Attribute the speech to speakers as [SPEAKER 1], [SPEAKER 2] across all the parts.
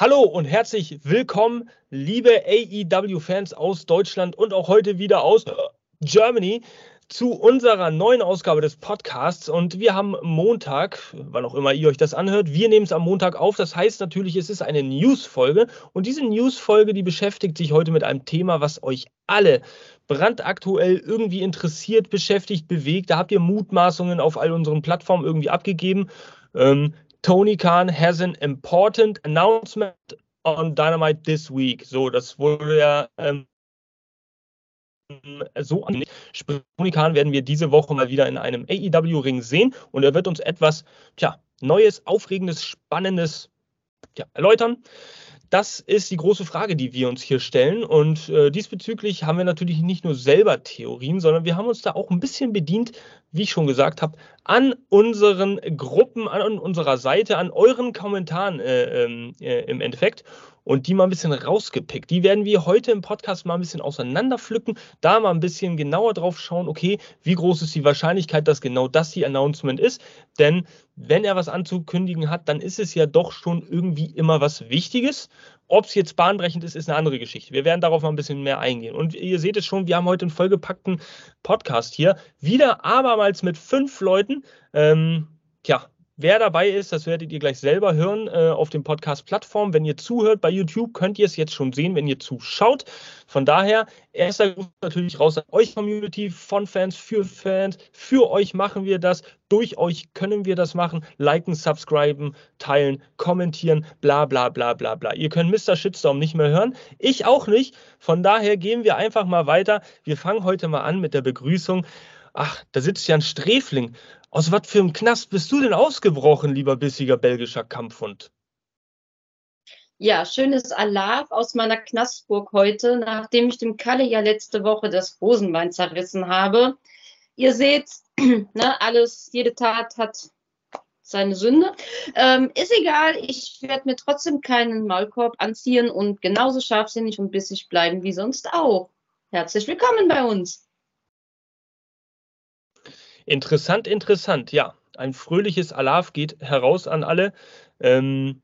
[SPEAKER 1] Hallo und herzlich willkommen, liebe AEW-Fans aus Deutschland und auch heute wieder aus Germany zu unserer neuen Ausgabe des Podcasts. Und wir haben Montag, wann auch immer ihr euch das anhört, wir nehmen es am Montag auf. Das heißt natürlich, es ist eine News-Folge. Und diese News-Folge, die beschäftigt sich heute mit einem Thema, was euch alle brandaktuell irgendwie interessiert, beschäftigt, bewegt. Da habt ihr Mutmaßungen auf all unseren Plattformen irgendwie abgegeben. Ähm, Tony Khan has an important announcement on Dynamite this week. So, das wurde ja ähm, so an. Tony Khan werden wir diese Woche mal wieder in einem AEW-Ring sehen und er wird uns etwas, tja, Neues, Aufregendes, Spannendes ja, erläutern. Das ist die große Frage, die wir uns hier stellen. Und äh, diesbezüglich haben wir natürlich nicht nur selber Theorien, sondern wir haben uns da auch ein bisschen bedient, wie ich schon gesagt habe, an unseren Gruppen, an unserer Seite, an euren Kommentaren äh, ähm, äh, im Endeffekt und die mal ein bisschen rausgepickt. Die werden wir heute im Podcast mal ein bisschen auseinanderpflücken, da mal ein bisschen genauer drauf schauen, okay, wie groß ist die Wahrscheinlichkeit, dass genau das die Announcement ist. Denn wenn er was anzukündigen hat, dann ist es ja doch schon irgendwie immer was Wichtiges. Ob es jetzt bahnbrechend ist, ist eine andere Geschichte. Wir werden darauf mal ein bisschen mehr eingehen. Und ihr seht es schon, wir haben heute einen vollgepackten Podcast hier. Wieder abermals mit fünf Leuten. Ähm, tja, Wer dabei ist, das werdet ihr gleich selber hören äh, auf den Podcast-Plattformen. Wenn ihr zuhört bei YouTube, könnt ihr es jetzt schon sehen, wenn ihr zuschaut. Von daher, erster Gruß natürlich raus an euch, Community, von Fans, für Fans. Für euch machen wir das. Durch euch können wir das machen. Liken, subscriben, teilen, kommentieren, bla bla bla bla bla. Ihr könnt Mr. Shitstorm nicht mehr hören. Ich auch nicht. Von daher gehen wir einfach mal weiter. Wir fangen heute mal an mit der Begrüßung. Ach, da sitzt ja ein Sträfling. Aus was für einem Knast bist du denn ausgebrochen, lieber bissiger belgischer Kampfhund?
[SPEAKER 2] Ja, schönes Alarv aus meiner Knastburg heute, nachdem ich dem Kalle ja letzte Woche das Hosenbein zerrissen habe. Ihr seht, ne, alles, jede Tat hat seine Sünde. Ähm, ist egal, ich werde mir trotzdem keinen Maulkorb anziehen und genauso scharfsinnig und bissig bleiben wie sonst auch. Herzlich willkommen bei uns.
[SPEAKER 1] Interessant, interessant, ja. Ein fröhliches Alarv geht heraus an alle. Ähm,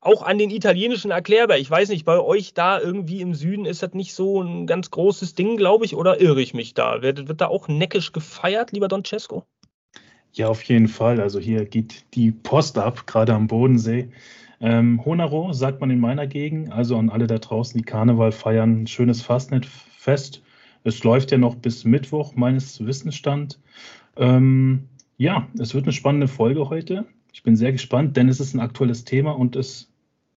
[SPEAKER 1] auch an den italienischen Erklärbar. Ich weiß nicht, bei euch da irgendwie im Süden ist das nicht so ein ganz großes Ding, glaube ich, oder irre ich mich da? Wird, wird da auch neckisch gefeiert, lieber Don Cesco?
[SPEAKER 3] Ja, auf jeden Fall. Also hier geht die Post ab, gerade am Bodensee. Ähm, Honaro sagt man in meiner Gegend, also an alle da draußen, die Karneval feiern, schönes Fastnet-Fest. Es läuft ja noch bis Mittwoch, meines Wissensstand. Ähm, ja, es wird eine spannende Folge heute. Ich bin sehr gespannt, denn es ist ein aktuelles Thema und es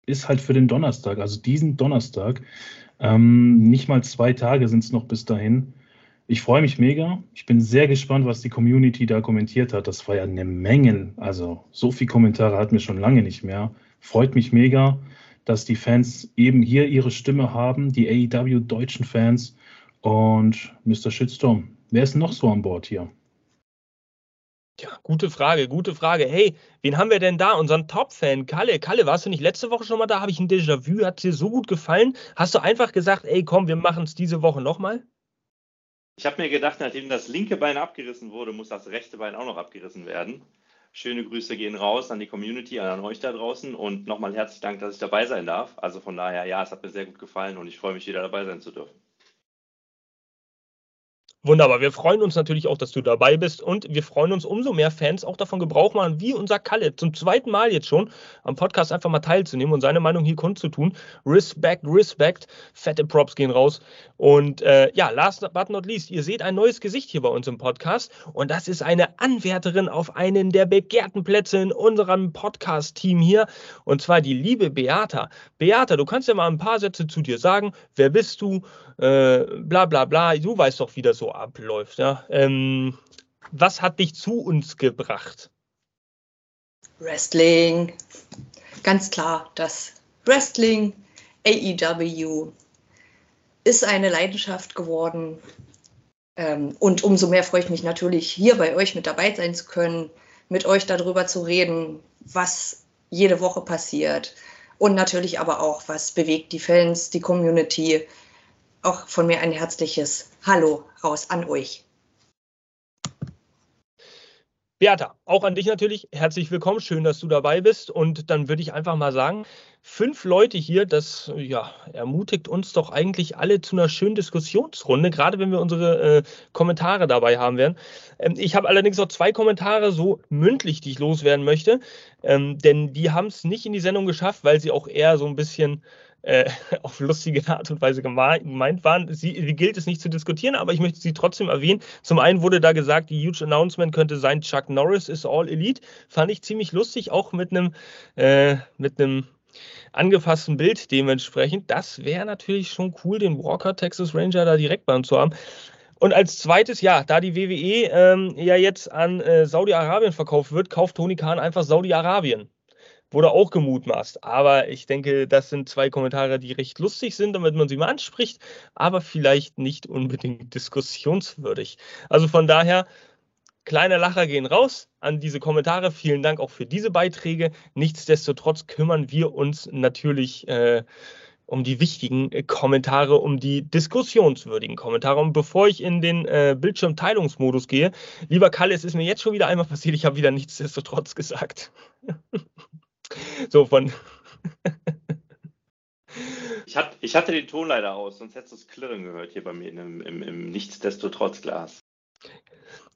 [SPEAKER 3] ist halt für den Donnerstag, also diesen Donnerstag. Ähm, nicht mal zwei Tage sind es noch bis dahin. Ich freue mich mega. Ich bin sehr gespannt, was die Community da kommentiert hat. Das war ja eine Menge. Also so viele Kommentare hatten wir schon lange nicht mehr. Freut mich mega, dass die Fans eben hier ihre Stimme haben, die AEW deutschen Fans. Und Mr. Shitstorm, wer ist noch so an Bord hier?
[SPEAKER 1] Ja, gute Frage, gute Frage. Hey, wen haben wir denn da? Unseren Top-Fan, Kalle. Kalle, warst du nicht letzte Woche schon mal da? Habe ich ein Déjà-vu? Hat dir so gut gefallen? Hast du einfach gesagt, ey, komm, wir machen es diese Woche nochmal?
[SPEAKER 4] Ich habe mir gedacht, nachdem das linke Bein abgerissen wurde, muss das rechte Bein auch noch abgerissen werden. Schöne Grüße gehen raus an die Community, an euch da draußen und nochmal herzlichen Dank, dass ich dabei sein darf. Also von daher, ja, es hat mir sehr gut gefallen und ich freue mich, wieder dabei sein zu dürfen.
[SPEAKER 1] Wunderbar. Wir freuen uns natürlich auch, dass du dabei bist und wir freuen uns umso mehr Fans auch davon Gebrauch machen, wie unser Kalle zum zweiten Mal jetzt schon am Podcast einfach mal teilzunehmen und seine Meinung hier kundzutun. Respect, Respect. Fette Props gehen raus. Und äh, ja, last but not least, ihr seht ein neues Gesicht hier bei uns im Podcast und das ist eine Anwärterin auf einen der begehrten Plätze in unserem Podcast-Team hier und zwar die liebe Beata. Beata, du kannst ja mal ein paar Sätze zu dir sagen. Wer bist du? Äh, bla bla bla. Du weißt doch, wie das so abläuft. Ja? Ähm, was hat dich zu uns gebracht?
[SPEAKER 5] Wrestling. Ganz klar, das Wrestling, AEW, ist eine Leidenschaft geworden. Ähm, und umso mehr freue ich mich natürlich, hier bei euch mit dabei sein zu können, mit euch darüber zu reden, was jede Woche passiert. Und natürlich aber auch, was bewegt die Fans, die Community, auch von mir ein herzliches Hallo raus an euch.
[SPEAKER 1] Beata, auch an dich natürlich herzlich willkommen. Schön, dass du dabei bist. Und dann würde ich einfach mal sagen, fünf Leute hier, das ja, ermutigt uns doch eigentlich alle zu einer schönen Diskussionsrunde, gerade wenn wir unsere äh, Kommentare dabei haben werden. Ähm, ich habe allerdings noch zwei Kommentare so mündlich, die ich loswerden möchte, ähm, denn die haben es nicht in die Sendung geschafft, weil sie auch eher so ein bisschen äh, auf lustige Art und Weise gemeint waren. Sie, sie, gilt es nicht zu diskutieren, aber ich möchte sie trotzdem erwähnen. Zum einen wurde da gesagt, die Huge Announcement könnte sein, Chuck Norris ist All Elite. Fand ich ziemlich lustig, auch mit einem äh, mit einem angefassten Bild dementsprechend. Das wäre natürlich schon cool, den Walker Texas Ranger da direkt bei uns zu haben. Und als zweites, ja, da die WWE ähm, ja jetzt an äh, Saudi-Arabien verkauft wird, kauft Tony Khan einfach Saudi-Arabien wurde auch gemutmaßt. Aber ich denke, das sind zwei Kommentare, die recht lustig sind, damit man sie mal anspricht, aber vielleicht nicht unbedingt diskussionswürdig. Also von daher, kleine Lacher gehen raus an diese Kommentare. Vielen Dank auch für diese Beiträge. Nichtsdestotrotz kümmern wir uns natürlich. Äh, um die wichtigen äh, Kommentare, um die diskussionswürdigen Kommentare. Und bevor ich in den äh, Bildschirmteilungsmodus gehe, lieber Kalle, es ist mir jetzt schon wieder einmal passiert, ich habe wieder nichtsdestotrotz gesagt. So von.
[SPEAKER 4] ich, hat, ich hatte den Ton leider aus, sonst hättest du das Klirren gehört hier bei mir im, im, im Nichtsdestotrotz-Glas.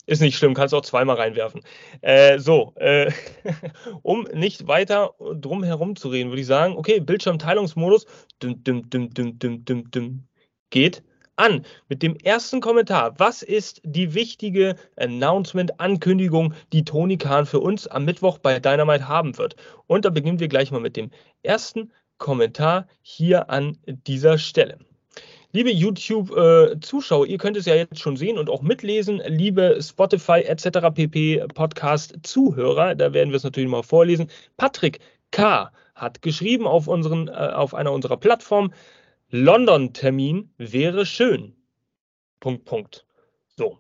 [SPEAKER 1] Ist nicht schlimm, kannst auch zweimal reinwerfen. Äh, so, äh, um nicht weiter drum herum zu reden, würde ich sagen, okay, Bildschirmteilungsmodus, düm, düm, düm, düm, düm, düm, düm, geht an mit dem ersten Kommentar. Was ist die wichtige Announcement-Ankündigung, die Tony Khan für uns am Mittwoch bei Dynamite haben wird? Und da beginnen wir gleich mal mit dem ersten Kommentar hier an dieser Stelle. Liebe YouTube-Zuschauer, ihr könnt es ja jetzt schon sehen und auch mitlesen. Liebe Spotify etc. pp. Podcast-Zuhörer, da werden wir es natürlich mal vorlesen. Patrick K. hat geschrieben auf, unseren, äh, auf einer unserer Plattformen, London-Termin wäre schön. Punkt, Punkt. So.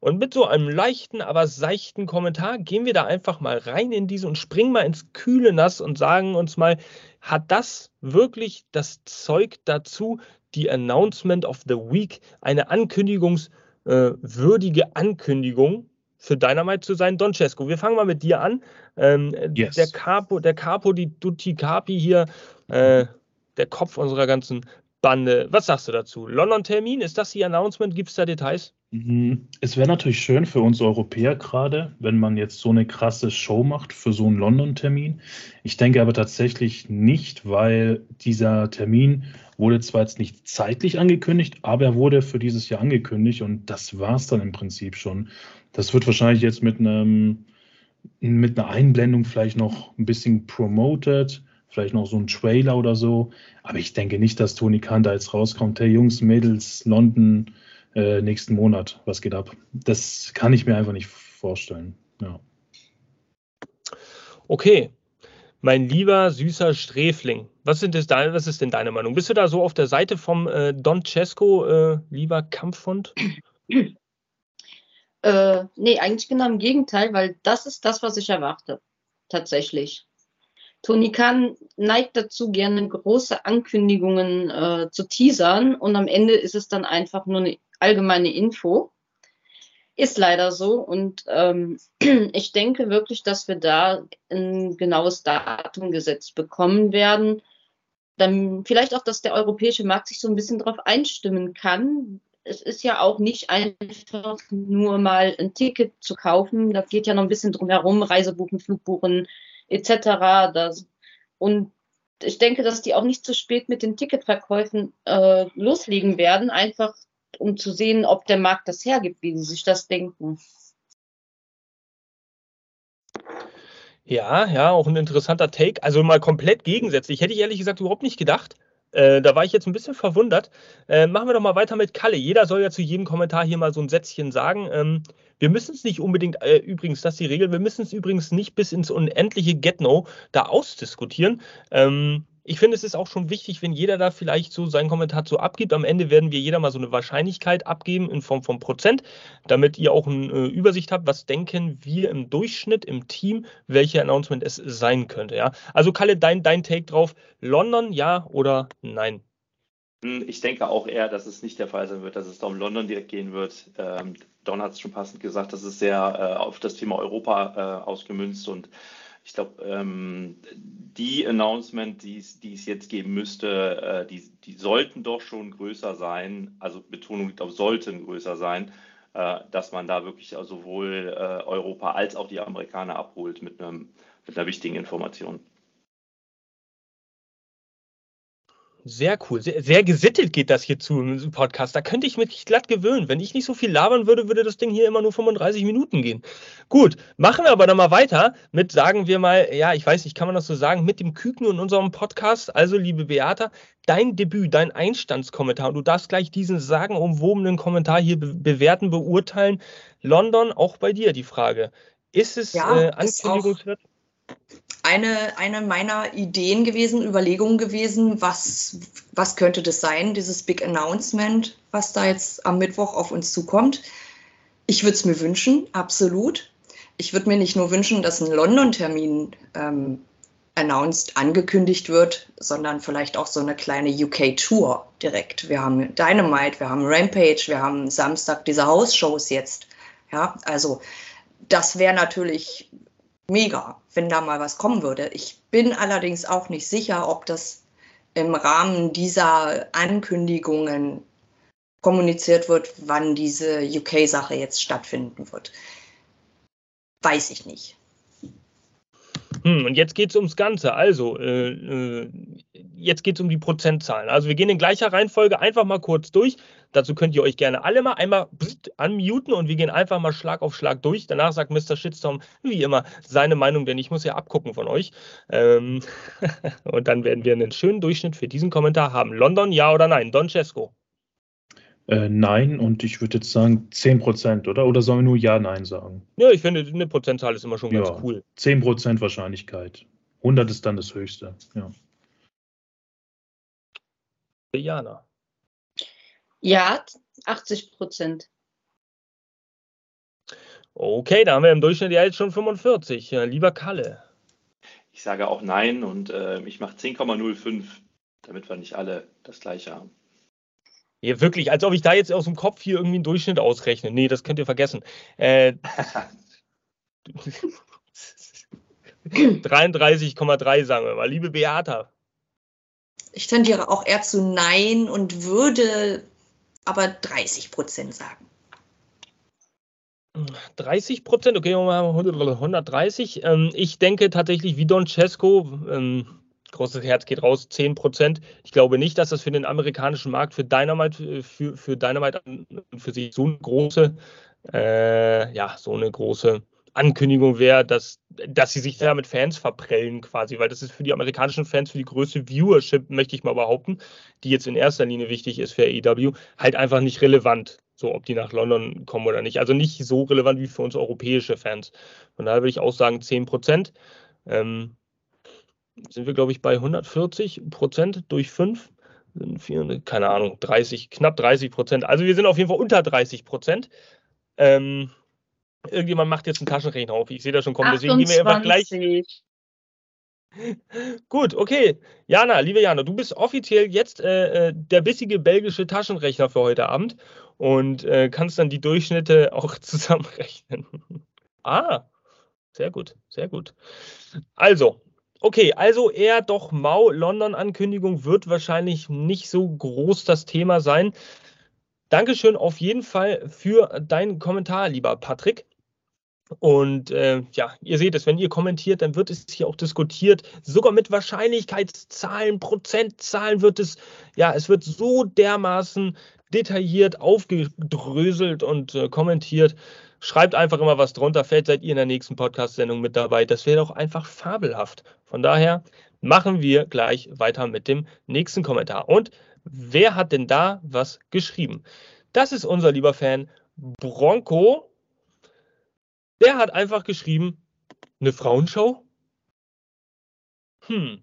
[SPEAKER 1] Und mit so einem leichten, aber seichten Kommentar gehen wir da einfach mal rein in diese und springen mal ins kühle Nass und sagen uns mal, hat das wirklich das Zeug dazu, die Announcement of the Week, eine ankündigungswürdige äh, Ankündigung für Dynamite zu sein? Don Cesco, wir fangen mal mit dir an. Ähm, yes. Der Capo, der Capo di Tutti Capi hier, äh, der Kopf unserer ganzen Bande. Was sagst du dazu? London-Termin, ist das die Announcement? Gibt es da Details?
[SPEAKER 3] Mhm. Es wäre natürlich schön für uns Europäer gerade, wenn man jetzt so eine krasse Show macht für so einen London-Termin. Ich denke aber tatsächlich nicht, weil dieser Termin wurde zwar jetzt nicht zeitlich angekündigt, aber er wurde für dieses Jahr angekündigt und das war es dann im Prinzip schon. Das wird wahrscheinlich jetzt mit einem mit einer Einblendung vielleicht noch ein bisschen promoted vielleicht noch so ein Trailer oder so. Aber ich denke nicht, dass Tony Khan da jetzt rauskommt. Hey Jungs, Mädels, London, äh, nächsten Monat, was geht ab? Das kann ich mir einfach nicht vorstellen. Ja.
[SPEAKER 1] Okay, mein lieber süßer Sträfling, was, sind das, was ist denn deine Meinung? Bist du da so auf der Seite vom äh, Don Cesco, äh, lieber Kampfhund?
[SPEAKER 2] Äh, nee, eigentlich genau im Gegenteil, weil das ist das, was ich erwarte. Tatsächlich. Tony Khan neigt dazu, gerne große Ankündigungen äh, zu teasern und am Ende ist es dann einfach nur eine allgemeine Info. Ist leider so und ähm, ich denke wirklich, dass wir da ein genaues Datum gesetzt bekommen werden. Dann vielleicht auch, dass der europäische Markt sich so ein bisschen darauf einstimmen kann. Es ist ja auch nicht einfach nur mal ein Ticket zu kaufen. Da geht ja noch ein bisschen drum herum, Reisebuchen, Flugbuchen, etc. Das, und ich denke, dass die auch nicht zu spät mit den Ticketverkäufen äh, loslegen werden, einfach um zu sehen, ob der Markt das hergibt, wie sie sich das denken.
[SPEAKER 1] Ja, ja, auch ein interessanter Take. Also mal komplett gegensätzlich. Hätte ich ehrlich gesagt überhaupt nicht gedacht. Äh, da war ich jetzt ein bisschen verwundert. Äh, machen wir doch mal weiter mit Kalle. Jeder soll ja zu jedem Kommentar hier mal so ein Sätzchen sagen. Ähm, wir müssen es nicht unbedingt, äh, übrigens, das ist die Regel, wir müssen es übrigens nicht bis ins unendliche Get-No da ausdiskutieren. Ähm, ich finde, es ist auch schon wichtig, wenn jeder da vielleicht so seinen Kommentar zu abgibt. Am Ende werden wir jeder mal so eine Wahrscheinlichkeit abgeben in Form von Prozent, damit ihr auch eine äh, Übersicht habt, was denken wir im Durchschnitt im Team, welche Announcement es sein könnte. Ja? Also Kalle, dein, dein Take drauf, London, ja oder nein?
[SPEAKER 4] Hm, ich denke auch eher, dass es nicht der Fall sein wird, dass es da um London direkt gehen wird. Ähm, Don hat es schon passend gesagt, das ist sehr äh, auf das Thema Europa äh, ausgemünzt und ich glaube, ähm, die Announcement, die es jetzt geben müsste, äh, die, die sollten doch schon größer sein, also Betonung liegt auf sollten größer sein, äh, dass man da wirklich sowohl äh, Europa als auch die Amerikaner abholt mit, einem, mit einer wichtigen Information.
[SPEAKER 1] Sehr cool. Sehr, sehr, gesittet geht das hier zu im Podcast. Da könnte ich mich glatt gewöhnen. Wenn ich nicht so viel labern würde, würde das Ding hier immer nur 35 Minuten gehen. Gut, machen wir aber dann mal weiter mit, sagen wir mal, ja, ich weiß nicht, kann man das so sagen, mit dem Küken in unserem Podcast. Also, liebe Beata, dein Debüt, dein Einstandskommentar. Du darfst gleich diesen sagenumwobenen Kommentar hier be bewerten, beurteilen. London, auch bei dir die Frage. Ist es ja, äh, ankündigungswert?
[SPEAKER 5] Eine, eine meiner Ideen gewesen, Überlegungen gewesen, was, was könnte das sein, dieses Big Announcement, was da jetzt am Mittwoch auf uns zukommt. Ich würde es mir wünschen, absolut. Ich würde mir nicht nur wünschen, dass ein London-Termin ähm, announced, angekündigt wird, sondern vielleicht auch so eine kleine UK-Tour direkt. Wir haben Dynamite, wir haben Rampage, wir haben Samstag diese House-Shows jetzt. Ja, also das wäre natürlich mega, wenn da mal was kommen würde. Ich bin allerdings auch nicht sicher, ob das im Rahmen dieser Ankündigungen kommuniziert wird, wann diese UK-Sache jetzt stattfinden wird. Weiß ich nicht.
[SPEAKER 1] Hm, und jetzt geht es ums Ganze. Also, äh, äh jetzt geht es um die Prozentzahlen. Also, wir gehen in gleicher Reihenfolge einfach mal kurz durch. Dazu könnt ihr euch gerne alle mal einmal unmuten und wir gehen einfach mal Schlag auf Schlag durch. Danach sagt Mr. Shitstorm wie immer seine Meinung, denn ich muss ja abgucken von euch. Ähm und dann werden wir einen schönen Durchschnitt für diesen Kommentar haben. London, ja oder nein? Don Cesco.
[SPEAKER 3] Äh, nein, und ich würde jetzt sagen 10%, oder? Oder sollen wir nur Ja, Nein sagen?
[SPEAKER 1] Ja, ich finde, eine Prozentzahl ist immer schon ganz ja, cool.
[SPEAKER 3] 10% Wahrscheinlichkeit. 100 ist dann das höchste, ja.
[SPEAKER 1] Jana.
[SPEAKER 2] Ja, 80%
[SPEAKER 1] Okay, da haben wir im Durchschnitt ja jetzt schon 45. Lieber Kalle.
[SPEAKER 4] Ich sage auch Nein und äh, ich mache 10,05, damit wir nicht alle das gleiche haben.
[SPEAKER 1] Ja, wirklich, als ob ich da jetzt aus dem Kopf hier irgendwie einen Durchschnitt ausrechne. Nee, das könnt ihr vergessen. Äh, 33,3 sagen wir mal. Liebe Beata.
[SPEAKER 5] Ich tendiere auch eher zu Nein und würde aber 30 Prozent sagen.
[SPEAKER 1] 30 Prozent, okay, 130. Ähm, ich denke tatsächlich wie Don Cesco, ähm, großes Herz geht raus, 10 Prozent. Ich glaube nicht, dass das für den amerikanischen Markt, für Dynamite, für, für Dynamite für sich so eine große, äh, ja, so eine große Ankündigung wäre, dass, dass sie sich da mit Fans verprellen quasi, weil das ist für die amerikanischen Fans, für die größte Viewership, möchte ich mal behaupten, die jetzt in erster Linie wichtig ist für AEW, halt einfach nicht relevant, so ob die nach London kommen oder nicht. Also nicht so relevant wie für uns europäische Fans. Von daher würde ich auch sagen 10 Prozent. Ähm, sind wir, glaube ich, bei 140 Prozent durch 5. keine Ahnung, 30, knapp 30 Prozent. Also wir sind auf jeden Fall unter 30 Prozent. Ähm, irgendjemand macht jetzt einen Taschenrechner auf. Ich sehe das schon kommen. Deswegen gehen wir einfach gleich. Gut, okay. Jana, liebe Jana, du bist offiziell jetzt äh, äh, der bissige belgische Taschenrechner für heute Abend und äh, kannst dann die Durchschnitte auch zusammenrechnen. ah, sehr gut, sehr gut. Also, Okay, also eher doch mau. London-Ankündigung wird wahrscheinlich nicht so groß das Thema sein. Dankeschön auf jeden Fall für deinen Kommentar, lieber Patrick. Und äh, ja, ihr seht es, wenn ihr kommentiert, dann wird es hier auch diskutiert. Sogar mit Wahrscheinlichkeitszahlen, Prozentzahlen wird es, ja, es wird so dermaßen detailliert aufgedröselt und äh, kommentiert. Schreibt einfach immer was drunter. Vielleicht seid ihr in der nächsten Podcast-Sendung mit dabei. Das wäre doch einfach fabelhaft. Von daher machen wir gleich weiter mit dem nächsten Kommentar. Und wer hat denn da was geschrieben? Das ist unser lieber Fan Bronco. Der hat einfach geschrieben, eine Frauenshow? Hm,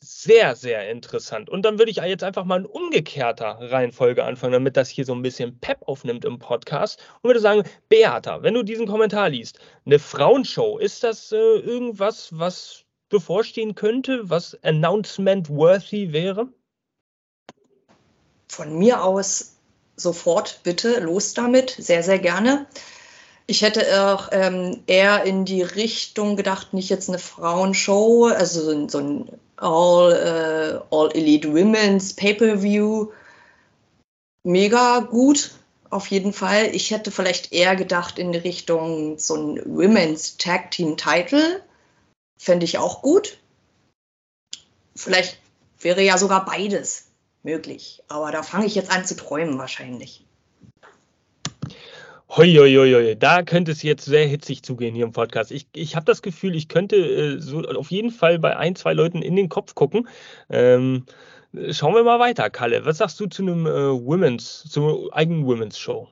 [SPEAKER 1] sehr, sehr interessant. Und dann würde ich jetzt einfach mal in umgekehrter Reihenfolge anfangen, damit das hier so ein bisschen Pep aufnimmt im Podcast. Und würde sagen, Beata, wenn du diesen Kommentar liest, eine Frauenshow, ist das äh, irgendwas, was bevorstehen könnte, was announcement-worthy wäre?
[SPEAKER 5] von mir aus sofort bitte los damit, sehr, sehr gerne. Ich hätte auch ähm, eher in die Richtung gedacht, nicht jetzt eine Frauenshow, also so, so ein All, uh, All Elite Women's Pay-Per-View. Mega gut, auf jeden Fall. Ich hätte vielleicht eher gedacht in die Richtung so ein Women's Tag Team Title. Fände ich auch gut. Vielleicht wäre ja sogar beides möglich. Aber da fange ich jetzt an zu träumen wahrscheinlich.
[SPEAKER 1] Hoi. Da könnte es jetzt sehr hitzig zugehen hier im Podcast. Ich, ich habe das Gefühl, ich könnte äh, so auf jeden Fall bei ein, zwei Leuten in den Kopf gucken. Ähm, schauen wir mal weiter, Kalle. Was sagst du zu einem äh, Women's, zur eigenen Women's Show?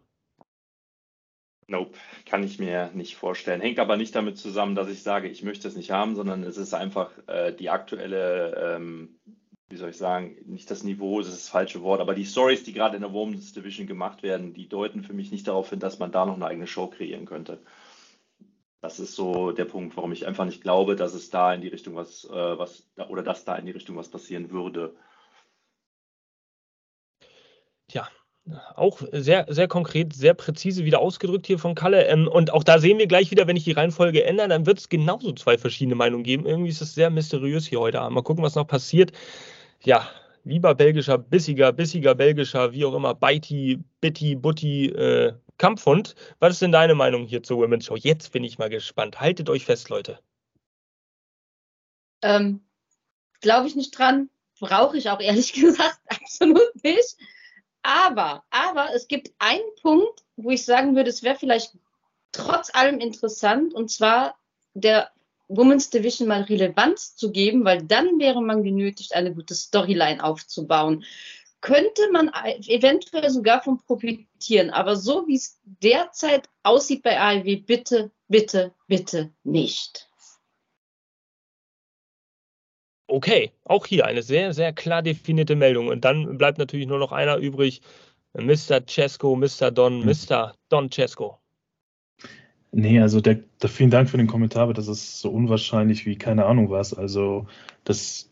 [SPEAKER 4] Nope, kann ich mir nicht vorstellen. Hängt aber nicht damit zusammen, dass ich sage, ich möchte es nicht haben, sondern es ist einfach äh, die aktuelle ähm, wie soll ich sagen, nicht das Niveau, das ist das falsche Wort, aber die Stories, die gerade in der Women's Division gemacht werden, die deuten für mich nicht darauf hin, dass man da noch eine eigene Show kreieren könnte. Das ist so der Punkt, warum ich einfach nicht glaube, dass es da in die Richtung was, äh, was oder dass da in die Richtung was passieren würde.
[SPEAKER 1] Tja, auch sehr, sehr konkret, sehr präzise wieder ausgedrückt hier von Kalle. Ähm, und auch da sehen wir gleich wieder, wenn ich die Reihenfolge ändere, dann wird es genauso zwei verschiedene Meinungen geben. Irgendwie ist es sehr mysteriös hier heute Abend. Mal gucken, was noch passiert ja, lieber belgischer, bissiger, bissiger belgischer, wie auch immer, Beiti, Bitti, Butti, äh, Kampfhund. Was ist denn deine Meinung hier zur Women's Show? Jetzt bin ich mal gespannt. Haltet euch fest, Leute.
[SPEAKER 2] Ähm, Glaube ich nicht dran. Brauche ich auch ehrlich gesagt absolut nicht. Aber, aber es gibt einen Punkt, wo ich sagen würde, es wäre vielleicht trotz allem interessant, und zwar der Women's Division mal Relevanz zu geben, weil dann wäre man genötigt, eine gute Storyline aufzubauen. Könnte man eventuell sogar von profitieren, aber so wie es derzeit aussieht bei AEW, bitte, bitte, bitte nicht.
[SPEAKER 1] Okay, auch hier eine sehr, sehr klar definierte Meldung. Und dann bleibt natürlich nur noch einer übrig, Mr. Cesco, Mr. Don, Mr. Hm. Don Cesco.
[SPEAKER 3] Nee, also der, der, vielen Dank für den Kommentar, aber das ist so unwahrscheinlich wie keine Ahnung was. Also das,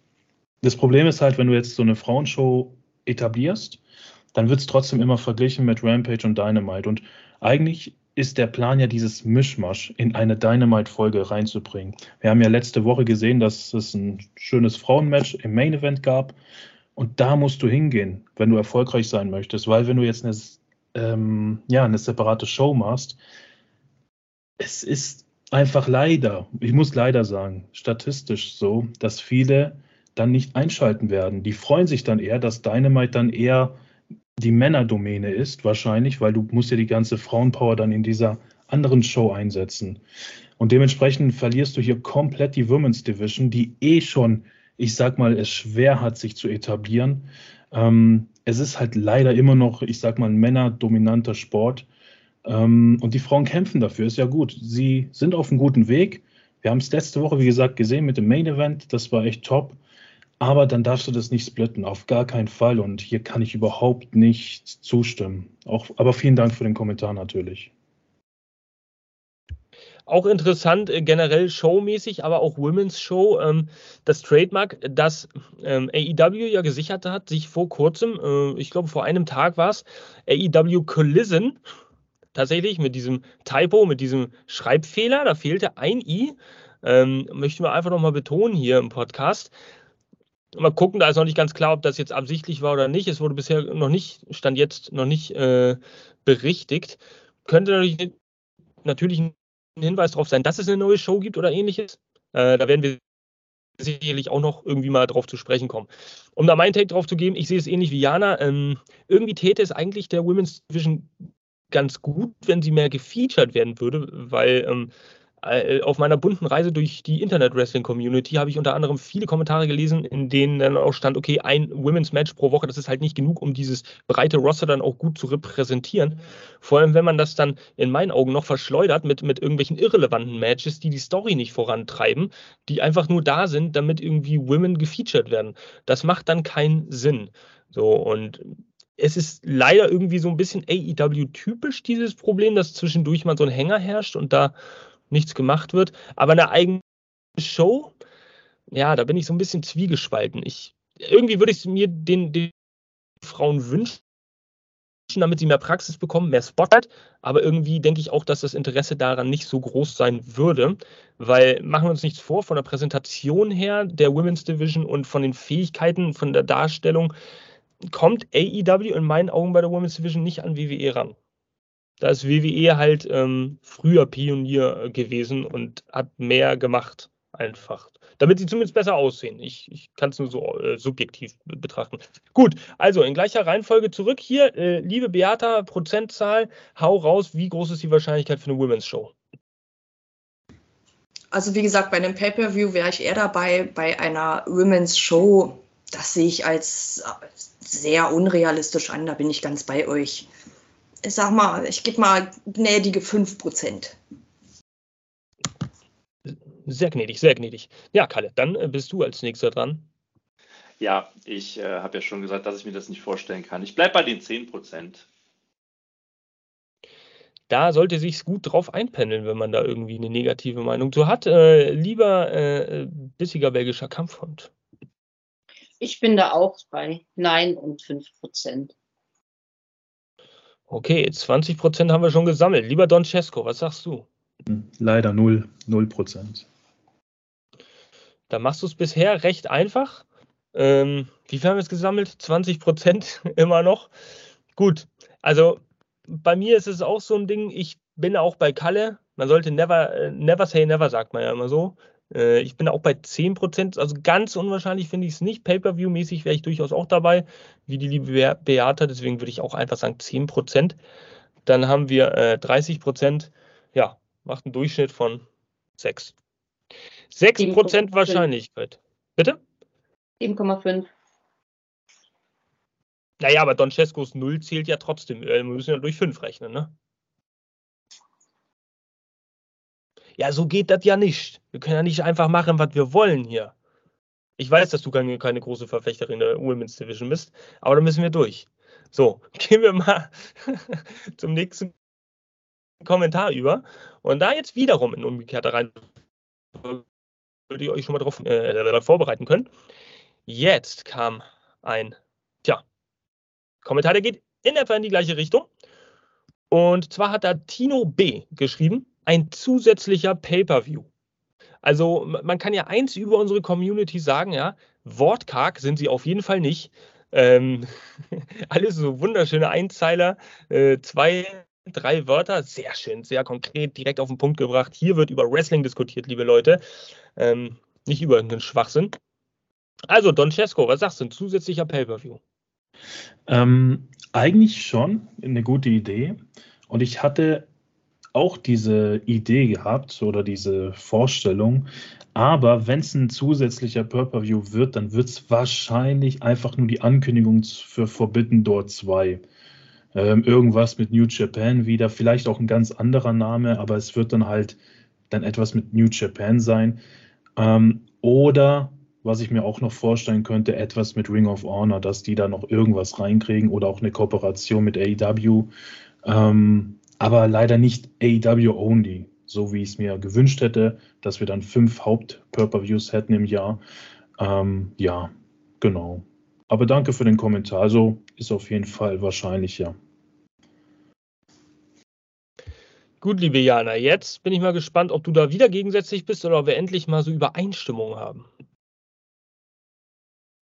[SPEAKER 3] das Problem ist halt, wenn du jetzt so eine Frauenshow etablierst, dann wird es trotzdem immer verglichen mit Rampage und Dynamite. Und eigentlich ist der Plan ja, dieses Mischmasch in eine Dynamite-Folge reinzubringen. Wir haben ja letzte Woche gesehen, dass es ein schönes Frauenmatch im Main Event gab. Und da musst du hingehen, wenn du erfolgreich sein möchtest. Weil wenn du jetzt eine, ähm, ja, eine separate Show machst, es ist einfach leider, ich muss leider sagen, statistisch so, dass viele dann nicht einschalten werden. Die freuen sich dann eher, dass Dynamite dann eher die Männerdomäne ist, wahrscheinlich, weil du musst ja die ganze Frauenpower dann in dieser anderen Show einsetzen. Und dementsprechend verlierst du hier komplett die Women's Division, die eh schon, ich sag mal, es schwer hat, sich zu etablieren. Ähm, es ist halt leider immer noch, ich sag mal, ein männerdominanter Sport. Ähm, und die Frauen kämpfen dafür, ist ja gut. Sie sind auf einem guten Weg. Wir haben es letzte Woche, wie gesagt, gesehen mit dem Main Event. Das war echt top. Aber dann darfst du das nicht splitten, auf gar keinen Fall. Und hier kann ich überhaupt nicht zustimmen. Auch, aber vielen Dank für den Kommentar natürlich.
[SPEAKER 1] Auch interessant, äh, generell showmäßig, aber auch Women's Show. Ähm, das Trademark, das ähm, AEW ja gesichert hat, sich vor kurzem, äh, ich glaube vor einem Tag war es, AEW Collision tatsächlich mit diesem Typo, mit diesem Schreibfehler. Da fehlte ein I. Ähm, möchten wir einfach nochmal betonen hier im Podcast. Mal gucken, da ist noch nicht ganz klar, ob das jetzt absichtlich war oder nicht. Es wurde bisher noch nicht, stand jetzt noch nicht äh, berichtigt. Könnte natürlich, natürlich ein Hinweis darauf sein, dass es eine neue Show gibt oder ähnliches. Äh, da werden wir sicherlich auch noch irgendwie mal drauf zu sprechen kommen. Um da meinen Take drauf zu geben, ich sehe es ähnlich wie Jana. Ähm, irgendwie täte es eigentlich der Women's Division ganz gut, wenn sie mehr gefeatured werden würde, weil ähm, äh, auf meiner bunten Reise durch die Internet-Wrestling-Community habe ich unter anderem viele Kommentare gelesen, in denen dann auch stand, okay, ein Women's Match pro Woche, das ist halt nicht genug, um dieses breite Roster dann auch gut zu repräsentieren. Vor allem, wenn man das dann in meinen Augen noch verschleudert mit, mit irgendwelchen irrelevanten Matches, die die Story nicht vorantreiben, die einfach nur da sind, damit irgendwie Women gefeatured werden. Das macht dann keinen Sinn. So, und es ist leider irgendwie so ein bisschen AEW-typisch, dieses Problem, dass zwischendurch mal so ein Hänger herrscht und da nichts gemacht wird. Aber eine eigene Show, ja, da bin ich so ein bisschen zwiegespalten. Ich, irgendwie würde ich mir den, den Frauen wünschen, damit sie mehr Praxis bekommen, mehr Spotlight. Aber irgendwie denke ich auch, dass das Interesse daran nicht so groß sein würde, weil machen wir uns nichts vor, von der Präsentation her der Women's Division und von den Fähigkeiten, von der Darstellung kommt AEW in meinen Augen bei der Women's Division nicht an WWE ran. Da ist WWE halt ähm, früher Pionier gewesen und hat mehr gemacht, einfach. Damit sie zumindest besser aussehen. Ich, ich kann es nur so äh, subjektiv betrachten. Gut, also in gleicher Reihenfolge zurück hier. Äh, liebe Beata, Prozentzahl, hau raus, wie groß ist die Wahrscheinlichkeit für eine Women's Show?
[SPEAKER 5] Also wie gesagt, bei einem Pay-per-View wäre ich eher dabei. Bei einer Women's Show, das sehe ich als sehr unrealistisch an. Da bin ich ganz bei euch. Ich sag mal, ich gebe mal gnädige 5%.
[SPEAKER 1] Sehr gnädig, sehr gnädig. Ja, Kalle, dann äh, bist du als nächster dran.
[SPEAKER 4] Ja, ich äh, habe ja schon gesagt, dass ich mir das nicht vorstellen kann. Ich bleibe bei den 10%.
[SPEAKER 1] Da sollte sich gut drauf einpendeln, wenn man da irgendwie eine negative Meinung zu hat. Äh, lieber äh, bissiger belgischer Kampfhund.
[SPEAKER 2] Ich bin da auch bei Nein und 5%.
[SPEAKER 1] Okay, 20% haben wir schon gesammelt. Lieber Don Cesco, was sagst du?
[SPEAKER 3] Leider 0, 0 Prozent.
[SPEAKER 1] Da machst du es bisher recht einfach. Ähm, wie viel haben wir jetzt gesammelt? 20 Prozent immer noch. Gut, also bei mir ist es auch so ein Ding, ich bin auch bei Kalle. Man sollte never, äh, never say never, sagt man ja immer so. Äh, ich bin auch bei 10 Prozent, also ganz unwahrscheinlich finde ich es nicht. Pay-Per-View-mäßig wäre ich durchaus auch dabei, wie die liebe Beata, deswegen würde ich auch einfach sagen 10 Prozent. Dann haben wir äh, 30 Prozent, ja, macht einen Durchschnitt von 6. 6% Wahrscheinlichkeit. Bitte?
[SPEAKER 2] 7,5.
[SPEAKER 1] Naja, aber Don Cescos 0 zählt ja trotzdem. Äh, wir müssen ja durch 5 rechnen, ne? Ja, so geht das ja nicht. Wir können ja nicht einfach machen, was wir wollen hier. Ich weiß, dass du keine, große Verfechterin der Women's Division bist, aber da müssen wir durch. So, gehen wir mal zum nächsten Kommentar über. Und da jetzt wiederum in umgekehrter Reihenfolge würde ich euch schon mal darauf äh, vorbereiten können. Jetzt kam ein, tja, Kommentar, der geht in etwa in die gleiche Richtung. Und zwar hat da Tino B geschrieben, ein zusätzlicher Pay-per-View. Also man kann ja eins über unsere Community sagen, ja, wortkarg sind sie auf jeden Fall nicht. Ähm, alles so wunderschöne Einzeiler, äh, zwei drei Wörter, sehr schön, sehr konkret, direkt auf den Punkt gebracht. Hier wird über Wrestling diskutiert, liebe Leute, ähm, nicht über irgendeinen Schwachsinn. Also, Don Cesco, was sagst du? Ein zusätzlicher Pay-Per-View?
[SPEAKER 3] Ähm, eigentlich schon eine gute Idee. Und ich hatte auch diese Idee gehabt oder diese Vorstellung. Aber wenn es ein zusätzlicher Pay-Per-View wird, dann wird es wahrscheinlich einfach nur die Ankündigung für Forbidden Door 2 ähm, irgendwas mit New Japan wieder, vielleicht auch ein ganz anderer Name, aber es wird dann halt dann etwas mit New Japan sein. Ähm, oder was ich mir auch noch vorstellen könnte, etwas mit Ring of Honor, dass die da noch irgendwas reinkriegen oder auch eine Kooperation mit AEW. Ähm, aber leider nicht AEW only, so wie ich es mir gewünscht hätte, dass wir dann fünf Haupt-Purpose-Views hätten im Jahr. Ähm, ja, genau. Aber danke für den Kommentar. Also ist auf jeden Fall wahrscheinlich, ja.
[SPEAKER 1] Gut, liebe Jana, jetzt bin ich mal gespannt, ob du da wieder gegensätzlich bist oder ob wir endlich mal so Übereinstimmung haben.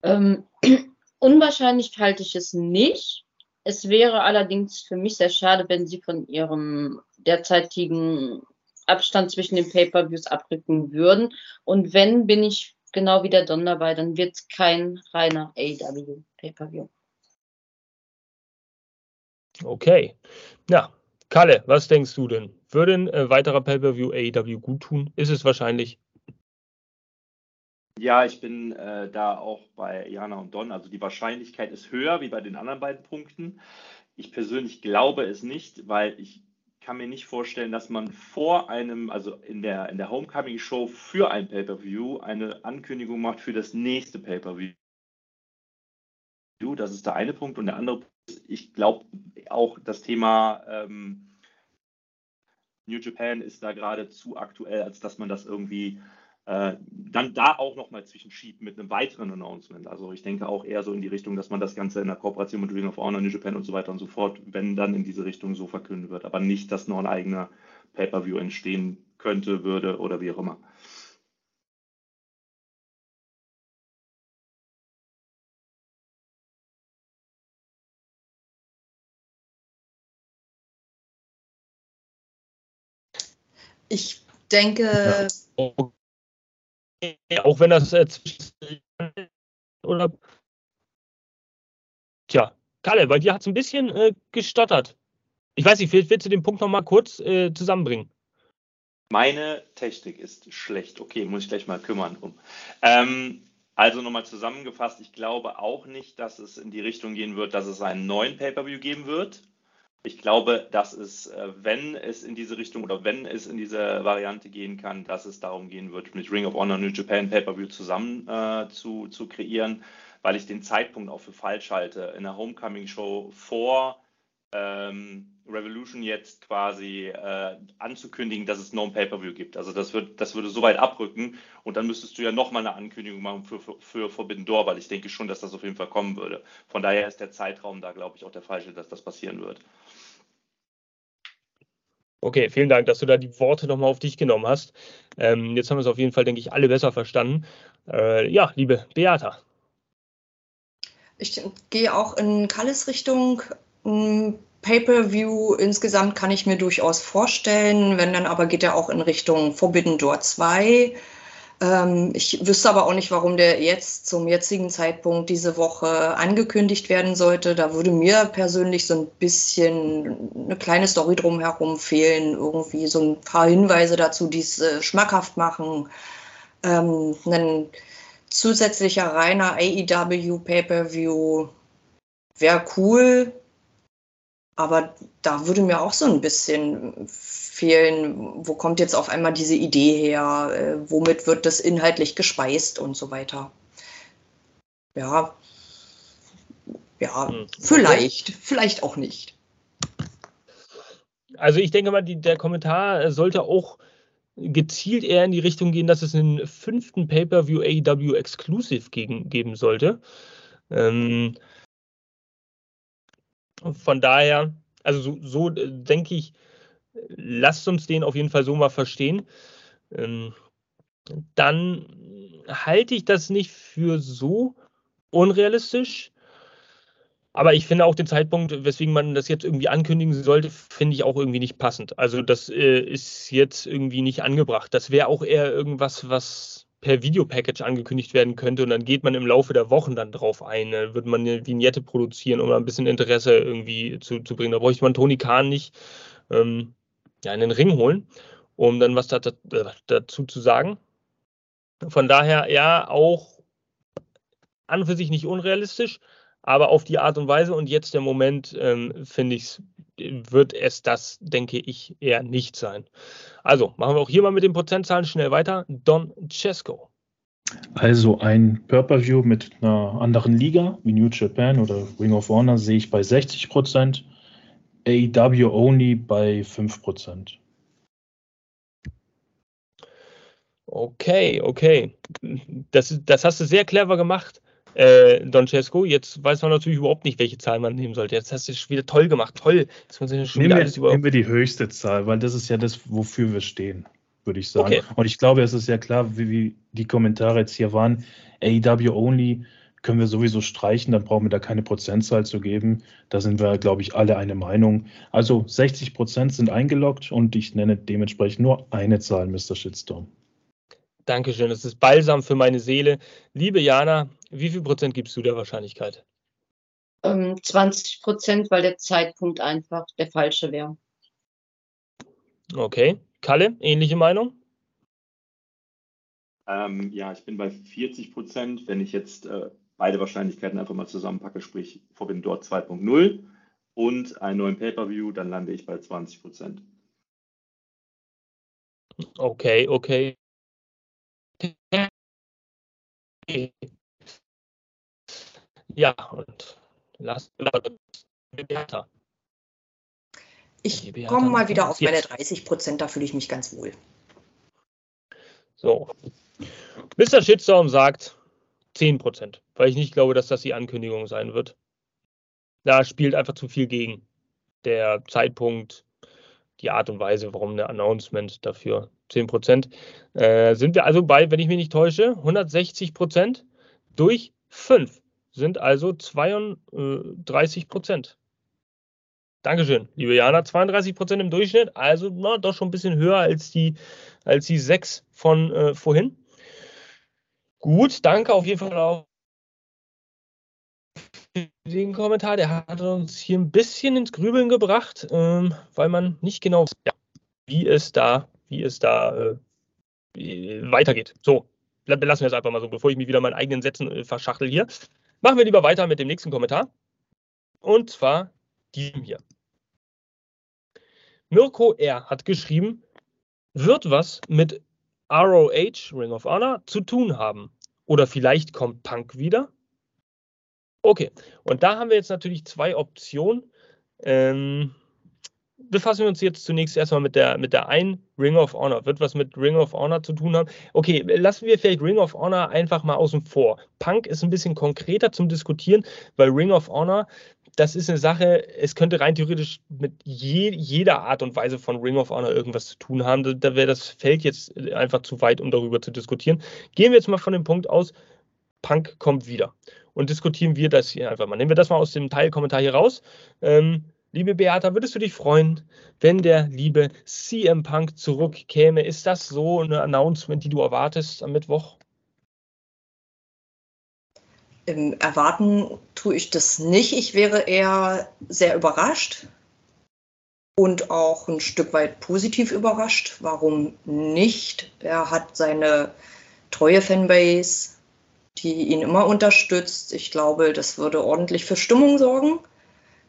[SPEAKER 2] Ähm, unwahrscheinlich halte ich es nicht. Es wäre allerdings für mich sehr schade, wenn sie von ihrem derzeitigen Abstand zwischen den Pay-per-Views abrücken würden. Und wenn, bin ich genau wie der Don dabei, dann wird es kein reiner AW Pay-per-View.
[SPEAKER 1] Okay. Ja, Kalle, was denkst du denn? Würde ein äh, weiterer Pay-Per-View AEW gut tun? Ist es wahrscheinlich?
[SPEAKER 4] Ja, ich bin äh, da auch bei Jana und Don. Also die Wahrscheinlichkeit ist höher wie bei den anderen beiden Punkten. Ich persönlich glaube es nicht, weil ich kann mir nicht vorstellen, dass man vor einem, also in der, in der Homecoming-Show für ein Pay-Per-View eine Ankündigung macht für das nächste Pay-Per-View. Das ist der eine Punkt. Und der andere Punkt ist, ich glaube auch das Thema ähm, New Japan ist da gerade zu aktuell, als dass man das irgendwie äh, dann da auch nochmal zwischenschieben mit einem weiteren Announcement. Also ich denke auch eher so in die Richtung, dass man das Ganze in der Kooperation mit Ring of Honor, New Japan und so weiter und so fort, wenn dann in diese Richtung so verkündet wird, aber nicht, dass noch ein eigener Pay-per-view entstehen könnte, würde oder wie auch immer.
[SPEAKER 5] Ich denke. Ja.
[SPEAKER 1] Auch wenn das äh, oder. Tja, Kalle, bei dir hat es ein bisschen äh, gestottert. Ich weiß nicht, vielleicht willst du den Punkt nochmal kurz äh, zusammenbringen.
[SPEAKER 4] Meine Technik ist schlecht. Okay, muss ich gleich mal kümmern um. Ähm, also nochmal zusammengefasst, ich glaube auch nicht, dass es in die Richtung gehen wird, dass es einen neuen Pay-per-view geben wird. Ich glaube, dass es, äh, wenn es in diese Richtung oder wenn es in diese Variante gehen kann, dass es darum gehen wird, mit Ring of Honor New Japan Pay-Per-View zusammen äh, zu, zu kreieren, weil ich den Zeitpunkt auch für falsch halte. In der Homecoming-Show vor ähm, Revolution jetzt quasi äh, anzukündigen, dass es noch ein Pay-Per-View gibt. Also das, wird, das würde so weit abrücken und dann müsstest du ja nochmal eine Ankündigung machen für, für, für Forbidden Door, weil ich denke schon, dass das auf jeden Fall kommen würde. Von daher ist der Zeitraum da, glaube ich, auch der falsche, dass das passieren wird.
[SPEAKER 1] Okay, vielen Dank, dass du da die Worte nochmal auf dich genommen hast. Ähm, jetzt haben wir es auf jeden Fall, denke ich, alle besser verstanden. Äh, ja, liebe Beata.
[SPEAKER 5] Ich gehe auch in Kalles Richtung. Pay-per-View insgesamt kann ich mir durchaus vorstellen. Wenn dann aber geht er auch in Richtung Forbidden Door 2. Ähm, ich wüsste aber auch nicht, warum der jetzt zum jetzigen Zeitpunkt diese Woche angekündigt werden sollte. Da würde mir persönlich so ein bisschen eine kleine Story drumherum fehlen. Irgendwie so ein paar Hinweise dazu, die es äh, schmackhaft machen. Ähm, ein zusätzlicher reiner AEW Pay-per-View wäre cool. Aber da würde mir auch so ein bisschen fehlen, wo kommt jetzt auf einmal diese Idee her, äh, womit wird das inhaltlich gespeist und so weiter. Ja, ja, hm. vielleicht, vielleicht auch nicht.
[SPEAKER 1] Also ich denke mal, die, der Kommentar sollte auch gezielt eher in die Richtung gehen, dass es einen fünften Pay-per-view AEW Exclusive gegen, geben sollte. Ähm, von daher, also so, so äh, denke ich, lasst uns den auf jeden Fall so mal verstehen. Ähm, dann halte ich das nicht für so unrealistisch. Aber ich finde auch den Zeitpunkt, weswegen man das jetzt irgendwie ankündigen sollte, finde ich auch irgendwie nicht passend. Also das äh, ist jetzt irgendwie nicht angebracht. Das wäre auch eher irgendwas, was per Videopackage angekündigt werden könnte und dann geht man im Laufe der Wochen dann drauf ein. Dann würde man eine Vignette produzieren, um ein bisschen Interesse irgendwie zu, zu bringen. Da bräuchte man Toni Kahn nicht ähm, ja, in den Ring holen, um dann was da, da, dazu zu sagen. Von daher ja auch an und für sich nicht unrealistisch, aber auf die Art und Weise und jetzt der Moment, ähm, finde ich, wird es das, denke ich, eher nicht sein. Also machen wir auch hier mal mit den Prozentzahlen schnell weiter. Don Cesco.
[SPEAKER 3] Also ein Pay-Per-View mit einer anderen Liga wie New Japan oder Ring of Honor sehe ich bei 60 Prozent, AEW only bei 5 Prozent.
[SPEAKER 1] Okay, okay. Das, das hast du sehr clever gemacht äh, Don Cesco. Jetzt weiß man natürlich überhaupt nicht, welche Zahl man nehmen sollte. Jetzt hast du es wieder toll gemacht. Toll. Jetzt
[SPEAKER 3] muss ich schon nehmen, wir, nehmen wir die höchste Zahl, weil das ist ja das, wofür wir stehen, würde ich sagen. Okay. Und ich glaube, es ist ja klar, wie, wie die Kommentare jetzt hier waren. AEW only können wir sowieso streichen, dann brauchen wir da keine Prozentzahl zu geben. Da sind wir, glaube ich, alle eine Meinung. Also 60 Prozent sind eingeloggt und ich nenne dementsprechend nur eine Zahl, Mr. Shitstorm.
[SPEAKER 1] Dankeschön, das ist balsam für meine Seele. Liebe Jana, wie viel Prozent gibst du der Wahrscheinlichkeit?
[SPEAKER 2] 20 ähm, Prozent, weil der Zeitpunkt einfach der falsche wäre.
[SPEAKER 1] Okay. Kalle, ähnliche Meinung?
[SPEAKER 4] Ähm, ja, ich bin bei 40 Prozent. Wenn ich jetzt äh, beide Wahrscheinlichkeiten einfach mal zusammenpacke, sprich Forbidden Door 2.0 und einen neuen Pay-Per-View, dann lande ich bei 20 Prozent.
[SPEAKER 1] Okay, okay. Ja, und lass Beata.
[SPEAKER 5] Ich komme mal wieder auf meine 30 Prozent, da fühle ich mich ganz wohl.
[SPEAKER 1] So, Mr. Shitstorm sagt 10%, weil ich nicht glaube, dass das die Ankündigung sein wird. Da spielt einfach zu viel gegen. Der Zeitpunkt, die Art und Weise, warum der Announcement dafür 10%. Äh, sind wir also bei, wenn ich mich nicht täusche, 160% durch 5 sind also 32 Prozent. Dankeschön, liebe Jana. 32 Prozent im Durchschnitt, also na, doch schon ein bisschen höher als die, als die 6 von äh, vorhin. Gut, danke auf jeden Fall auch für den Kommentar. Der hat uns hier ein bisschen ins Grübeln gebracht, ähm, weil man nicht genau weiß, wie es da, wie es da äh, weitergeht. So, belassen wir es einfach mal so, bevor ich mich wieder meinen eigenen Sätzen äh, verschachtel hier. Machen wir lieber weiter mit dem nächsten Kommentar. Und zwar diesem hier. Mirko R. hat geschrieben, wird was mit ROH, Ring of Honor, zu tun haben. Oder vielleicht kommt Punk wieder. Okay, und da haben wir jetzt natürlich zwei Optionen. Ähm, befassen wir uns jetzt zunächst erstmal mit der, mit der einen Ring of Honor. Wird was mit Ring of Honor zu tun haben? Okay, lassen wir vielleicht Ring of Honor einfach mal außen vor. Punk ist ein bisschen konkreter zum Diskutieren, weil Ring of Honor, das ist eine Sache, es könnte rein theoretisch mit je, jeder Art und Weise von Ring of Honor irgendwas zu tun haben. Da, da wäre das Feld jetzt einfach zu weit, um darüber zu diskutieren. Gehen wir jetzt mal von dem Punkt aus, Punk kommt wieder. Und diskutieren wir das hier einfach mal. Nehmen wir das mal aus dem Teilkommentar hier raus. Ähm, Liebe Beata, würdest du dich freuen, wenn der liebe CM Punk zurückkäme? Ist das so eine Announcement, die du erwartest am Mittwoch?
[SPEAKER 5] Im Erwarten tue ich das nicht. Ich wäre eher sehr überrascht und auch ein Stück weit positiv überrascht. Warum nicht? Er hat seine treue Fanbase, die ihn immer unterstützt. Ich glaube, das würde ordentlich für Stimmung sorgen.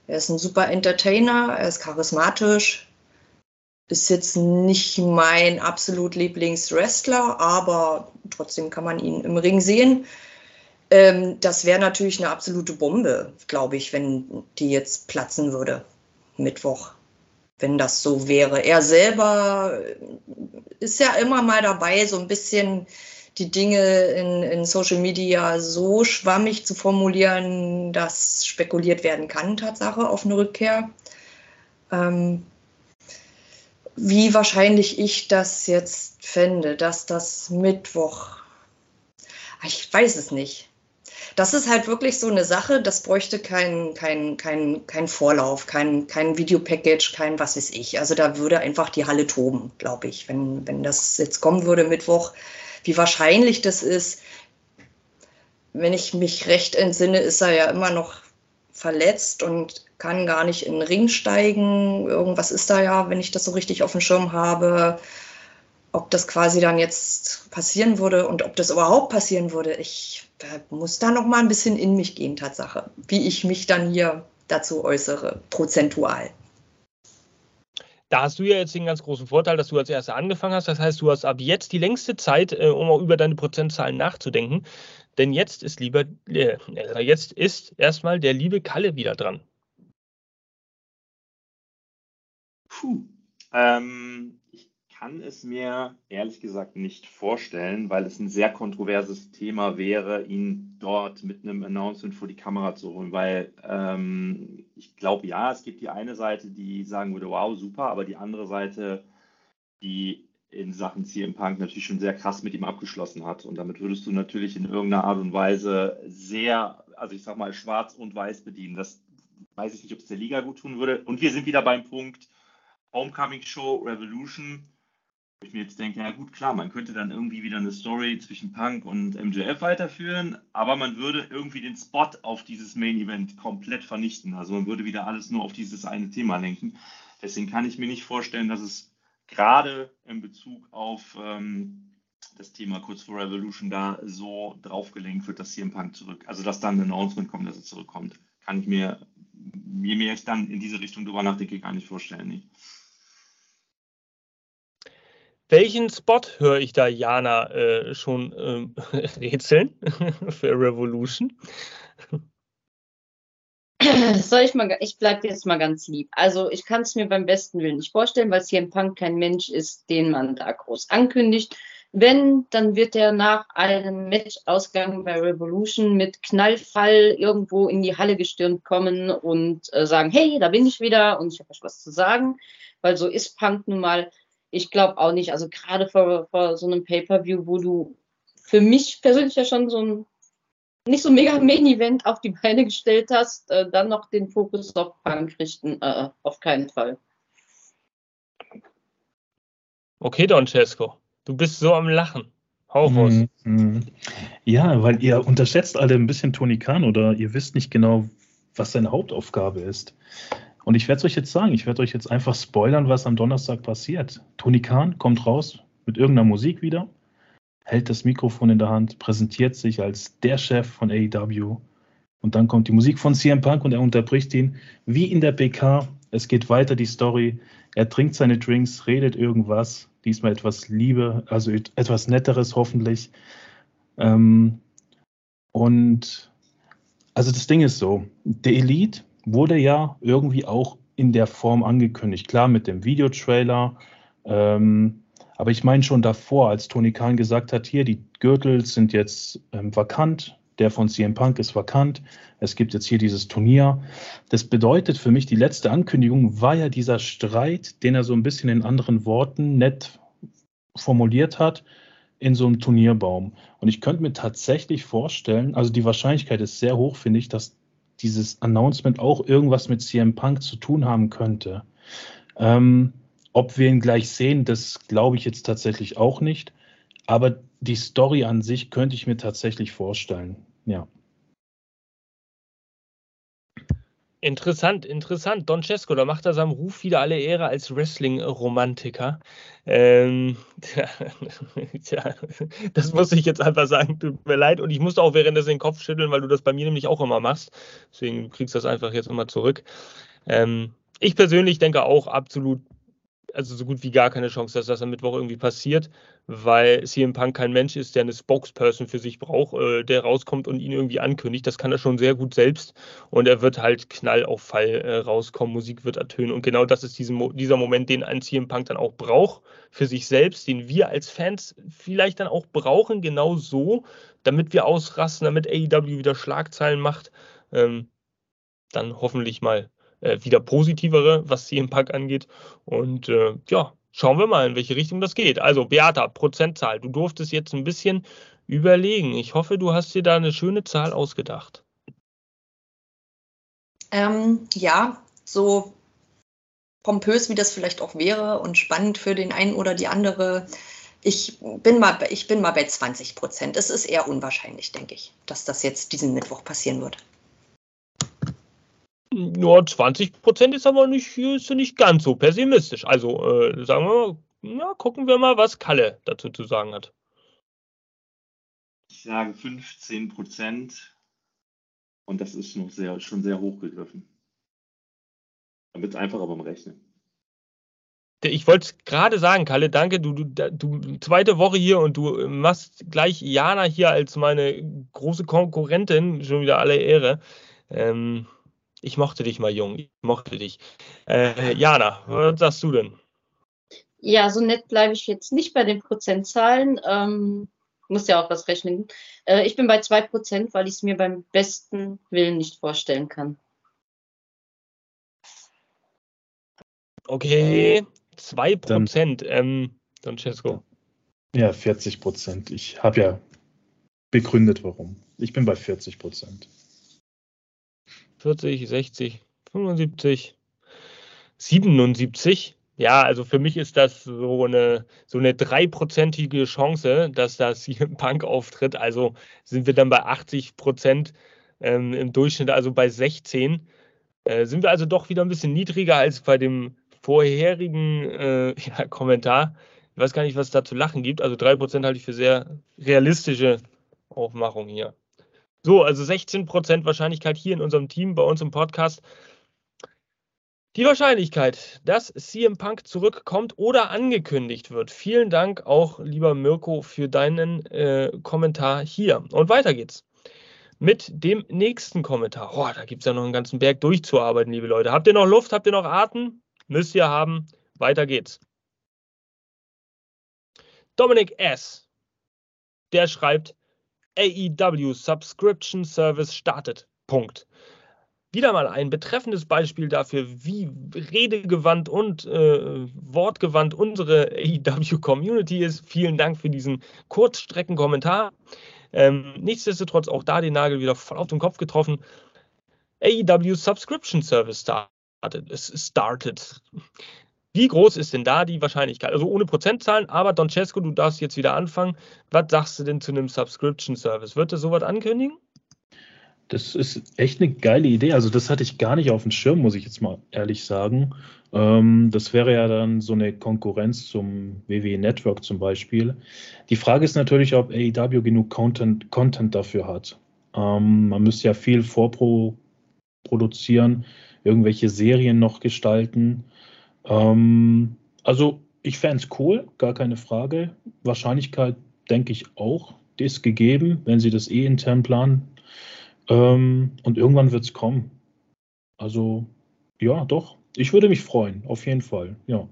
[SPEAKER 5] Er ist ein super Entertainer, er ist charismatisch, ist jetzt nicht mein absolut Lieblingswrestler, aber trotzdem kann man ihn im Ring sehen. Ähm, das wäre natürlich eine absolute Bombe, glaube ich, wenn die jetzt platzen würde, Mittwoch, wenn das so wäre. Er selber ist ja immer mal dabei, so ein bisschen die Dinge in, in Social Media so schwammig zu formulieren, dass spekuliert werden kann, Tatsache, auf eine Rückkehr. Ähm, wie wahrscheinlich ich das jetzt fände, dass das Mittwoch, ich weiß es nicht. Das ist halt wirklich so eine Sache, das bräuchte kein, kein, kein, kein Vorlauf, kein, kein Videopackage, kein was weiß ich. Also da würde einfach die Halle toben, glaube ich, wenn, wenn das jetzt kommen würde Mittwoch wie wahrscheinlich das ist. Wenn ich mich recht entsinne, ist er ja immer noch verletzt und kann gar nicht in den Ring steigen. Irgendwas ist da ja, wenn ich das so richtig auf dem Schirm habe. Ob das quasi dann jetzt passieren würde und ob das überhaupt passieren würde, ich muss da noch mal ein bisschen in mich gehen, Tatsache, wie ich mich dann hier dazu äußere, prozentual
[SPEAKER 1] da hast du ja jetzt den ganz großen Vorteil, dass du als Erster angefangen hast. Das heißt, du hast ab jetzt die längste Zeit, äh, um auch über deine Prozentzahlen nachzudenken. Denn jetzt ist lieber, äh, jetzt ist erstmal der liebe Kalle wieder dran.
[SPEAKER 4] Puh. Ähm, kann es mir ehrlich gesagt nicht vorstellen, weil es ein sehr kontroverses Thema wäre, ihn dort mit einem Announcement vor die Kamera zu holen, weil ähm, ich glaube, ja, es gibt die eine Seite, die sagen würde, wow, super, aber die andere Seite, die in Sachen CM Punk natürlich schon sehr krass mit ihm abgeschlossen hat. Und damit würdest du natürlich in irgendeiner Art und Weise sehr, also ich sag mal, schwarz und weiß bedienen. Das weiß ich nicht, ob es der Liga gut tun würde. Und wir sind wieder beim Punkt Homecoming Show Revolution ich mir jetzt denke, ja gut, klar, man könnte dann irgendwie wieder eine Story zwischen Punk und MJF weiterführen, aber man würde irgendwie den Spot auf dieses Main Event komplett vernichten. Also man würde wieder alles nur auf dieses eine Thema lenken. Deswegen kann ich mir nicht vorstellen, dass es gerade in Bezug auf ähm, das Thema kurz vor Revolution da so draufgelenkt wird, dass hier ein Punk zurück, also dass dann ein Announcement kommt, dass er zurückkommt. Kann ich mir, mir, mir jetzt dann in diese Richtung drüber nachdenke, gar nicht vorstellen. Nicht.
[SPEAKER 1] Welchen Spot höre ich da Jana äh, schon äh, rätseln für Revolution?
[SPEAKER 2] Soll ich mal, ich bleibe jetzt mal ganz lieb. Also ich kann es mir beim besten Willen nicht vorstellen, weil CM Punk kein Mensch ist, den man da groß ankündigt. Wenn, dann wird er nach einem Matchausgang bei Revolution mit Knallfall irgendwo in die Halle gestürmt kommen und äh, sagen, hey, da bin ich wieder und ich habe euch was zu sagen, weil so ist Punk nun mal. Ich glaube auch nicht, also gerade vor, vor so einem Pay-Per-View, wo du für mich persönlich ja schon so ein nicht so mega Main-Event auf die Beine gestellt hast, äh, dann noch den Fokus auf Punk richten, äh, auf keinen Fall.
[SPEAKER 1] Okay, Don Cesco. Du bist so am Lachen. Hau raus.
[SPEAKER 3] Mhm. Ja, weil ihr unterschätzt alle ein bisschen Tony Khan oder ihr wisst nicht genau, was seine Hauptaufgabe ist. Und ich werde es euch jetzt sagen, ich werde euch jetzt einfach spoilern, was am Donnerstag passiert. Tony Khan kommt raus mit irgendeiner Musik wieder, hält das Mikrofon in der Hand, präsentiert sich als der Chef von AEW. Und dann kommt die Musik von CM Punk und er unterbricht ihn, wie in der PK. Es geht weiter die Story. Er trinkt seine Drinks, redet irgendwas diesmal etwas Liebe, also etwas Netteres hoffentlich. Ähm, und also das Ding ist so, der Elite wurde ja irgendwie auch in der Form angekündigt. Klar, mit dem Videotrailer. Ähm, aber ich meine schon davor, als Tony Khan gesagt hat, hier, die Gürtel sind jetzt ähm, vakant, der von CM Punk ist vakant, es gibt jetzt hier dieses Turnier. Das bedeutet für mich, die letzte Ankündigung war ja dieser Streit, den er so ein bisschen in anderen Worten nett formuliert hat, in so einem Turnierbaum. Und ich könnte mir tatsächlich vorstellen, also die Wahrscheinlichkeit ist sehr hoch, finde ich, dass dieses Announcement auch irgendwas mit CM Punk zu tun haben könnte. Ähm, ob wir ihn gleich sehen, das glaube ich jetzt tatsächlich auch nicht. Aber die Story an sich könnte ich mir tatsächlich vorstellen. Ja.
[SPEAKER 1] Interessant, interessant. Don Cesco, da macht er seinem Ruf wieder alle Ehre als Wrestling-Romantiker. Ähm, tja, das muss ich jetzt einfach sagen, tut mir leid. Und ich musste auch währenddessen den Kopf schütteln, weil du das bei mir nämlich auch immer machst. Deswegen kriegst du das einfach jetzt immer zurück. Ähm, ich persönlich denke auch absolut also so gut wie gar keine Chance, dass das am Mittwoch irgendwie passiert, weil CM Punk kein Mensch ist, der eine Spokesperson für sich braucht, äh, der rauskommt und ihn irgendwie ankündigt. Das kann er schon sehr gut selbst und er wird halt Knall auf Fall äh, rauskommen, Musik wird ertönen und genau das ist diesen, dieser Moment, den ein CM Punk dann auch braucht für sich selbst, den wir als Fans vielleicht dann auch brauchen, genau so, damit wir ausrasten, damit AEW wieder Schlagzeilen macht. Ähm, dann hoffentlich mal äh, wieder positivere, was CM Punk angeht. Und äh, ja, schauen wir mal, in welche Richtung das geht. Also, Beata, Prozentzahl. Du durftest jetzt ein bisschen überlegen. Ich hoffe, du hast dir da eine schöne Zahl ausgedacht.
[SPEAKER 5] Ähm, ja, so pompös, wie das vielleicht auch wäre und spannend für den einen oder die andere. Ich bin mal, ich bin mal bei 20 Prozent. Es ist eher unwahrscheinlich, denke ich, dass das jetzt diesen Mittwoch passieren wird.
[SPEAKER 1] Nur 20 Prozent ist aber nicht, ist nicht ganz so pessimistisch. Also äh, sagen wir mal, ja, gucken wir mal, was Kalle dazu zu sagen hat.
[SPEAKER 4] Ich sage 15 Prozent und das ist noch sehr, schon sehr hoch gegriffen. Damit es einfacher beim Rechnen.
[SPEAKER 1] Ich wollte es gerade sagen, Kalle, danke. Du, du, du, zweite Woche hier und du machst gleich Jana hier als meine große Konkurrentin, schon wieder alle Ehre. Ähm, ich mochte dich mal jung, ich mochte dich. Äh, Jana, was sagst du denn?
[SPEAKER 2] Ja, so nett bleibe ich jetzt nicht bei den Prozentzahlen. Ähm, muss ja auch was rechnen. Äh, ich bin bei 2%, weil ich es mir beim besten Willen nicht vorstellen kann.
[SPEAKER 1] Okay, 2%. Dann, ähm, Francesco.
[SPEAKER 3] Ja, 40% Ich habe ja begründet, warum. Ich bin bei 40
[SPEAKER 1] 40, 60, 75, 77. Ja, also für mich ist das so eine so eine dreiprozentige Chance, dass das hier im Punk auftritt. Also sind wir dann bei 80 Prozent ähm, im Durchschnitt, also bei 16. Äh, sind wir also doch wieder ein bisschen niedriger als bei dem vorherigen äh, ja, Kommentar. Ich weiß gar nicht, was da zu lachen gibt. Also 3% halte ich für sehr realistische Aufmachung hier. So, also 16% Wahrscheinlichkeit hier in unserem Team, bei uns im Podcast. Die Wahrscheinlichkeit, dass CM Punk zurückkommt oder angekündigt wird. Vielen Dank auch, lieber Mirko, für deinen äh, Kommentar hier. Und weiter geht's mit dem nächsten Kommentar. Oh, da gibt es ja noch einen ganzen Berg durchzuarbeiten, liebe Leute. Habt ihr noch Luft? Habt ihr noch Atem? Müsst ihr haben. Weiter geht's. Dominic S. Der schreibt, AEW Subscription Service startet. Punkt. Wieder mal ein betreffendes Beispiel dafür, wie redegewandt und äh, wortgewandt unsere AEW-Community ist. Vielen Dank für diesen Kurzstreckenkommentar. Ähm, nichtsdestotrotz auch da den Nagel wieder voll auf den Kopf getroffen. AEW Subscription Service started. Es started. Wie groß ist denn da die Wahrscheinlichkeit? Also ohne Prozentzahlen, aber Don Cesco, du darfst jetzt wieder anfangen. Was sagst du denn zu einem Subscription Service? Wird er sowas ankündigen?
[SPEAKER 3] Das ist echt eine geile Idee. Also, das hatte ich gar nicht auf dem Schirm, muss ich jetzt mal ehrlich sagen. Ähm, das wäre ja dann so eine Konkurrenz zum WWE Network zum Beispiel. Die Frage ist natürlich, ob AEW genug Content, Content dafür hat. Ähm, man müsste ja viel vorproduzieren, irgendwelche Serien noch gestalten. Ähm, also ich fände es cool, gar keine Frage. Wahrscheinlichkeit denke ich auch, die ist gegeben, wenn sie das eh intern planen. Ähm, und irgendwann wird es kommen. Also ja, doch. Ich würde mich freuen, auf jeden Fall, ja.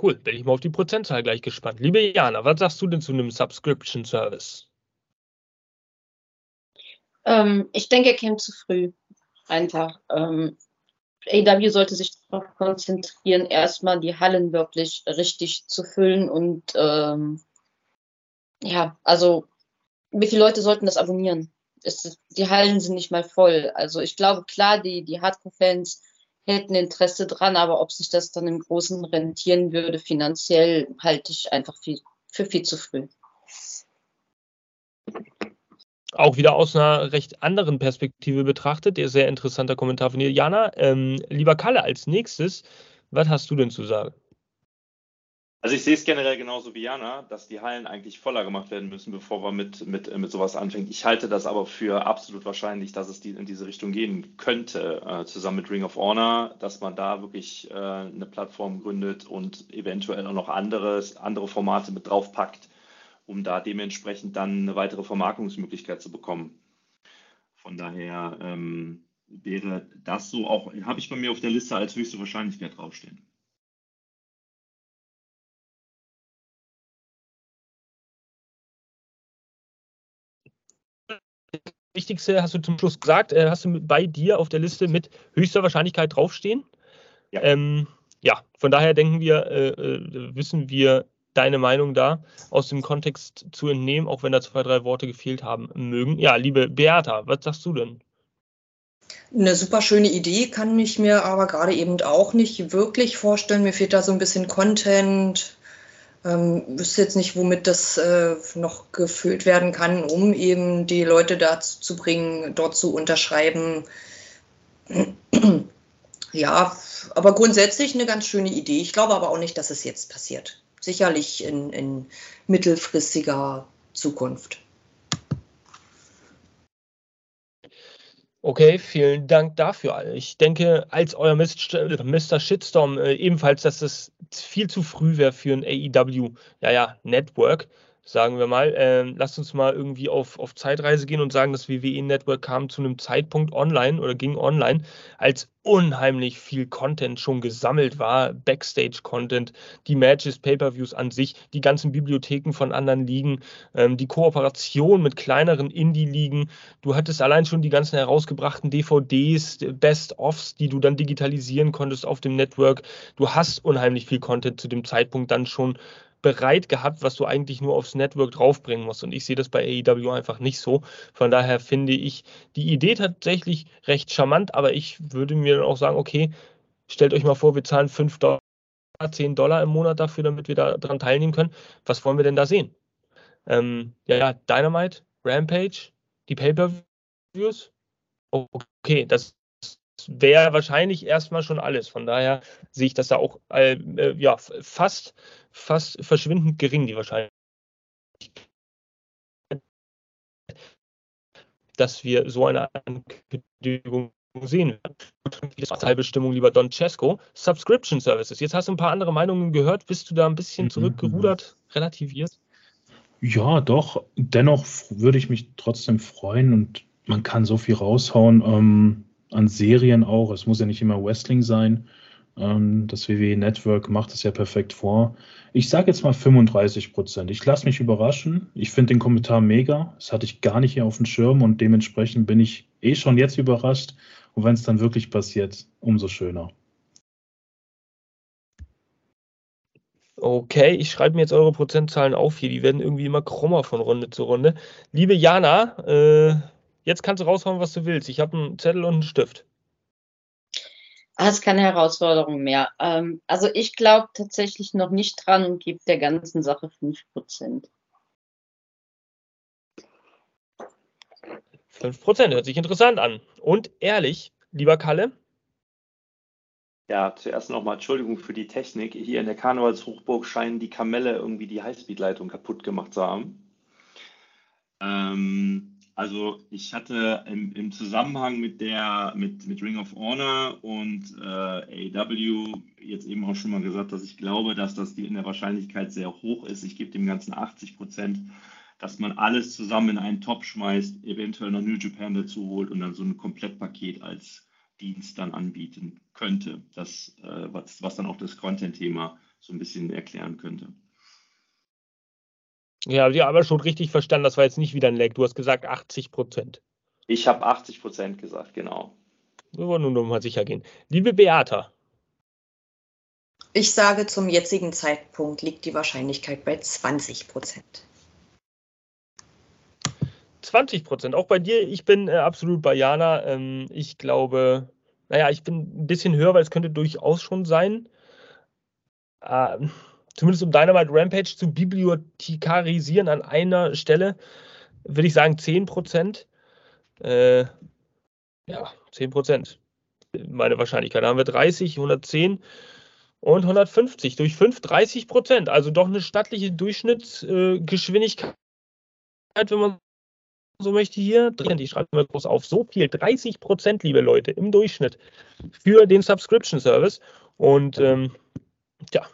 [SPEAKER 1] Cool, bin ich mal auf die Prozentzahl gleich gespannt. Liebe Jana, was sagst du denn zu einem Subscription Service?
[SPEAKER 2] Ähm, ich denke, er käme zu früh. Einfach. Ähm, AW sollte sich darauf konzentrieren, erstmal die Hallen wirklich richtig zu füllen und ähm, ja, also wie viele Leute sollten das abonnieren? Es, die Hallen sind nicht mal voll. Also ich glaube, klar, die, die Hardcore-Fans hätten Interesse dran, aber ob sich das dann im Großen rentieren würde, finanziell, halte ich einfach viel, für viel zu früh.
[SPEAKER 1] Auch wieder aus einer recht anderen Perspektive betrachtet. Der sehr interessanter Kommentar von dir. Jana, ähm, lieber Kalle, als nächstes, was hast du denn zu sagen?
[SPEAKER 4] Also ich sehe es generell genauso wie Jana, dass die Hallen eigentlich voller gemacht werden müssen, bevor man mit, mit, mit sowas anfängt. Ich halte das aber für absolut wahrscheinlich, dass es die, in diese Richtung gehen könnte, äh, zusammen mit Ring of Honor, dass man da wirklich äh, eine Plattform gründet und eventuell auch noch anderes, andere Formate mit draufpackt um da dementsprechend dann eine weitere Vermarktungsmöglichkeit zu bekommen. Von daher ähm, wäre das so auch, habe ich bei mir auf der Liste als höchste Wahrscheinlichkeit draufstehen.
[SPEAKER 1] Wichtigste hast du zum Schluss gesagt, äh, hast du bei dir auf der Liste mit höchster Wahrscheinlichkeit draufstehen. Ja, ähm, ja von daher denken wir, äh, äh wissen wir deine Meinung da aus dem Kontext zu entnehmen, auch wenn da zwei, drei Worte gefehlt haben mögen. Ja, liebe Beata, was sagst du denn?
[SPEAKER 5] Eine super schöne Idee, kann ich mir aber gerade eben auch nicht wirklich vorstellen. Mir fehlt da so ein bisschen Content. Ähm, wüsste jetzt nicht, womit das äh, noch gefüllt werden kann, um eben die Leute dazu zu bringen, dort zu unterschreiben. ja, aber grundsätzlich eine ganz schöne Idee. Ich glaube aber auch nicht, dass es jetzt passiert sicherlich in, in mittelfristiger Zukunft.
[SPEAKER 1] Okay, vielen Dank dafür. Ich denke, als euer Mr. Shitstorm äh, ebenfalls, dass es viel zu früh wäre für ein AEW, ja, ja, Network sagen wir mal. Ähm, lasst uns mal irgendwie auf, auf Zeitreise gehen und sagen, das WWE Network kam zu einem Zeitpunkt online oder ging online, als unheimlich viel Content schon gesammelt war, Backstage-Content, die Matches, Pay-per-Views an sich, die ganzen Bibliotheken von anderen Ligen, ähm, die Kooperation mit kleineren Indie-Ligen. Du hattest allein schon die ganzen herausgebrachten DVDs, Best-ofs, die du dann digitalisieren konntest auf dem Network. Du hast unheimlich viel Content zu dem Zeitpunkt dann schon bereit gehabt, was du eigentlich nur aufs Network draufbringen musst. Und ich sehe das bei AEW einfach nicht so. Von daher finde ich die Idee tatsächlich recht charmant, aber ich würde mir dann auch sagen, okay, stellt euch mal vor, wir zahlen 5 Dollar, 10 Dollar im Monat dafür, damit wir daran teilnehmen können. Was wollen wir denn da sehen? Ähm, ja, ja, Dynamite, Rampage, die Pay-Per-Views. Okay, das wäre wahrscheinlich erstmal schon alles. Von daher sehe ich das da auch äh, ja, fast, fast verschwindend gering, die Wahrscheinlichkeit, dass wir so eine Ankündigung sehen werden. Teilbestimmung, lieber Don Cesco. Subscription Services. Jetzt hast du ein paar andere Meinungen gehört. Bist du da ein bisschen mhm. zurückgerudert, relativiert?
[SPEAKER 3] Ja, doch. Dennoch würde ich mich trotzdem freuen und man kann so viel raushauen. Ähm, an Serien auch. Es muss ja nicht immer Wrestling sein. Ähm, das WWE Network macht es ja perfekt vor. Ich sage jetzt mal 35 Prozent. Ich lasse mich überraschen. Ich finde den Kommentar mega. Das hatte ich gar nicht hier auf dem Schirm und dementsprechend bin ich eh schon jetzt überrascht. Und wenn es dann wirklich passiert, umso schöner.
[SPEAKER 1] Okay, ich schreibe mir jetzt eure Prozentzahlen auf hier. Die werden irgendwie immer krummer von Runde zu Runde. Liebe Jana, äh, jetzt kannst du raushauen, was du willst. Ich habe einen Zettel und einen Stift.
[SPEAKER 2] Das ah, ist keine Herausforderung mehr. Ähm, also ich glaube tatsächlich noch nicht dran und gebe der ganzen Sache 5%.
[SPEAKER 1] 5% hört sich interessant an. Und ehrlich, lieber Kalle,
[SPEAKER 4] ja, zuerst nochmal Entschuldigung für die Technik. Hier in der Karnevalshochburg scheinen die Kamelle irgendwie die Highspeed-Leitung kaputt gemacht zu haben. Ähm, also ich hatte im, im, Zusammenhang mit der mit, mit Ring of Honor und äh, AW jetzt eben auch schon mal gesagt, dass ich glaube, dass das in der Wahrscheinlichkeit sehr hoch ist. Ich gebe dem Ganzen 80 Prozent, dass man alles zusammen in einen Top schmeißt, eventuell noch New Japan dazu holt und dann so ein Komplettpaket als Dienst dann anbieten könnte, das, äh, was, was dann auch das Content-Thema so ein bisschen erklären könnte.
[SPEAKER 1] Ja, die aber schon richtig verstanden, das war jetzt nicht wieder ein Lag. Du hast gesagt 80 Prozent.
[SPEAKER 4] Ich habe 80 Prozent gesagt, genau.
[SPEAKER 1] Wir wollen nur noch mal sicher gehen. Liebe Beata.
[SPEAKER 5] Ich sage, zum jetzigen Zeitpunkt liegt die Wahrscheinlichkeit bei 20 Prozent.
[SPEAKER 1] 20 Prozent. Auch bei dir, ich bin äh, absolut bei Jana. Ähm, ich glaube, naja, ich bin ein bisschen höher, weil es könnte durchaus schon sein. Äh, zumindest um Dynamite Rampage zu bibliothekarisieren an einer Stelle, würde ich sagen 10 Prozent. Äh, ja, 10 Prozent. Meine Wahrscheinlichkeit. Da haben wir 30, 110 und 150 durch 5, 30 Prozent. Also doch eine stattliche Durchschnittsgeschwindigkeit, wenn man so möchte hier, ich schreibe mir groß auf, so viel, 30 Prozent, liebe Leute, im Durchschnitt für den Subscription Service. Und ähm, ja,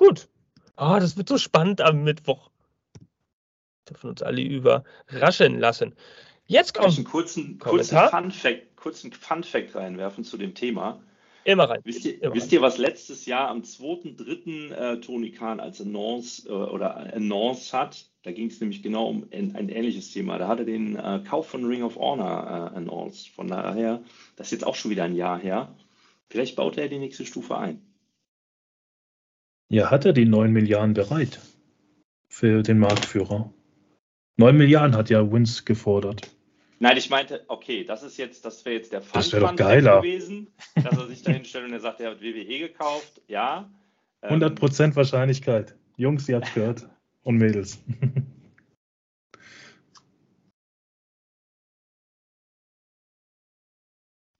[SPEAKER 1] gut. Ah, oh, das wird so spannend am Mittwoch. Wir dürfen uns alle überraschen lassen. Jetzt kommt
[SPEAKER 4] einen kurzen, kurzen Fun Fact, kurzen Fun Fact reinwerfen zu dem Thema.
[SPEAKER 1] Immer rein.
[SPEAKER 4] Wisst ihr, wisst ihr was letztes Jahr am 2.3. Äh, Tony Khan als Annonce äh, oder Annonce hat? Da ging es nämlich genau um ein, ein, ähnliches Thema. Da hat er den äh, Kauf von Ring of Honor äh, announced. Von daher, das ist jetzt auch schon wieder ein Jahr her. Vielleicht baut er die nächste Stufe ein.
[SPEAKER 3] Ja, hat er die 9 Milliarden bereit für den Marktführer? 9 Milliarden hat ja Wins gefordert.
[SPEAKER 4] Nein, ich meinte, okay, das ist jetzt, das wäre jetzt der
[SPEAKER 3] Fun das doch geiler.
[SPEAKER 4] gewesen, dass er sich dahin stellt und er sagt, er hat WWE gekauft. Ja.
[SPEAKER 3] 100% ähm, Wahrscheinlichkeit. Jungs, ihr habt gehört. Und Mädels.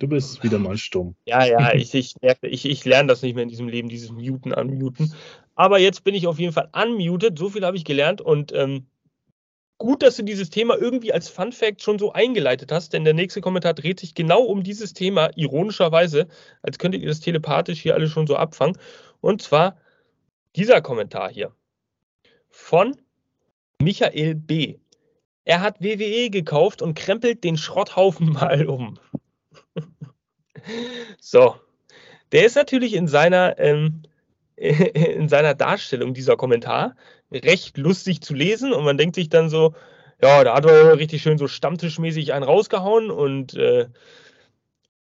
[SPEAKER 3] Du bist wieder mal stumm.
[SPEAKER 1] Ja, ja, ich, ich merke, ich, ich lerne das nicht mehr in diesem Leben, dieses Muten, Unmuten. Aber jetzt bin ich auf jeden Fall unmuted. So viel habe ich gelernt und ähm, gut, dass du dieses Thema irgendwie als Fun Fact schon so eingeleitet hast, denn der nächste Kommentar dreht sich genau um dieses Thema, ironischerweise, als könntet ihr das telepathisch hier alle schon so abfangen. Und zwar dieser Kommentar hier von Michael B. Er hat WWE gekauft und krempelt den Schrotthaufen mal um. So, der ist natürlich in seiner, ähm, in seiner Darstellung dieser Kommentar recht lustig zu lesen und man denkt sich dann so, ja, da hat er richtig schön so stammtischmäßig einen rausgehauen und äh,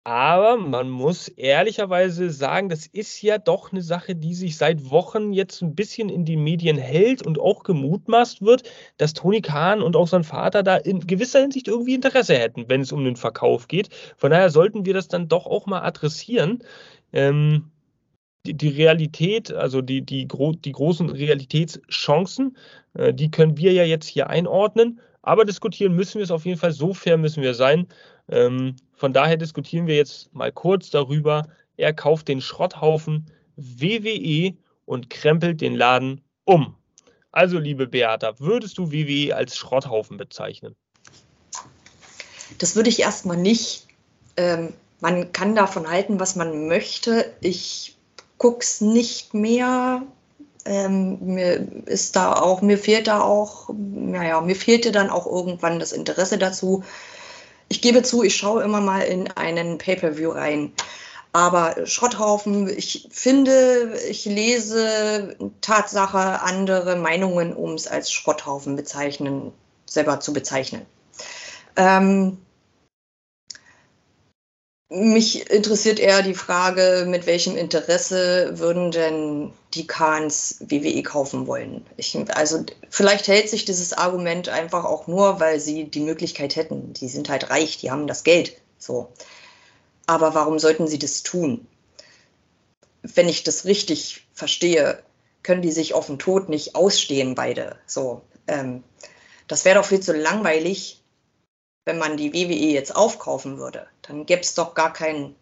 [SPEAKER 1] aber man muss ehrlicherweise sagen, das ist ja doch eine Sache, die sich seit Wochen jetzt ein bisschen in den Medien hält und auch gemutmaßt wird, dass Tony Kahn und auch sein Vater da in gewisser Hinsicht irgendwie Interesse hätten, wenn es um den Verkauf geht. Von daher sollten wir das dann doch auch mal adressieren. Ähm, die, die, Realität, also die, die, gro die großen Realitätschancen, äh, die können wir ja jetzt hier einordnen. Aber diskutieren müssen wir es auf jeden Fall. So fair müssen wir sein. Ähm, von daher diskutieren wir jetzt mal kurz darüber. Er kauft den Schrotthaufen WWE und krempelt den Laden um. Also, liebe Beata, würdest du WWE als Schrotthaufen bezeichnen?
[SPEAKER 5] Das würde ich erstmal nicht. Ähm, man kann davon halten, was man möchte. Ich gucke es nicht mehr. Ähm, mir ist da auch, mir fehlt da auch, naja, mir fehlte dann auch irgendwann das Interesse dazu ich gebe zu, ich schaue immer mal in einen Pay-per-view rein. Aber Schrotthaufen, ich finde, ich lese Tatsache andere Meinungen, um es als Schrotthaufen bezeichnen, selber zu bezeichnen. Ähm, mich interessiert eher die Frage, mit welchem Interesse würden denn die Kahns WWE kaufen wollen? Ich, also vielleicht hält sich dieses Argument einfach auch nur, weil sie die Möglichkeit hätten. Die sind halt reich, die haben das Geld. So. Aber warum sollten sie das tun? Wenn ich das richtig verstehe, können die sich auf den Tod nicht ausstehen, beide. So. Ähm, das wäre doch viel zu langweilig, wenn man die WWE jetzt aufkaufen würde, dann gäbe es doch gar keinen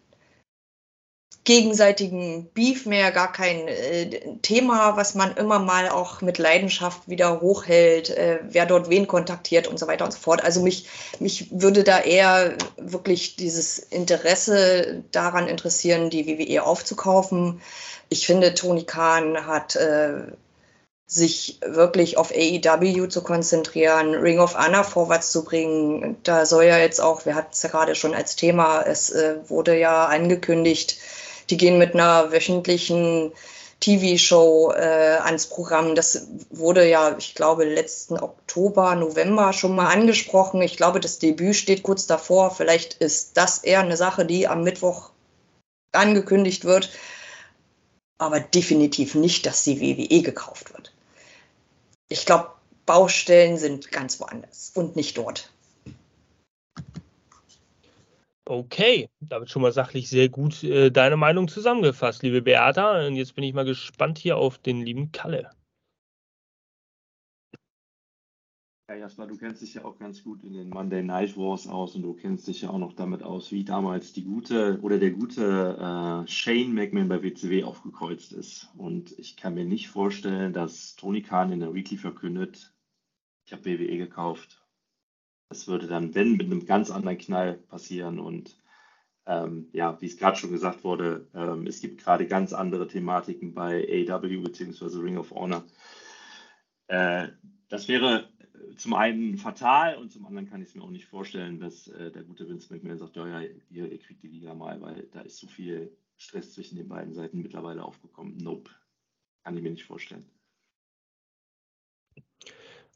[SPEAKER 5] gegenseitigen Beef mehr, gar kein äh, Thema, was man immer mal auch mit Leidenschaft wieder hochhält, äh, wer dort wen kontaktiert und so weiter und so fort. Also mich, mich würde da eher wirklich dieses Interesse daran interessieren, die WWE aufzukaufen. Ich finde, Tony Khan hat äh, sich wirklich auf AEW zu konzentrieren, Ring of Honor vorwärts zu bringen. Da soll ja jetzt auch, wir hatten es ja gerade schon als Thema, es äh, wurde ja angekündigt, die gehen mit einer wöchentlichen TV-Show äh, ans Programm. Das wurde ja, ich glaube, letzten Oktober, November schon mal angesprochen. Ich glaube, das Debüt steht kurz davor. Vielleicht ist das eher eine Sache, die am Mittwoch angekündigt wird. Aber definitiv nicht, dass die WWE gekauft wird ich glaube, Baustellen sind ganz woanders und nicht dort.
[SPEAKER 1] Okay, damit schon mal sachlich sehr gut äh, deine Meinung zusammengefasst, liebe Beata. Und jetzt bin ich mal gespannt hier auf den lieben Kalle.
[SPEAKER 4] Ja, Jasper, du kennst dich ja auch ganz gut in den Monday Night Wars aus und du kennst dich ja auch noch damit aus, wie damals die gute oder der gute äh, Shane McMahon bei WCW aufgekreuzt ist. Und ich kann mir nicht vorstellen, dass Tony Khan in der Weekly verkündet, ich habe WWE gekauft. Das würde dann, wenn, mit einem ganz anderen Knall passieren. Und ähm, ja, wie es gerade schon gesagt wurde, ähm, es gibt gerade ganz andere Thematiken bei AW bzw. Ring of Honor. Äh, das wäre zum einen fatal und zum anderen kann ich es mir auch nicht vorstellen, dass äh, der gute Vince McMahon sagt, ja, ja, ihr, ihr, kriegt die Liga mal, weil da ist so viel Stress zwischen den beiden Seiten mittlerweile aufgekommen. Nope. Kann ich mir nicht vorstellen.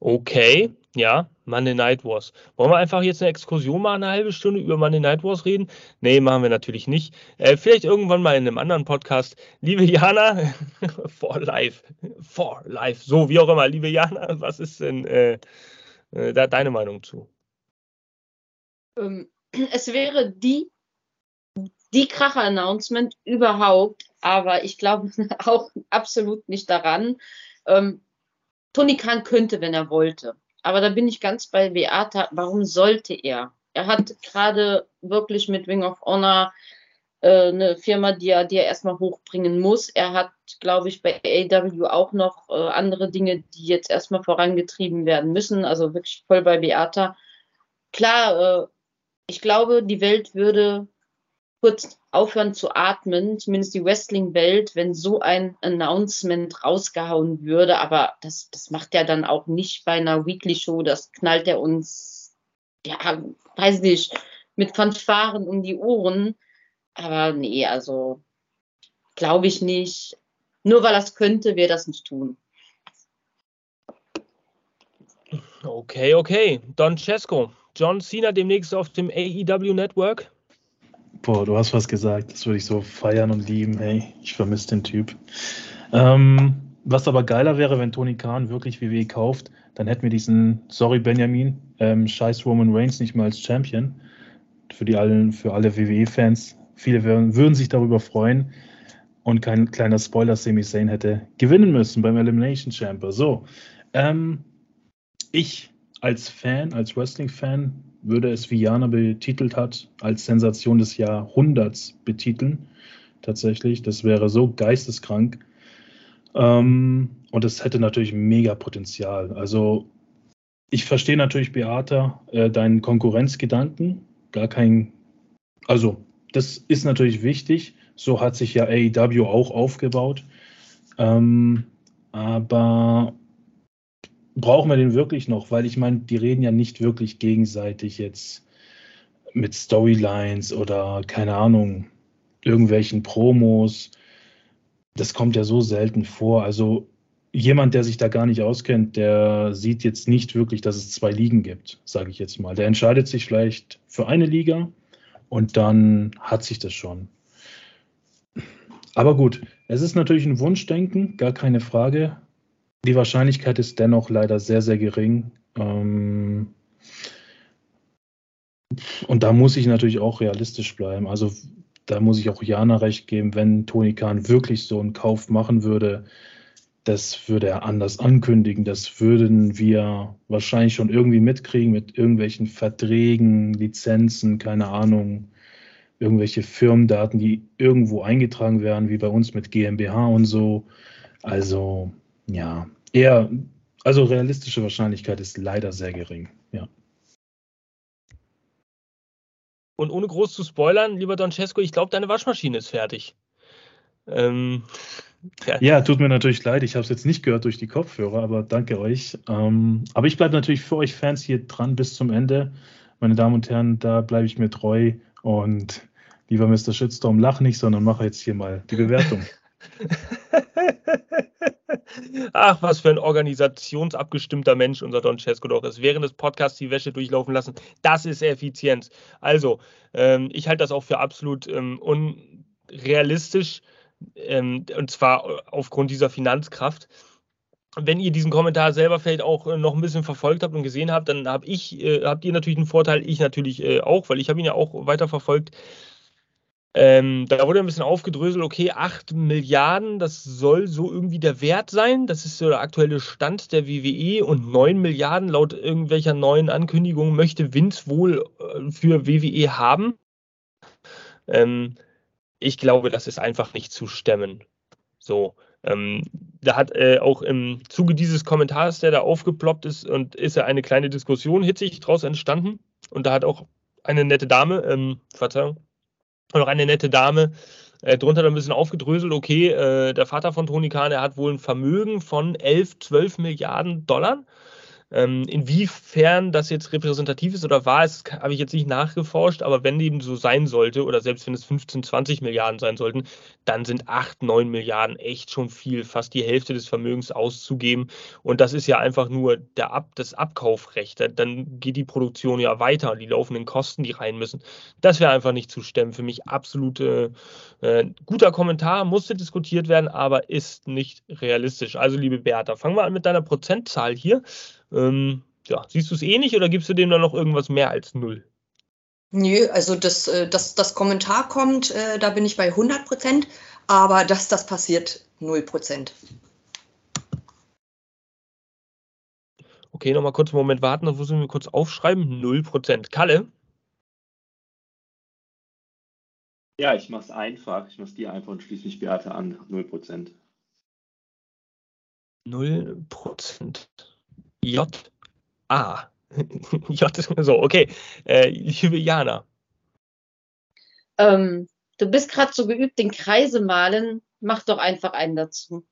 [SPEAKER 1] Okay, ja, Monday Night Wars. Wollen wir einfach jetzt eine Exkursion machen, eine halbe Stunde über Monday Night Wars reden? Nee, machen wir natürlich nicht. Äh, vielleicht irgendwann mal in einem anderen Podcast. Liebe Jana, for life, for life, so wie auch immer. Liebe Jana, was ist denn äh, äh, da deine Meinung zu?
[SPEAKER 2] Ähm, es wäre die, die Kracher-Announcement überhaupt, aber ich glaube auch absolut nicht daran. Ähm, Tony Khan könnte, wenn er wollte. Aber da bin ich ganz bei Beata. Warum sollte er? Er hat gerade wirklich mit Wing of Honor äh, eine Firma, die er, die er erstmal hochbringen muss. Er hat, glaube ich, bei AW auch noch äh, andere Dinge, die jetzt erstmal vorangetrieben werden müssen. Also wirklich voll bei Beata. Klar, äh, ich glaube, die Welt würde kurz aufhören zu atmen, zumindest die Wrestling-Welt, wenn so ein Announcement rausgehauen würde. Aber das, das macht er dann auch nicht bei einer Weekly-Show. Das knallt er uns, ja, weiß nicht, mit Fanfaren um die Ohren. Aber nee, also glaube ich nicht. Nur weil es könnte, wir das nicht tun.
[SPEAKER 1] Okay, okay. Don Cesco, John Cena demnächst auf dem AEW Network.
[SPEAKER 3] Boah, du hast was gesagt. Das würde ich so feiern und lieben. Hey, ich vermisse den Typ. Ähm, was aber geiler wäre, wenn Tony Khan wirklich WWE kauft, dann hätten wir diesen, sorry Benjamin, ähm, scheiß Roman Reigns nicht mehr als Champion. Für, die allen, für alle WWE-Fans. Viele würden, würden sich darüber freuen. Und kein kleiner Spoiler, Sami Zayn hätte gewinnen müssen beim Elimination Chamber. So, ähm, ich als Fan, als Wrestling-Fan, würde es, wie Jana betitelt hat, als Sensation des Jahrhunderts betiteln. Tatsächlich, das wäre so geisteskrank. Ähm, und es hätte natürlich mega Potenzial. Also, ich verstehe natürlich, Beata, äh, deinen Konkurrenzgedanken. Gar kein. Also, das ist natürlich wichtig. So hat sich ja AEW auch aufgebaut. Ähm, aber brauchen wir den wirklich noch? Weil ich meine, die reden ja nicht wirklich gegenseitig jetzt mit Storylines oder keine Ahnung. irgendwelchen Promos. Das kommt ja so selten vor. Also jemand, der sich da gar nicht auskennt, der sieht jetzt nicht wirklich, dass es zwei Ligen gibt, sage ich jetzt mal. Der entscheidet sich vielleicht für eine Liga und dann hat sich das schon. Aber gut, es ist natürlich ein Wunschdenken, gar keine Frage. Die Wahrscheinlichkeit ist dennoch leider sehr, sehr gering. Ähm und da muss ich natürlich auch realistisch bleiben. Also da muss ich auch Jana recht geben, wenn Toni Kahn wirklich so einen Kauf machen würde, das würde er anders ankündigen. Das würden wir wahrscheinlich schon irgendwie mitkriegen mit irgendwelchen Verträgen, Lizenzen, keine Ahnung, irgendwelche Firmendaten, die irgendwo eingetragen werden, wie bei uns mit GmbH und so. Also ja, eher, also realistische Wahrscheinlichkeit ist leider sehr gering, ja.
[SPEAKER 1] Und ohne groß zu spoilern, lieber Don Cesco, ich glaube, deine Waschmaschine ist fertig.
[SPEAKER 3] Ähm, ja. ja. tut mir natürlich leid. Ich habe es jetzt nicht gehört durch die Kopfhörer, aber danke euch. Ähm, aber ich bleibe natürlich für euch Fans hier dran bis zum Ende. Meine Damen und Herren, da bleibe ich mir treu. Und lieber Mr. Shitstorm, lach nicht, sondern mache jetzt hier mal die Bewertung.
[SPEAKER 1] Ach, was für ein organisationsabgestimmter Mensch unser Don Cesco doch ist. Während des Podcasts die Wäsche durchlaufen lassen, das ist Effizienz. Also, ähm, ich halte das auch für absolut ähm, unrealistisch, ähm, und zwar aufgrund dieser Finanzkraft. Wenn ihr diesen Kommentar selber vielleicht auch äh, noch ein bisschen verfolgt habt und gesehen habt, dann hab ich, äh, habt ihr natürlich einen Vorteil, ich natürlich äh, auch, weil ich habe ihn ja auch weiter verfolgt. Ähm, da wurde ein bisschen aufgedröselt, okay, 8 Milliarden, das soll so irgendwie der Wert sein. Das ist so der aktuelle Stand der WWE und 9 Milliarden laut irgendwelcher neuen Ankündigungen möchte Vince wohl äh, für WWE haben. Ähm, ich glaube, das ist einfach nicht zu stemmen. So. Ähm, da hat äh, auch im Zuge dieses Kommentars, der da aufgeploppt ist, und ist ja eine kleine Diskussion hitzig daraus entstanden. Und da hat auch eine nette Dame, ähm, Verzeihung, noch eine nette Dame. Äh, drunter ein bisschen aufgedröselt, okay, äh, der Vater von Tony Khan, der hat wohl ein Vermögen von 11, 12 Milliarden Dollar inwiefern das jetzt repräsentativ ist oder war, es habe ich jetzt nicht nachgeforscht, aber wenn eben so sein sollte oder selbst wenn es 15, 20 Milliarden sein sollten, dann sind 8, 9 Milliarden echt schon viel, fast die Hälfte des Vermögens auszugeben. Und das ist ja einfach nur der Ab, das Abkaufrecht. Dann geht die Produktion ja weiter, die laufenden Kosten, die rein müssen. Das wäre einfach nicht zu stemmen. Für mich absolut äh, guter Kommentar, musste diskutiert werden, aber ist nicht realistisch. Also, liebe Bertha, fangen wir an mit deiner Prozentzahl hier. Ähm, ja, siehst du es ähnlich oder gibst du dem dann noch irgendwas mehr als null?
[SPEAKER 5] Nö, also das, äh, das, das Kommentar kommt, äh, da bin ich bei 100 Prozent, aber dass das passiert, 0 Prozent.
[SPEAKER 1] Okay, nochmal kurz einen Moment warten, das müssen wir kurz aufschreiben. 0 Prozent. Kalle?
[SPEAKER 4] Ja, ich mache es einfach. Ich mache es dir einfach und schließe mich Beate an. 0 Prozent.
[SPEAKER 1] 0 Prozent. J. A. J. So, okay. Äh, liebe Jana.
[SPEAKER 2] Ähm, du bist gerade so geübt, den Kreise malen. Mach doch einfach einen dazu.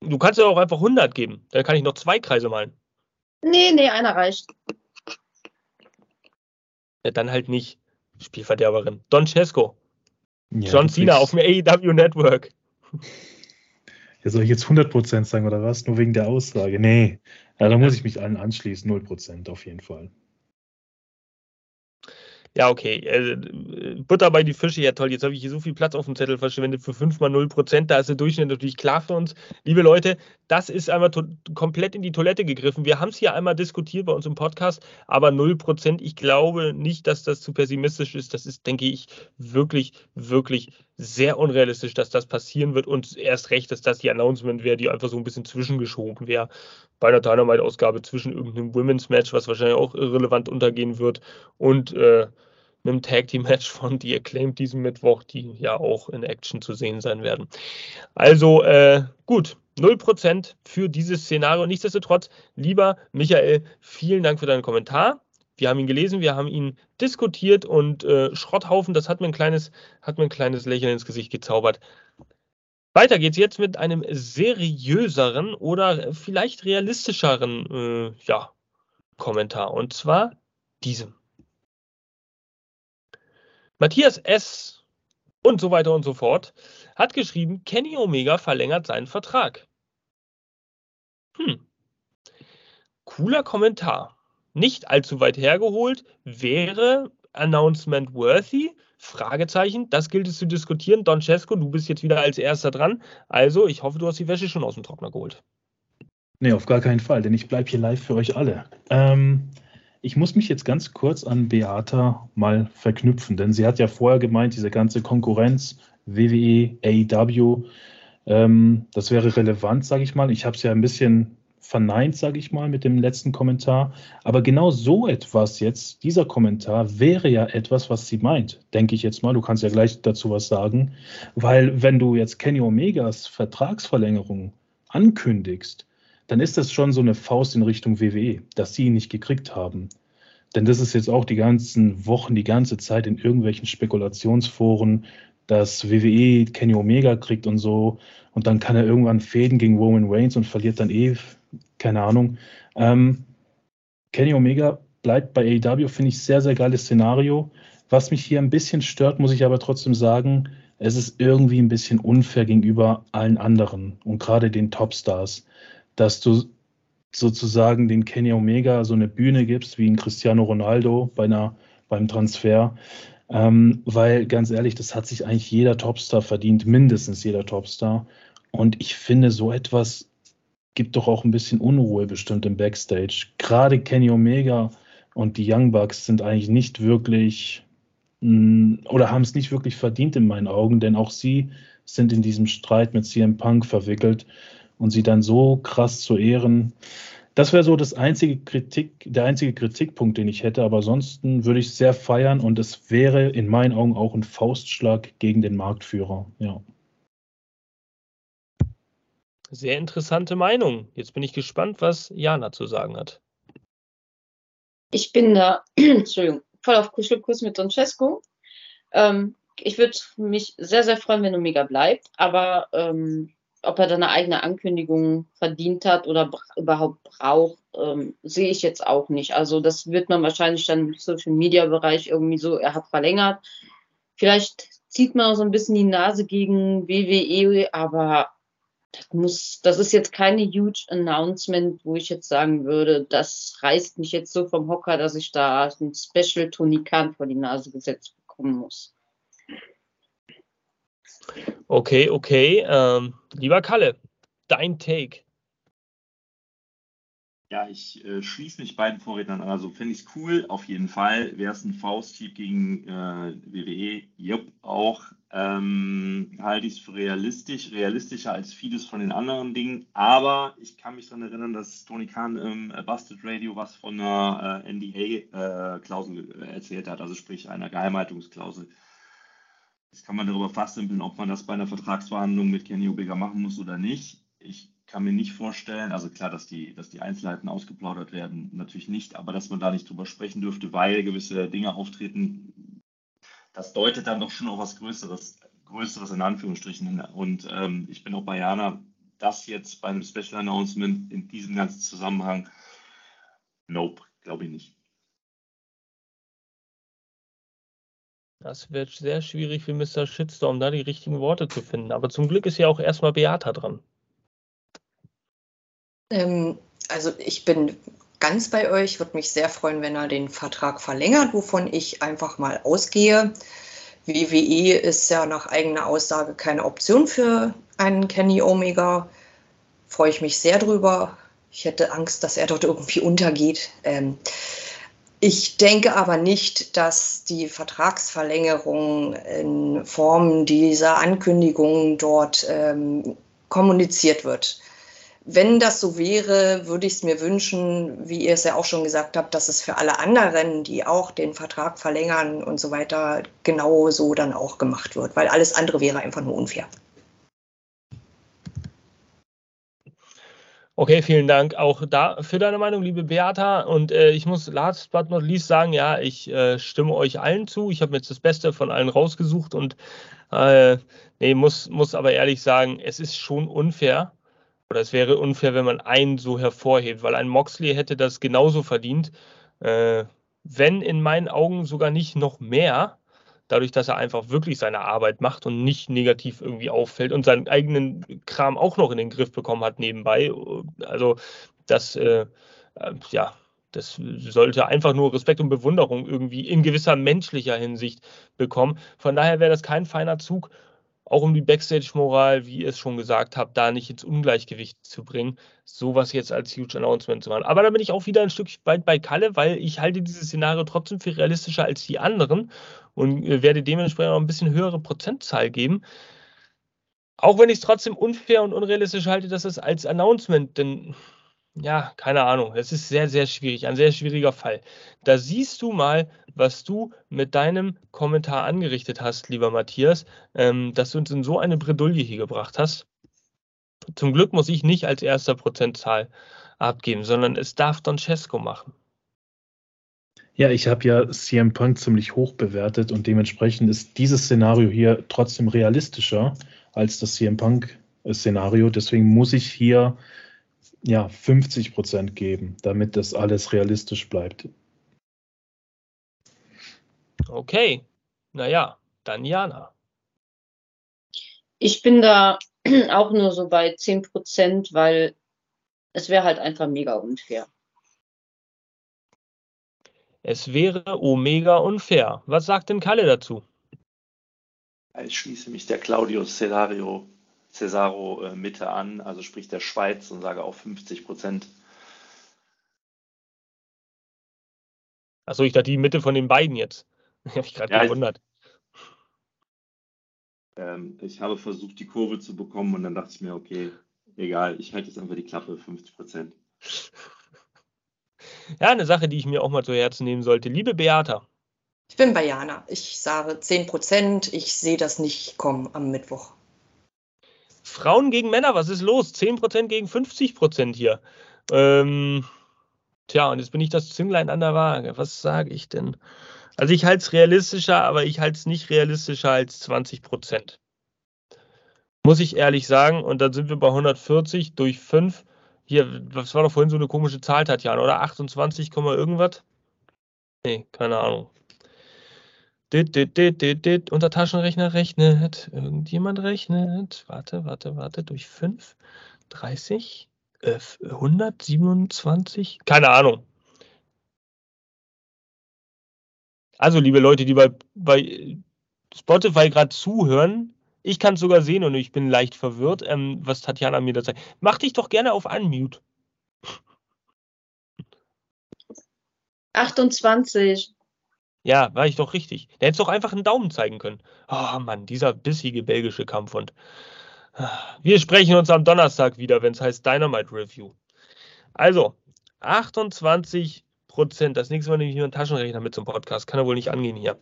[SPEAKER 1] Du kannst ja auch einfach 100 geben. Dann kann ich noch zwei Kreise malen.
[SPEAKER 2] Nee, nee, einer reicht.
[SPEAKER 1] Ja, dann halt nicht. Spielverderberin. Don Cesco. Ja, John Cena auf dem AEW Network.
[SPEAKER 3] Ja, soll ich jetzt 100% sagen oder was? Nur wegen der Aussage? Nee, ja, da muss ich mich allen anschließen. 0% auf jeden Fall.
[SPEAKER 1] Ja, okay. Äh, Butter bei die Fische, ja toll. Jetzt habe ich hier so viel Platz auf dem Zettel verschwendet für 5 mal 0 Prozent. Da ist der Durchschnitt natürlich klar für uns. Liebe Leute, das ist einmal komplett in die Toilette gegriffen. Wir haben es hier einmal diskutiert bei uns im Podcast, aber 0 Prozent, ich glaube nicht, dass das zu pessimistisch ist. Das ist, denke ich, wirklich, wirklich sehr unrealistisch, dass das passieren wird und erst recht, dass das die Announcement wäre, die einfach so ein bisschen zwischengeschoben wäre bei einer Dynamite-Ausgabe zwischen irgendeinem Women's Match, was wahrscheinlich auch irrelevant untergehen wird und äh, einem Tag Team Match von The Acclaimed diesen Mittwoch, die ja auch in Action zu sehen sein werden. Also äh, gut, 0% für dieses Szenario. Nichtsdestotrotz, lieber Michael, vielen Dank für deinen Kommentar. Wir haben ihn gelesen, wir haben ihn diskutiert und äh, Schrotthaufen, das hat mir, ein kleines, hat mir ein kleines Lächeln ins Gesicht gezaubert. Weiter geht's jetzt mit einem seriöseren oder vielleicht realistischeren äh, ja, Kommentar und zwar diesem. Matthias S. und so weiter und so fort, hat geschrieben, Kenny Omega verlängert seinen Vertrag. Hm. Cooler Kommentar. Nicht allzu weit hergeholt, wäre Announcement worthy? Fragezeichen. Das gilt es zu diskutieren. Don Cesco, du bist jetzt wieder als erster dran. Also, ich hoffe, du hast die Wäsche schon aus dem Trockner geholt.
[SPEAKER 3] Nee, auf gar keinen Fall, denn ich bleibe hier live für euch alle. Ähm, ich muss mich jetzt ganz kurz an Beata mal verknüpfen, denn sie hat ja vorher gemeint, diese ganze Konkurrenz, WWE, AEW, ähm, das wäre relevant, sage ich mal. Ich habe es ja ein bisschen verneint, sage ich mal, mit dem letzten Kommentar. Aber genau so etwas jetzt, dieser Kommentar, wäre ja etwas, was sie meint, denke ich jetzt mal. Du kannst ja gleich dazu was sagen. Weil wenn du jetzt Kenny Omegas Vertragsverlängerung ankündigst, dann ist das schon so eine Faust in Richtung WWE, dass sie ihn nicht gekriegt haben. Denn das ist jetzt auch die ganzen Wochen, die ganze Zeit in irgendwelchen Spekulationsforen, dass WWE Kenny Omega kriegt und so. Und dann kann er irgendwann fäden gegen Roman Reigns und verliert dann eh, keine Ahnung. Ähm, Kenny Omega bleibt bei AEW, finde ich sehr, sehr geiles Szenario. Was mich hier ein bisschen stört, muss ich aber trotzdem sagen, es ist irgendwie ein bisschen unfair gegenüber allen anderen und gerade den Topstars dass du sozusagen den Kenny Omega so eine Bühne gibst wie ein Cristiano Ronaldo bei einer, beim Transfer. Ähm, weil ganz ehrlich, das hat sich eigentlich jeder Topstar verdient, mindestens jeder Topstar. Und ich finde, so etwas gibt doch auch ein bisschen Unruhe bestimmt im Backstage. Gerade Kenny Omega und die Young Bucks sind eigentlich nicht wirklich mm, oder haben es nicht wirklich verdient in meinen Augen, denn auch sie sind in diesem Streit mit CM Punk verwickelt und sie dann so krass zu ehren. Das wäre so das einzige Kritik, der einzige Kritikpunkt, den ich hätte. Aber ansonsten würde ich es sehr feiern und es wäre in meinen Augen auch ein Faustschlag gegen den Marktführer. Ja.
[SPEAKER 1] Sehr interessante Meinung. Jetzt bin ich gespannt, was Jana zu sagen hat.
[SPEAKER 2] Ich bin da, Entschuldigung, voll auf Kuschelkurs mit Don Cesco. Ähm, ich würde mich sehr, sehr freuen, wenn Omega bleibt, aber ähm, ob er da eine eigene Ankündigung verdient hat oder überhaupt braucht, ähm, sehe ich jetzt auch nicht. Also das wird man wahrscheinlich dann im Social Media Bereich irgendwie so, er hat verlängert. Vielleicht zieht man auch so ein bisschen die Nase gegen WWE, aber das muss, das ist jetzt keine huge Announcement, wo ich jetzt sagen würde, das reißt mich jetzt so vom Hocker, dass ich da ein Special Tony Khan vor die Nase gesetzt bekommen muss.
[SPEAKER 1] Okay, okay. Ähm, lieber Kalle, dein Take.
[SPEAKER 4] Ja, ich äh, schließe mich beiden Vorrednern an. Also finde ich es cool, auf jeden Fall. Wäre es ein Fausthieb gegen äh, WWE? Jupp, auch. Ähm, halte ich es für realistisch, realistischer als vieles von den anderen Dingen. Aber ich kann mich daran erinnern, dass Tony Khan im Busted Radio was von einer äh, NDA-Klausel äh, erzählt hat, also sprich einer Geheimhaltungsklausel. Jetzt kann man darüber fachsimpeln, ob man das bei einer Vertragsverhandlung mit Kenny Omega machen muss oder nicht. Ich kann mir nicht vorstellen, also klar, dass die, dass die Einzelheiten ausgeplaudert werden, natürlich nicht, aber dass man da nicht drüber sprechen dürfte, weil gewisse Dinge auftreten, das deutet dann doch schon auf was Größeres, Größeres in Anführungsstrichen. Und ähm, ich bin auch bei Jana, das jetzt bei einem Special Announcement in diesem ganzen Zusammenhang, nope, glaube ich nicht.
[SPEAKER 1] Das wird sehr schwierig für Mr. Shitstorm, da die richtigen Worte zu finden. Aber zum Glück ist ja auch erstmal Beata dran.
[SPEAKER 5] Ähm, also ich bin ganz bei euch, würde mich sehr freuen, wenn er den Vertrag verlängert, wovon ich einfach mal ausgehe. WWE ist ja nach eigener Aussage keine Option für einen Kenny Omega. Freue ich mich sehr drüber. Ich hätte Angst, dass er dort irgendwie untergeht. Ähm, ich denke aber nicht, dass die Vertragsverlängerung in Form dieser Ankündigung dort ähm, kommuniziert wird. Wenn das so wäre, würde ich es mir wünschen, wie ihr es ja auch schon gesagt habt, dass es für alle anderen, die auch den Vertrag verlängern und so weiter, genauso dann auch gemacht wird, weil alles andere wäre einfach nur unfair.
[SPEAKER 1] Okay, vielen Dank auch da für deine Meinung, liebe Beata. Und äh, ich muss last but not least sagen, ja, ich äh, stimme euch allen zu. Ich habe mir jetzt das Beste von allen rausgesucht und äh, nee, muss, muss aber ehrlich sagen, es ist schon unfair. Oder es wäre unfair, wenn man einen so hervorhebt, weil ein Moxley hätte das genauso verdient. Äh, wenn in meinen Augen sogar nicht noch mehr dadurch, dass er einfach wirklich seine Arbeit macht und nicht negativ irgendwie auffällt und seinen eigenen Kram auch noch in den Griff bekommen hat nebenbei. Also das, äh, äh, ja, das sollte einfach nur Respekt und Bewunderung irgendwie in gewisser menschlicher Hinsicht bekommen. Von daher wäre das kein feiner Zug auch um die Backstage-Moral, wie ihr es schon gesagt habt, da nicht ins Ungleichgewicht zu bringen, sowas jetzt als Huge Announcement zu machen. Aber da bin ich auch wieder ein Stück weit bei Kalle, weil ich halte dieses Szenario trotzdem für realistischer als die anderen und äh, werde dementsprechend auch ein bisschen höhere Prozentzahl geben. Auch wenn ich es trotzdem unfair und unrealistisch halte, dass es als Announcement, denn ja, keine Ahnung. Es ist sehr, sehr schwierig, ein sehr schwieriger Fall. Da siehst du mal, was du mit deinem Kommentar angerichtet hast, lieber Matthias, ähm, dass du uns in so eine Bredouille hier gebracht hast. Zum Glück muss ich nicht als erster Prozentzahl abgeben, sondern es darf Don Cesco machen.
[SPEAKER 3] Ja, ich habe ja CM Punk ziemlich hoch bewertet und dementsprechend ist dieses Szenario hier trotzdem realistischer als das CM Punk-Szenario. Deswegen muss ich hier ja, 50 Prozent geben, damit das alles realistisch bleibt.
[SPEAKER 1] Okay, naja, dann Jana.
[SPEAKER 2] Ich bin da auch nur so bei 10 Prozent, weil es wäre halt einfach mega unfair.
[SPEAKER 1] Es wäre omega unfair. Was sagt denn Kalle dazu?
[SPEAKER 4] Ich schließe mich der Claudio Celario Cesaro äh, Mitte an, also sprich der Schweiz und sage auch 50 Prozent.
[SPEAKER 1] Achso, ich dachte die Mitte von den beiden jetzt. Habe ich gerade ja, gewundert.
[SPEAKER 4] Ähm, ich habe versucht, die Kurve zu bekommen und dann dachte ich mir, okay, egal, ich halte jetzt einfach die Klappe, 50 Prozent.
[SPEAKER 1] Ja, eine Sache, die ich mir auch mal zu Herzen nehmen sollte. Liebe Beata.
[SPEAKER 5] Ich bin bei Jana. Ich sage 10 Prozent. Ich sehe das nicht kommen am Mittwoch.
[SPEAKER 1] Frauen gegen Männer, was ist los? 10% gegen 50% hier. Ähm, tja, und jetzt bin ich das Zünglein an der Waage. Was sage ich denn? Also ich halte es realistischer, aber ich halte es nicht realistischer als 20%. Muss ich ehrlich sagen. Und dann sind wir bei 140 durch 5. Hier, was war doch vorhin so eine komische Zahl, Tatjana, oder? 28, irgendwas? Nee, keine Ahnung. Dit, dit, dit, dit, dit. Unser Taschenrechner rechnet. Irgendjemand rechnet. Warte, warte, warte. Durch 5, 30, äh, 127. Keine Ahnung. Also, liebe Leute, die bei, bei Spotify gerade zuhören, ich kann es sogar sehen und ich bin leicht verwirrt, ähm, was Tatjana mir da sagt. Mach dich doch gerne auf Unmute.
[SPEAKER 2] 28.
[SPEAKER 1] Ja, war ich doch richtig. Der hätte doch einfach einen Daumen zeigen können. Oh Mann, dieser bissige belgische Kampfhund. Wir sprechen uns am Donnerstag wieder, wenn es heißt Dynamite Review. Also, 28 Prozent. Das nächste Mal nehme ich mir einen Taschenrechner mit zum Podcast. Kann ja wohl nicht angehen hier.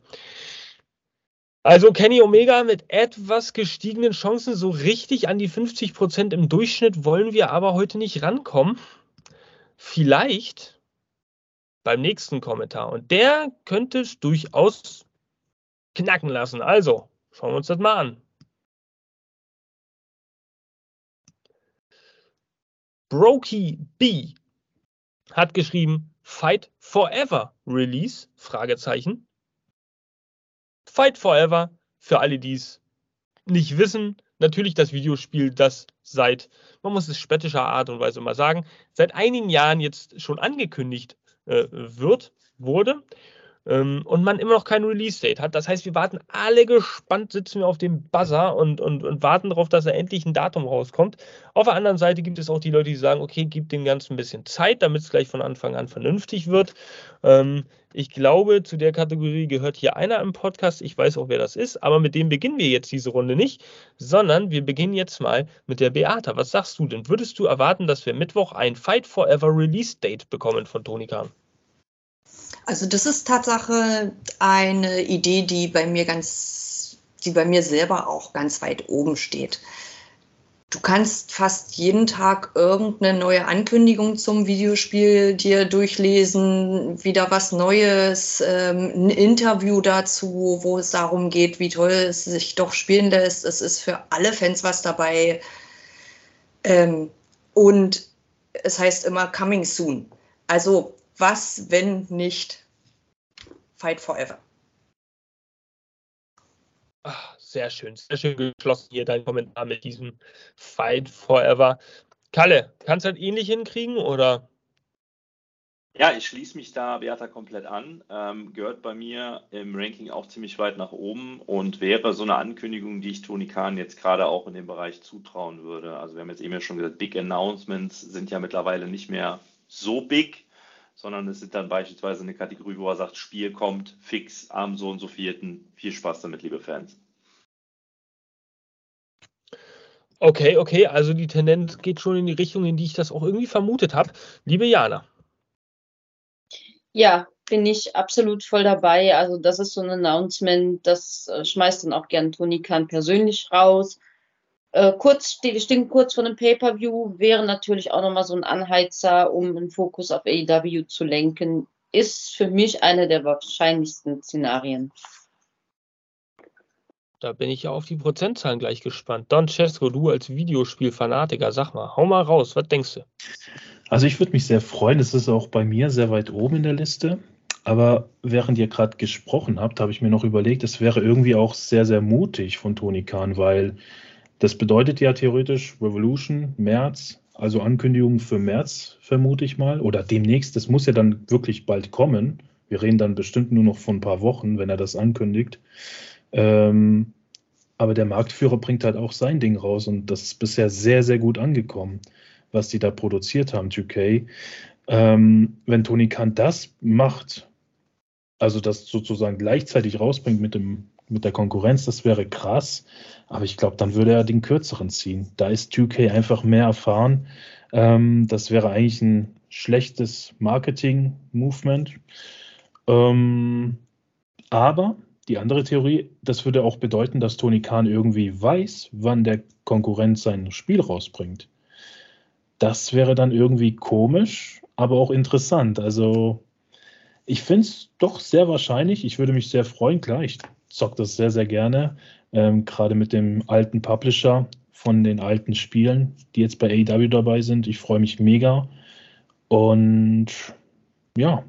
[SPEAKER 1] Also Kenny Omega mit etwas gestiegenen Chancen, so richtig an die 50 Prozent im Durchschnitt wollen wir aber heute nicht rankommen. Vielleicht beim nächsten Kommentar. Und der könnte es durchaus knacken lassen. Also, schauen wir uns das mal an. Brokey B hat geschrieben Fight Forever Release? Fragezeichen. Fight Forever, für alle, die es nicht wissen, natürlich das Videospiel, das seit, man muss es spöttischer Art und Weise mal sagen, seit einigen Jahren jetzt schon angekündigt äh, wird, wurde und man immer noch kein Release-Date hat. Das heißt, wir warten alle gespannt, sitzen wir auf dem Buzzer und, und, und warten darauf, dass er endlich ein Datum rauskommt. Auf der anderen Seite gibt es auch die Leute, die sagen, okay, gib dem Ganzen ein bisschen Zeit, damit es gleich von Anfang an vernünftig wird. Ähm, ich glaube, zu der Kategorie gehört hier einer im Podcast. Ich weiß auch, wer das ist, aber mit dem beginnen wir jetzt diese Runde nicht, sondern wir beginnen jetzt mal mit der Beata. Was sagst du denn? Würdest du erwarten, dass wir Mittwoch ein Fight Forever Release Date bekommen von Tony Khan?
[SPEAKER 5] Also das ist Tatsache eine Idee, die bei mir ganz, die bei mir selber auch ganz weit oben steht. Du kannst fast jeden Tag irgendeine neue Ankündigung zum Videospiel dir durchlesen, wieder was Neues, ähm, ein Interview dazu, wo es darum geht, wie toll es sich doch spielen lässt. Es ist für alle Fans was dabei. Ähm, und es heißt immer Coming Soon. Also was, wenn nicht Fight Forever?
[SPEAKER 1] sehr schön, sehr schön geschlossen hier dein Kommentar mit diesem Fight Forever. Kalle, kannst du das ähnlich hinkriegen oder?
[SPEAKER 4] Ja, ich schließe mich da Beata komplett an. Ähm, gehört bei mir im Ranking auch ziemlich weit nach oben und wäre so eine Ankündigung, die ich Toni Kahn jetzt gerade auch in dem Bereich zutrauen würde. Also wir haben jetzt eben ja schon gesagt, Big Announcements sind ja mittlerweile nicht mehr so big, sondern es sind dann beispielsweise eine Kategorie, wo er sagt, Spiel kommt fix am so und so vierten. Viel Spaß damit, liebe Fans.
[SPEAKER 1] Okay, okay, also die Tendenz geht schon in die Richtung, in die ich das auch irgendwie vermutet habe. Liebe Jana.
[SPEAKER 2] Ja, bin ich absolut voll dabei. Also das ist so ein Announcement, das äh, schmeißt dann auch gern Toni Kahn persönlich raus. Äh, kurz, wir stehen kurz vor einem Pay-Per-View, wäre natürlich auch nochmal so ein Anheizer, um den Fokus auf AEW zu lenken. Ist für mich eine der wahrscheinlichsten Szenarien.
[SPEAKER 1] Da bin ich ja auf die Prozentzahlen gleich gespannt. Don Cesco, du als Videospielfanatiker, sag mal, hau mal raus, was denkst du?
[SPEAKER 3] Also ich würde mich sehr freuen, es ist auch bei mir sehr weit oben in der Liste. Aber während ihr gerade gesprochen habt, habe ich mir noch überlegt, es wäre irgendwie auch sehr, sehr mutig von Toni Kahn, weil das bedeutet ja theoretisch Revolution, März, also Ankündigungen für März, vermute ich mal, oder demnächst. Das muss ja dann wirklich bald kommen. Wir reden dann bestimmt nur noch von ein paar Wochen, wenn er das ankündigt. Ähm, aber der Marktführer bringt halt auch sein Ding raus und das ist bisher sehr, sehr gut angekommen, was die da produziert haben, 2K. Ähm, wenn Tony Khan das macht, also das sozusagen gleichzeitig rausbringt mit, dem, mit der Konkurrenz, das wäre krass. Aber ich glaube, dann würde er den kürzeren ziehen. Da ist 2K einfach mehr erfahren. Ähm, das wäre eigentlich ein schlechtes Marketing-Movement. Ähm, aber die andere Theorie, das würde auch bedeuten, dass Tony Khan irgendwie weiß, wann der Konkurrent sein Spiel rausbringt. Das wäre dann irgendwie komisch, aber auch interessant. Also ich finde es doch sehr wahrscheinlich. Ich würde mich sehr freuen. Klar, ich zocke das sehr, sehr gerne. Ähm, Gerade mit dem alten Publisher von den alten Spielen, die jetzt bei AEW dabei sind. Ich freue mich mega. Und ja,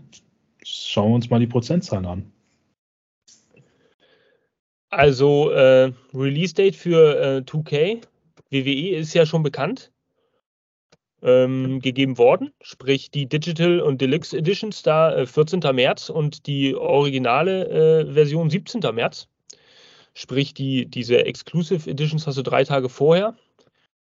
[SPEAKER 3] schauen wir uns mal die Prozentzahlen an.
[SPEAKER 1] Also äh, Release Date für äh, 2K, WWE ist ja schon bekannt ähm, gegeben worden, sprich die Digital und Deluxe Editions da äh, 14. März und die originale äh, Version 17. März. Sprich die, diese Exclusive Editions hast du drei Tage vorher.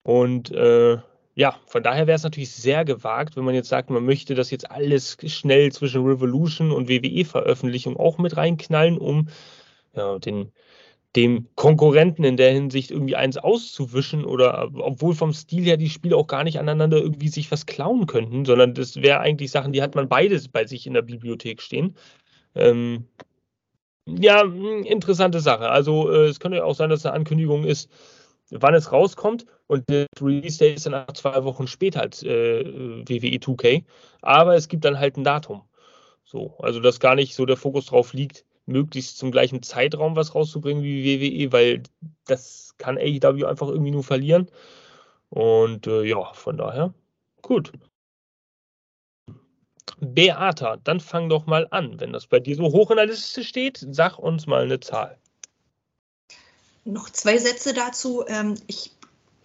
[SPEAKER 1] Und äh, ja, von daher wäre es natürlich sehr gewagt, wenn man jetzt sagt, man möchte das jetzt alles schnell zwischen Revolution und WWE-Veröffentlichung auch mit reinknallen, um ja, den, dem Konkurrenten in der Hinsicht irgendwie eins auszuwischen oder obwohl vom Stil her die Spiele auch gar nicht aneinander irgendwie sich was klauen könnten, sondern das wäre eigentlich Sachen, die hat man beides bei sich in der Bibliothek stehen. Ähm, ja, hm, interessante Sache. Also äh, es könnte auch sein, dass eine Ankündigung ist, wann es rauskommt und der Release Day ist dann nach zwei Wochen später als äh, WWE 2K, aber es gibt dann halt ein Datum. So, also dass gar nicht so der Fokus drauf liegt, möglichst zum gleichen Zeitraum was rauszubringen wie WWE, weil das kann AEW einfach irgendwie nur verlieren. Und äh, ja, von daher, gut. Beata, dann fang doch mal an. Wenn das bei dir so hoch in der Liste steht, sag uns mal eine Zahl.
[SPEAKER 5] Noch zwei Sätze dazu. Ähm, ich,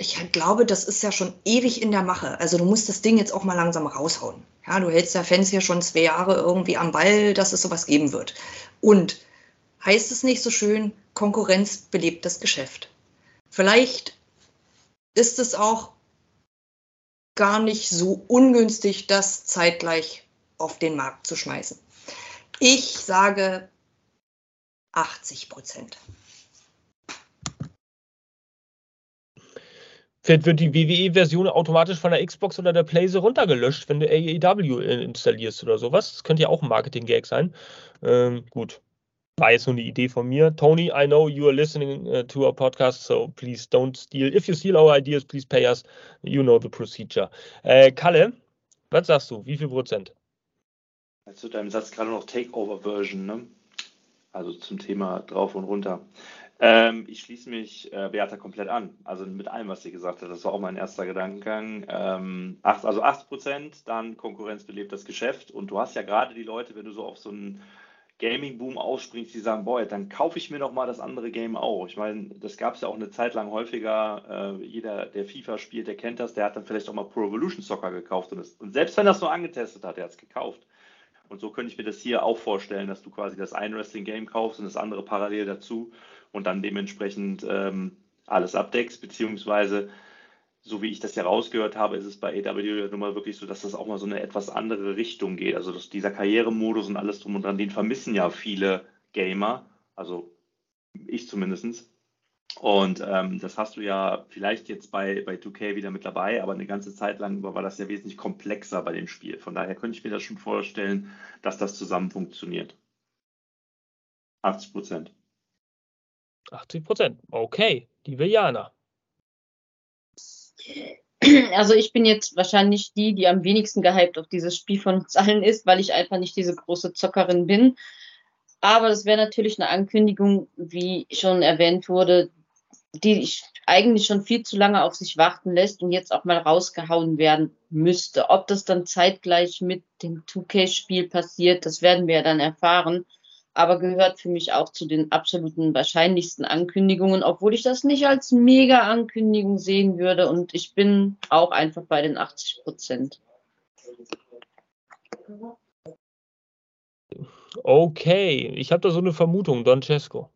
[SPEAKER 5] ich glaube, das ist ja schon ewig in der Mache. Also du musst das Ding jetzt auch mal langsam raushauen. Ja, du hältst ja Fans hier schon zwei Jahre irgendwie am Ball, dass es sowas geben wird. Und heißt es nicht so schön, Konkurrenz belebt das Geschäft. Vielleicht ist es auch gar nicht so ungünstig, das zeitgleich auf den Markt zu schmeißen. Ich sage 80 Prozent.
[SPEAKER 1] Wird die WWE-Version automatisch von der Xbox oder der PlayStation runtergelöscht, wenn du AEW installierst oder sowas? Das könnte ja auch ein Marketing-Gag sein. Ähm, gut, war jetzt nur eine Idee von mir. Tony, I know you are listening uh, to our podcast, so please don't steal. If you steal our ideas, please pay us. You know the procedure. Äh, Kalle, was sagst du? Wie viel Prozent?
[SPEAKER 4] Zu deinem Satz gerade noch Takeover-Version, ne? Also zum Thema drauf und runter. Ähm, ich schließe mich äh, Beata komplett an. Also mit allem, was sie gesagt hat. Das war auch mein erster Gedankengang. Ähm, acht, also 8 Prozent, dann Konkurrenz belebt das Geschäft. Und du hast ja gerade die Leute, wenn du so auf so einen Gaming-Boom ausspringt, die sagen, boah, dann kaufe ich mir noch mal das andere Game auch. Ich meine, das gab es ja auch eine Zeit lang häufiger. Äh, jeder, der FIFA spielt, der kennt das, der hat dann vielleicht auch mal Pro Evolution Soccer gekauft. Und, das, und selbst wenn er es nur angetestet hat, der hat es gekauft. Und so könnte ich mir das hier auch vorstellen, dass du quasi das ein Wrestling-Game kaufst und das andere parallel dazu und dann dementsprechend ähm, alles abdeckst, beziehungsweise so wie ich das ja rausgehört habe, ist es bei AW nun mal wirklich so, dass das auch mal so eine etwas andere Richtung geht. Also dieser Karrieremodus und alles drum und dran, den vermissen ja viele Gamer, also ich zumindest. Und ähm, das hast du ja vielleicht jetzt bei, bei 2K wieder mit dabei, aber eine ganze Zeit lang war das ja wesentlich komplexer bei dem Spiel. Von daher könnte ich mir das schon vorstellen, dass das zusammen funktioniert. 80 Prozent.
[SPEAKER 1] 80 Prozent. Okay, liebe Jana.
[SPEAKER 2] Also ich bin jetzt wahrscheinlich die, die am wenigsten gehypt auf dieses Spiel von uns allen ist, weil ich einfach nicht diese große Zockerin bin. Aber es wäre natürlich eine Ankündigung, wie schon erwähnt wurde, die ich eigentlich schon viel zu lange auf sich warten lässt und jetzt auch mal rausgehauen werden müsste. Ob das dann zeitgleich mit dem 2K-Spiel passiert, das werden wir ja dann erfahren aber gehört für mich auch zu den absoluten wahrscheinlichsten Ankündigungen, obwohl ich das nicht als Mega-Ankündigung sehen würde. Und ich bin auch einfach bei den 80 Prozent.
[SPEAKER 1] Okay, ich habe da so eine Vermutung, Don Cesco.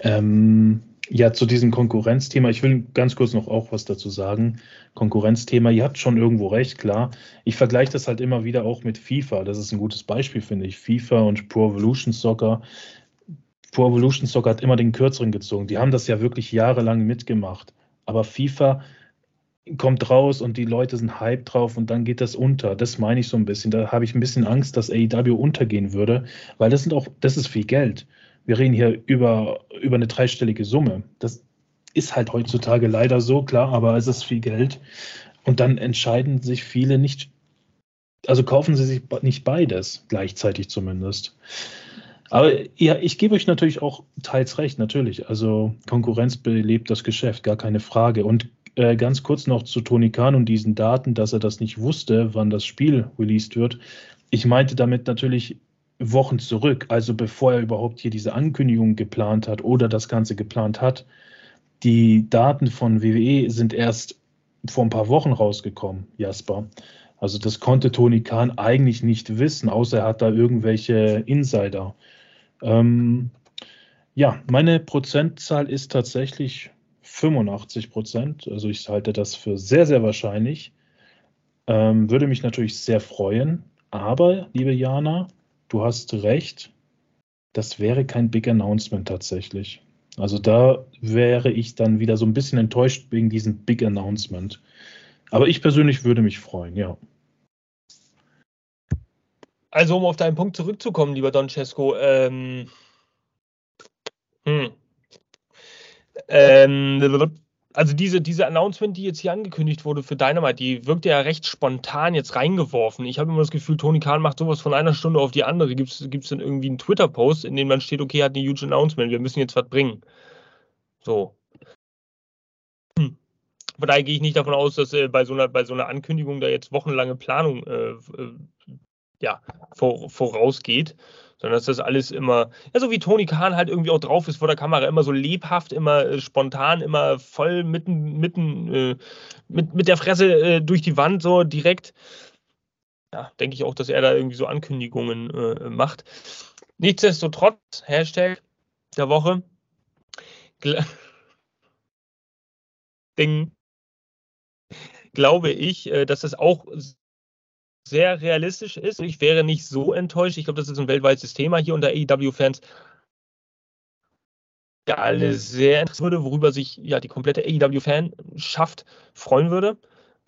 [SPEAKER 3] Ähm, ja, zu diesem Konkurrenzthema, ich will ganz kurz noch auch was dazu sagen. Konkurrenzthema, ihr habt schon irgendwo recht, klar. Ich vergleiche das halt immer wieder auch mit FIFA. Das ist ein gutes Beispiel, finde ich. FIFA und Pro Evolution Soccer. Pro Evolution Soccer hat immer den kürzeren gezogen. Die haben das ja wirklich jahrelang mitgemacht. Aber FIFA kommt raus und die Leute sind hype drauf und dann geht das unter. Das meine ich so ein bisschen. Da habe ich ein bisschen Angst, dass AEW untergehen würde, weil das sind auch, das ist viel Geld wir reden hier über, über eine dreistellige Summe. Das ist halt heutzutage leider so, klar, aber es ist viel Geld. Und dann entscheiden sich viele nicht, also kaufen sie sich nicht beides, gleichzeitig zumindest. Aber ja, ich gebe euch natürlich auch teils recht, natürlich. Also Konkurrenz belebt das Geschäft, gar keine Frage. Und äh, ganz kurz noch zu Tony Khan und diesen Daten, dass er das nicht wusste, wann das Spiel released wird. Ich meinte damit natürlich Wochen zurück, also bevor er überhaupt hier diese Ankündigung geplant hat oder das Ganze geplant hat. Die Daten von WWE sind erst vor ein paar Wochen rausgekommen, Jasper. Also das konnte Tony Khan eigentlich nicht wissen, außer er hat da irgendwelche Insider. Ähm, ja, meine Prozentzahl ist tatsächlich 85 Prozent. Also ich halte das für sehr, sehr wahrscheinlich. Ähm, würde mich natürlich sehr freuen. Aber, liebe Jana, du hast recht, das wäre kein Big Announcement tatsächlich. Also da wäre ich dann wieder so ein bisschen enttäuscht wegen diesem Big Announcement. Aber ich persönlich würde mich freuen, ja.
[SPEAKER 1] Also um auf deinen Punkt zurückzukommen, lieber Don Cesco, ähm, hm. ähm, also diese, diese Announcement, die jetzt hier angekündigt wurde für Dynamite, die wirkt ja recht spontan jetzt reingeworfen. Ich habe immer das Gefühl, Tony Khan macht sowas von einer Stunde auf die andere. Gibt es dann irgendwie einen Twitter-Post, in dem dann steht, okay, hat eine huge Announcement, wir müssen jetzt was bringen. So. Hm. Von daher gehe ich nicht davon aus, dass äh, bei, so einer, bei so einer Ankündigung da jetzt wochenlange Planung äh, äh, ja, vor, vorausgeht sondern dass das alles immer, ja, so wie Tony Khan halt irgendwie auch drauf ist vor der Kamera, immer so lebhaft, immer äh, spontan, immer voll mitten, mitten, äh, mit, mit der Fresse äh, durch die Wand, so direkt. Ja, denke ich auch, dass er da irgendwie so Ankündigungen äh, macht. Nichtsdestotrotz, Hashtag der Woche. Ding, glaube ich, äh, dass das auch sehr realistisch ist. Ich wäre nicht so enttäuscht. Ich glaube, das ist ein weltweites Thema hier unter AEW-Fans. Ja, alle sehr interessiert würde, worüber sich ja die komplette AEW-Fanschaft freuen würde,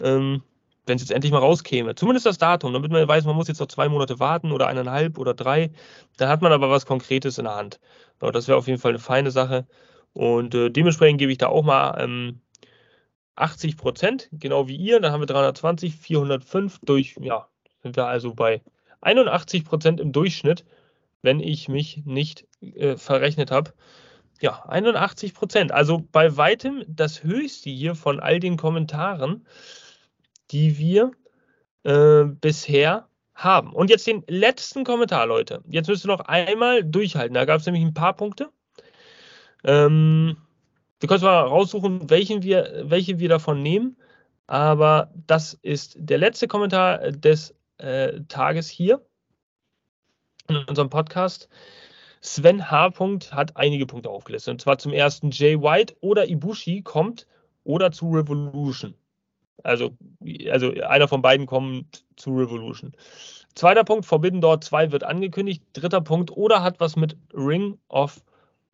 [SPEAKER 1] ähm, wenn es jetzt endlich mal rauskäme. Zumindest das Datum, damit man weiß, man muss jetzt noch zwei Monate warten oder eineinhalb oder drei. Dann hat man aber was Konkretes in der Hand. Ja, das wäre auf jeden Fall eine feine Sache. Und äh, dementsprechend gebe ich da auch mal ähm, 80 Prozent, genau wie ihr. Dann haben wir 320, 405 durch, ja, sind wir also bei 81 Prozent im Durchschnitt, wenn ich mich nicht äh, verrechnet habe. Ja, 81 Prozent. Also bei weitem das höchste hier von all den Kommentaren, die wir äh, bisher haben. Und jetzt den letzten Kommentar, Leute. Jetzt müsst ihr noch einmal durchhalten. Da gab es nämlich ein paar Punkte. Ähm, wir können mal raussuchen, welchen wir, welche wir davon nehmen. Aber das ist der letzte Kommentar des äh, Tages hier in unserem Podcast. Sven H. hat einige Punkte aufgelistet. Und zwar zum ersten Jay White oder Ibushi kommt oder zu Revolution. Also, also einer von beiden kommt zu Revolution. Zweiter Punkt, Forbidden Door 2 wird angekündigt. Dritter Punkt, oder hat was mit Ring of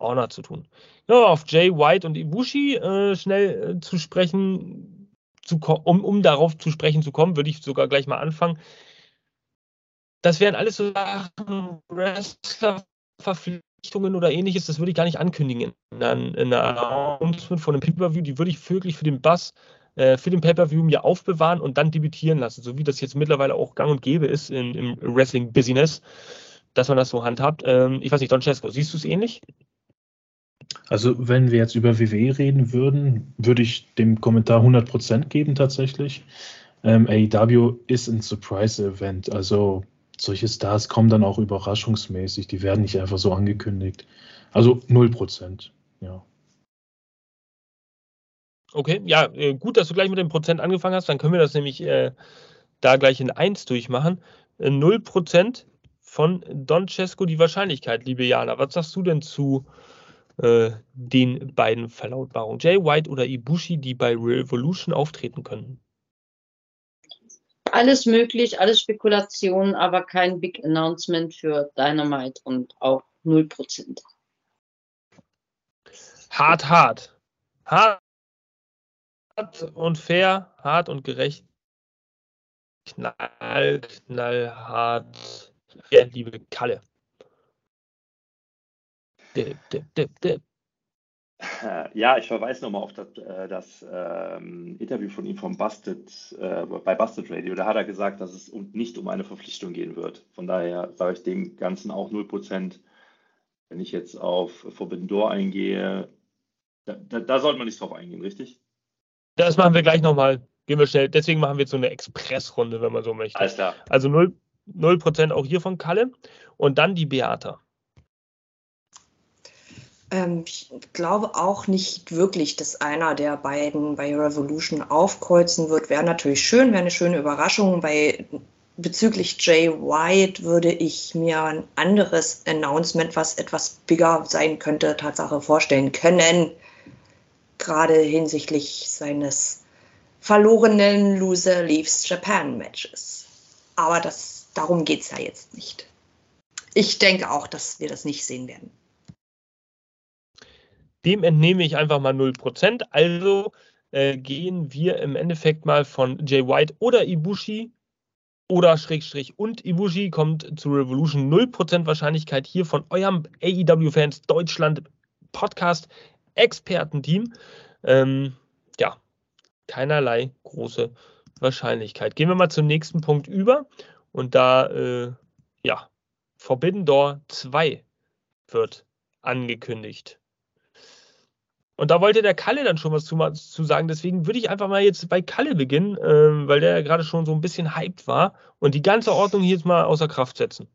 [SPEAKER 1] Honor zu tun. Ja, auf Jay White und Ibushi äh, schnell äh, zu sprechen, zu, um, um darauf zu sprechen zu kommen, würde ich sogar gleich mal anfangen. Das wären alles so Sachen, Wrestler-Verpflichtungen oder ähnliches, das würde ich gar nicht ankündigen in einer Announcement von einem Pay-Per-View, die würde ich wirklich für den Bass äh, für den Pay-Per-View mir aufbewahren und dann debütieren lassen, so wie das jetzt mittlerweile auch gang und gäbe ist in, im Wrestling-Business, dass man das so handhabt. Ähm, ich weiß nicht, Don Cesco, siehst du es ähnlich?
[SPEAKER 3] Also, wenn wir jetzt über WWE reden würden, würde ich dem Kommentar 100% geben tatsächlich. Ähm, AEW ist ein Surprise-Event, also solche Stars kommen dann auch überraschungsmäßig, die werden nicht einfach so angekündigt. Also 0%, ja.
[SPEAKER 1] Okay, ja, äh, gut, dass du gleich mit dem Prozent angefangen hast. Dann können wir das nämlich äh, da gleich in 1 durchmachen. Äh, 0% von Don Cesco die Wahrscheinlichkeit, liebe Jana. Was sagst du denn zu äh, den beiden Verlautbarungen? Jay White oder Ibushi, die bei Revolution auftreten können?
[SPEAKER 2] Alles möglich, alles Spekulationen, aber kein Big Announcement für Dynamite und auch 0%.
[SPEAKER 1] Hart, hart. Hart hart und fair, hart und gerecht, knall, knallhart, ja, liebe Kalle.
[SPEAKER 4] Dip, dip, dip, dip. Ja, ich verweise nochmal auf das, äh, das ähm, Interview von ihm vom Busted, äh, bei Busted Radio. Da hat er gesagt, dass es um, nicht um eine Verpflichtung gehen wird. Von daher sage ich dem Ganzen auch 0%. Wenn ich jetzt auf Forbidden Door eingehe, da, da, da sollte man nicht drauf eingehen, richtig?
[SPEAKER 1] Das machen wir gleich nochmal. Gehen wir schnell. Deswegen machen wir jetzt so eine Expressrunde, wenn man so möchte.
[SPEAKER 4] Alles klar.
[SPEAKER 1] Also 0%, 0 auch hier von Kalle. Und dann die Beata.
[SPEAKER 5] Ähm, ich glaube auch nicht wirklich, dass einer der beiden bei Revolution aufkreuzen wird. Wäre natürlich schön, wäre eine schöne Überraschung. Bei bezüglich Jay White würde ich mir ein anderes Announcement, was etwas bigger sein könnte, Tatsache vorstellen können gerade hinsichtlich seines verlorenen Loser Leaves Japan Matches. Aber das, darum geht es ja jetzt nicht. Ich denke auch, dass wir das nicht sehen werden.
[SPEAKER 1] Dem entnehme ich einfach mal 0%. Also äh, gehen wir im Endeffekt mal von Jay White oder Ibushi oder Schrägstrich und Ibushi kommt zu Revolution 0% Wahrscheinlichkeit hier von eurem AEW-Fans Deutschland Podcast Expertenteam. Ähm, ja, keinerlei große Wahrscheinlichkeit. Gehen wir mal zum nächsten Punkt über. Und da, äh, ja, Forbidden Door 2 wird angekündigt. Und da wollte der Kalle dann schon was zu, zu sagen. Deswegen würde ich einfach mal jetzt bei Kalle beginnen, äh, weil der ja gerade schon so ein bisschen hyped war und die ganze Ordnung hier jetzt mal außer Kraft setzen.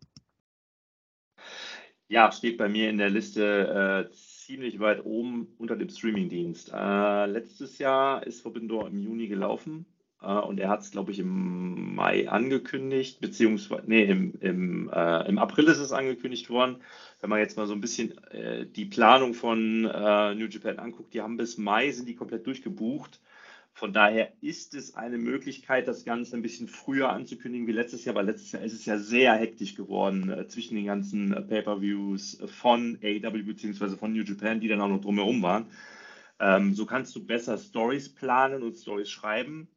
[SPEAKER 4] Ja, steht bei mir in der Liste äh, ziemlich weit oben unter dem Streamingdienst. Äh, letztes Jahr ist Forbidden Door im Juni gelaufen und er hat es, glaube ich, im Mai angekündigt, beziehungsweise, nee, im, im, äh, im April ist es angekündigt worden. Wenn man jetzt mal so ein bisschen äh, die Planung von äh, New Japan anguckt, die haben bis Mai, sind die komplett durchgebucht. Von daher ist es eine Möglichkeit, das Ganze ein bisschen früher anzukündigen wie letztes Jahr, weil letztes Jahr ist es ja sehr hektisch geworden äh, zwischen den ganzen äh, Pay-per-Views von AEW bzw. von New Japan, die dann auch noch drumherum waren. Ähm, so kannst du besser Stories planen und Stories schreiben.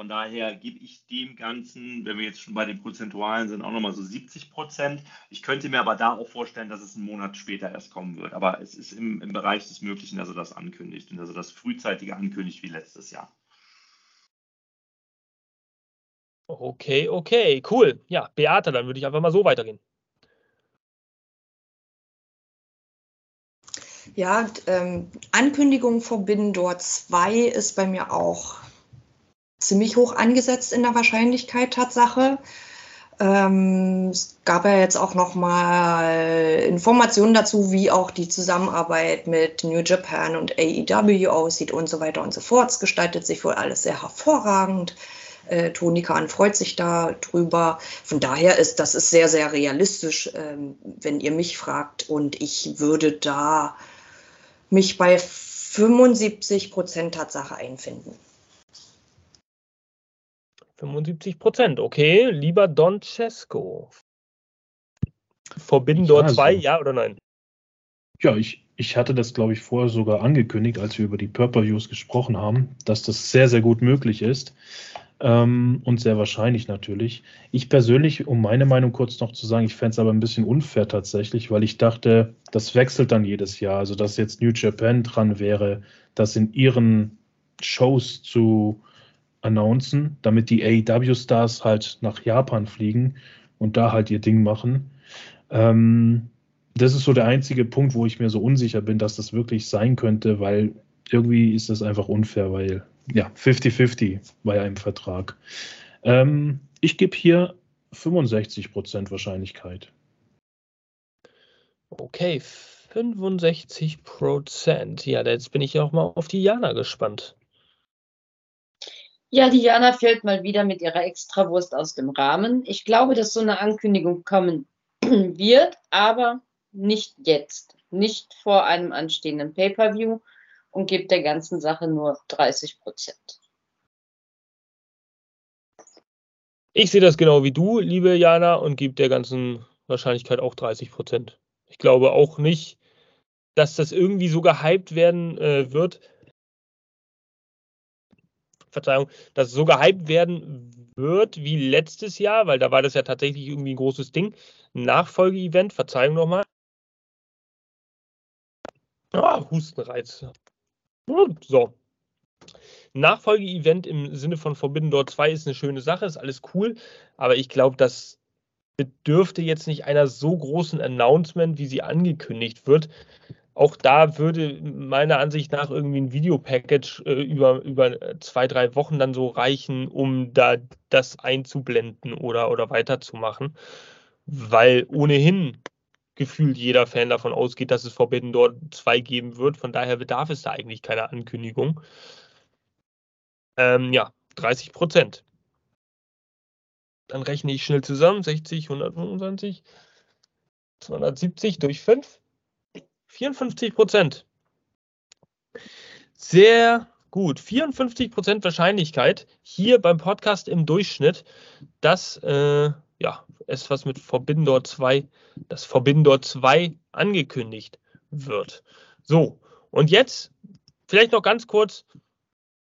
[SPEAKER 4] Von daher gebe ich dem Ganzen, wenn wir jetzt schon bei den Prozentualen sind, auch nochmal so 70 Prozent. Ich könnte mir aber da auch vorstellen, dass es einen Monat später erst kommen wird. Aber es ist im, im Bereich des Möglichen, dass er das ankündigt und dass er das frühzeitiger ankündigt wie letztes Jahr.
[SPEAKER 1] Okay, okay, cool. Ja, Beate, dann würde ich einfach mal so weitergehen.
[SPEAKER 5] Ja, ähm, Ankündigung Forbidden Door 2 ist bei mir auch ziemlich hoch angesetzt in der Wahrscheinlichkeit Tatsache. Ähm, es gab ja jetzt auch noch mal Informationen dazu, wie auch die Zusammenarbeit mit New Japan und AEW aussieht und so weiter und so fort. Es gestaltet sich wohl alles sehr hervorragend. Äh, Toni Kahn freut sich da drüber. Von daher ist das ist sehr, sehr realistisch, ähm, wenn ihr mich fragt. Und ich würde da mich bei 75 Prozent Tatsache einfinden.
[SPEAKER 1] 75 Prozent, okay. Lieber Don Cesco. Verbinden dort zwei, also, ja oder nein?
[SPEAKER 3] Ja, ich, ich hatte das, glaube ich, vorher sogar angekündigt, als wir über die Purple-Views gesprochen haben, dass das sehr, sehr gut möglich ist. Ähm, und sehr wahrscheinlich natürlich. Ich persönlich, um meine Meinung kurz noch zu sagen, ich fände es aber ein bisschen unfair tatsächlich, weil ich dachte, das wechselt dann jedes Jahr. Also, dass jetzt New Japan dran wäre, das in ihren Shows zu announcen, damit die AEW-Stars halt nach Japan fliegen und da halt ihr Ding machen. Ähm, das ist so der einzige Punkt, wo ich mir so unsicher bin, dass das wirklich sein könnte, weil irgendwie ist das einfach unfair, weil ja, 50-50 war ja im Vertrag. Ähm, ich gebe hier 65% Wahrscheinlichkeit.
[SPEAKER 1] Okay, 65%. Ja, jetzt bin ich auch mal auf die Jana gespannt.
[SPEAKER 2] Ja, die Jana fällt mal wieder mit ihrer Extrawurst aus dem Rahmen. Ich glaube, dass so eine Ankündigung kommen wird, aber nicht jetzt, nicht vor einem anstehenden Pay-per-View und gebe der ganzen Sache nur 30 Prozent.
[SPEAKER 1] Ich sehe das genau wie du, liebe Jana, und gebe der ganzen Wahrscheinlichkeit auch 30 Prozent. Ich glaube auch nicht, dass das irgendwie so gehypt werden äh, wird. Verzeihung, dass so gehypt werden wird wie letztes Jahr, weil da war das ja tatsächlich irgendwie ein großes Ding. Nachfolgeevent, Verzeihung nochmal. Ah, Hustenreiz. So. Nachfolgeevent im Sinne von Forbidden Door 2 ist eine schöne Sache, ist alles cool, aber ich glaube, das bedürfte jetzt nicht einer so großen Announcement, wie sie angekündigt wird. Auch da würde meiner Ansicht nach irgendwie ein Videopackage äh, über, über zwei, drei Wochen dann so reichen, um da das einzublenden oder, oder weiterzumachen. Weil ohnehin gefühlt jeder Fan davon ausgeht, dass es Forbidden Door 2 geben wird. Von daher bedarf es da eigentlich keiner Ankündigung. Ähm, ja, 30 Prozent. Dann rechne ich schnell zusammen. 60, 125, 270 durch 5. 54 Prozent. Sehr gut. 54 Prozent Wahrscheinlichkeit hier beim Podcast im Durchschnitt, dass äh, ja, es was mit Forbidden Door 2, das Forbidden Door 2 angekündigt wird. So, und jetzt vielleicht noch ganz kurz,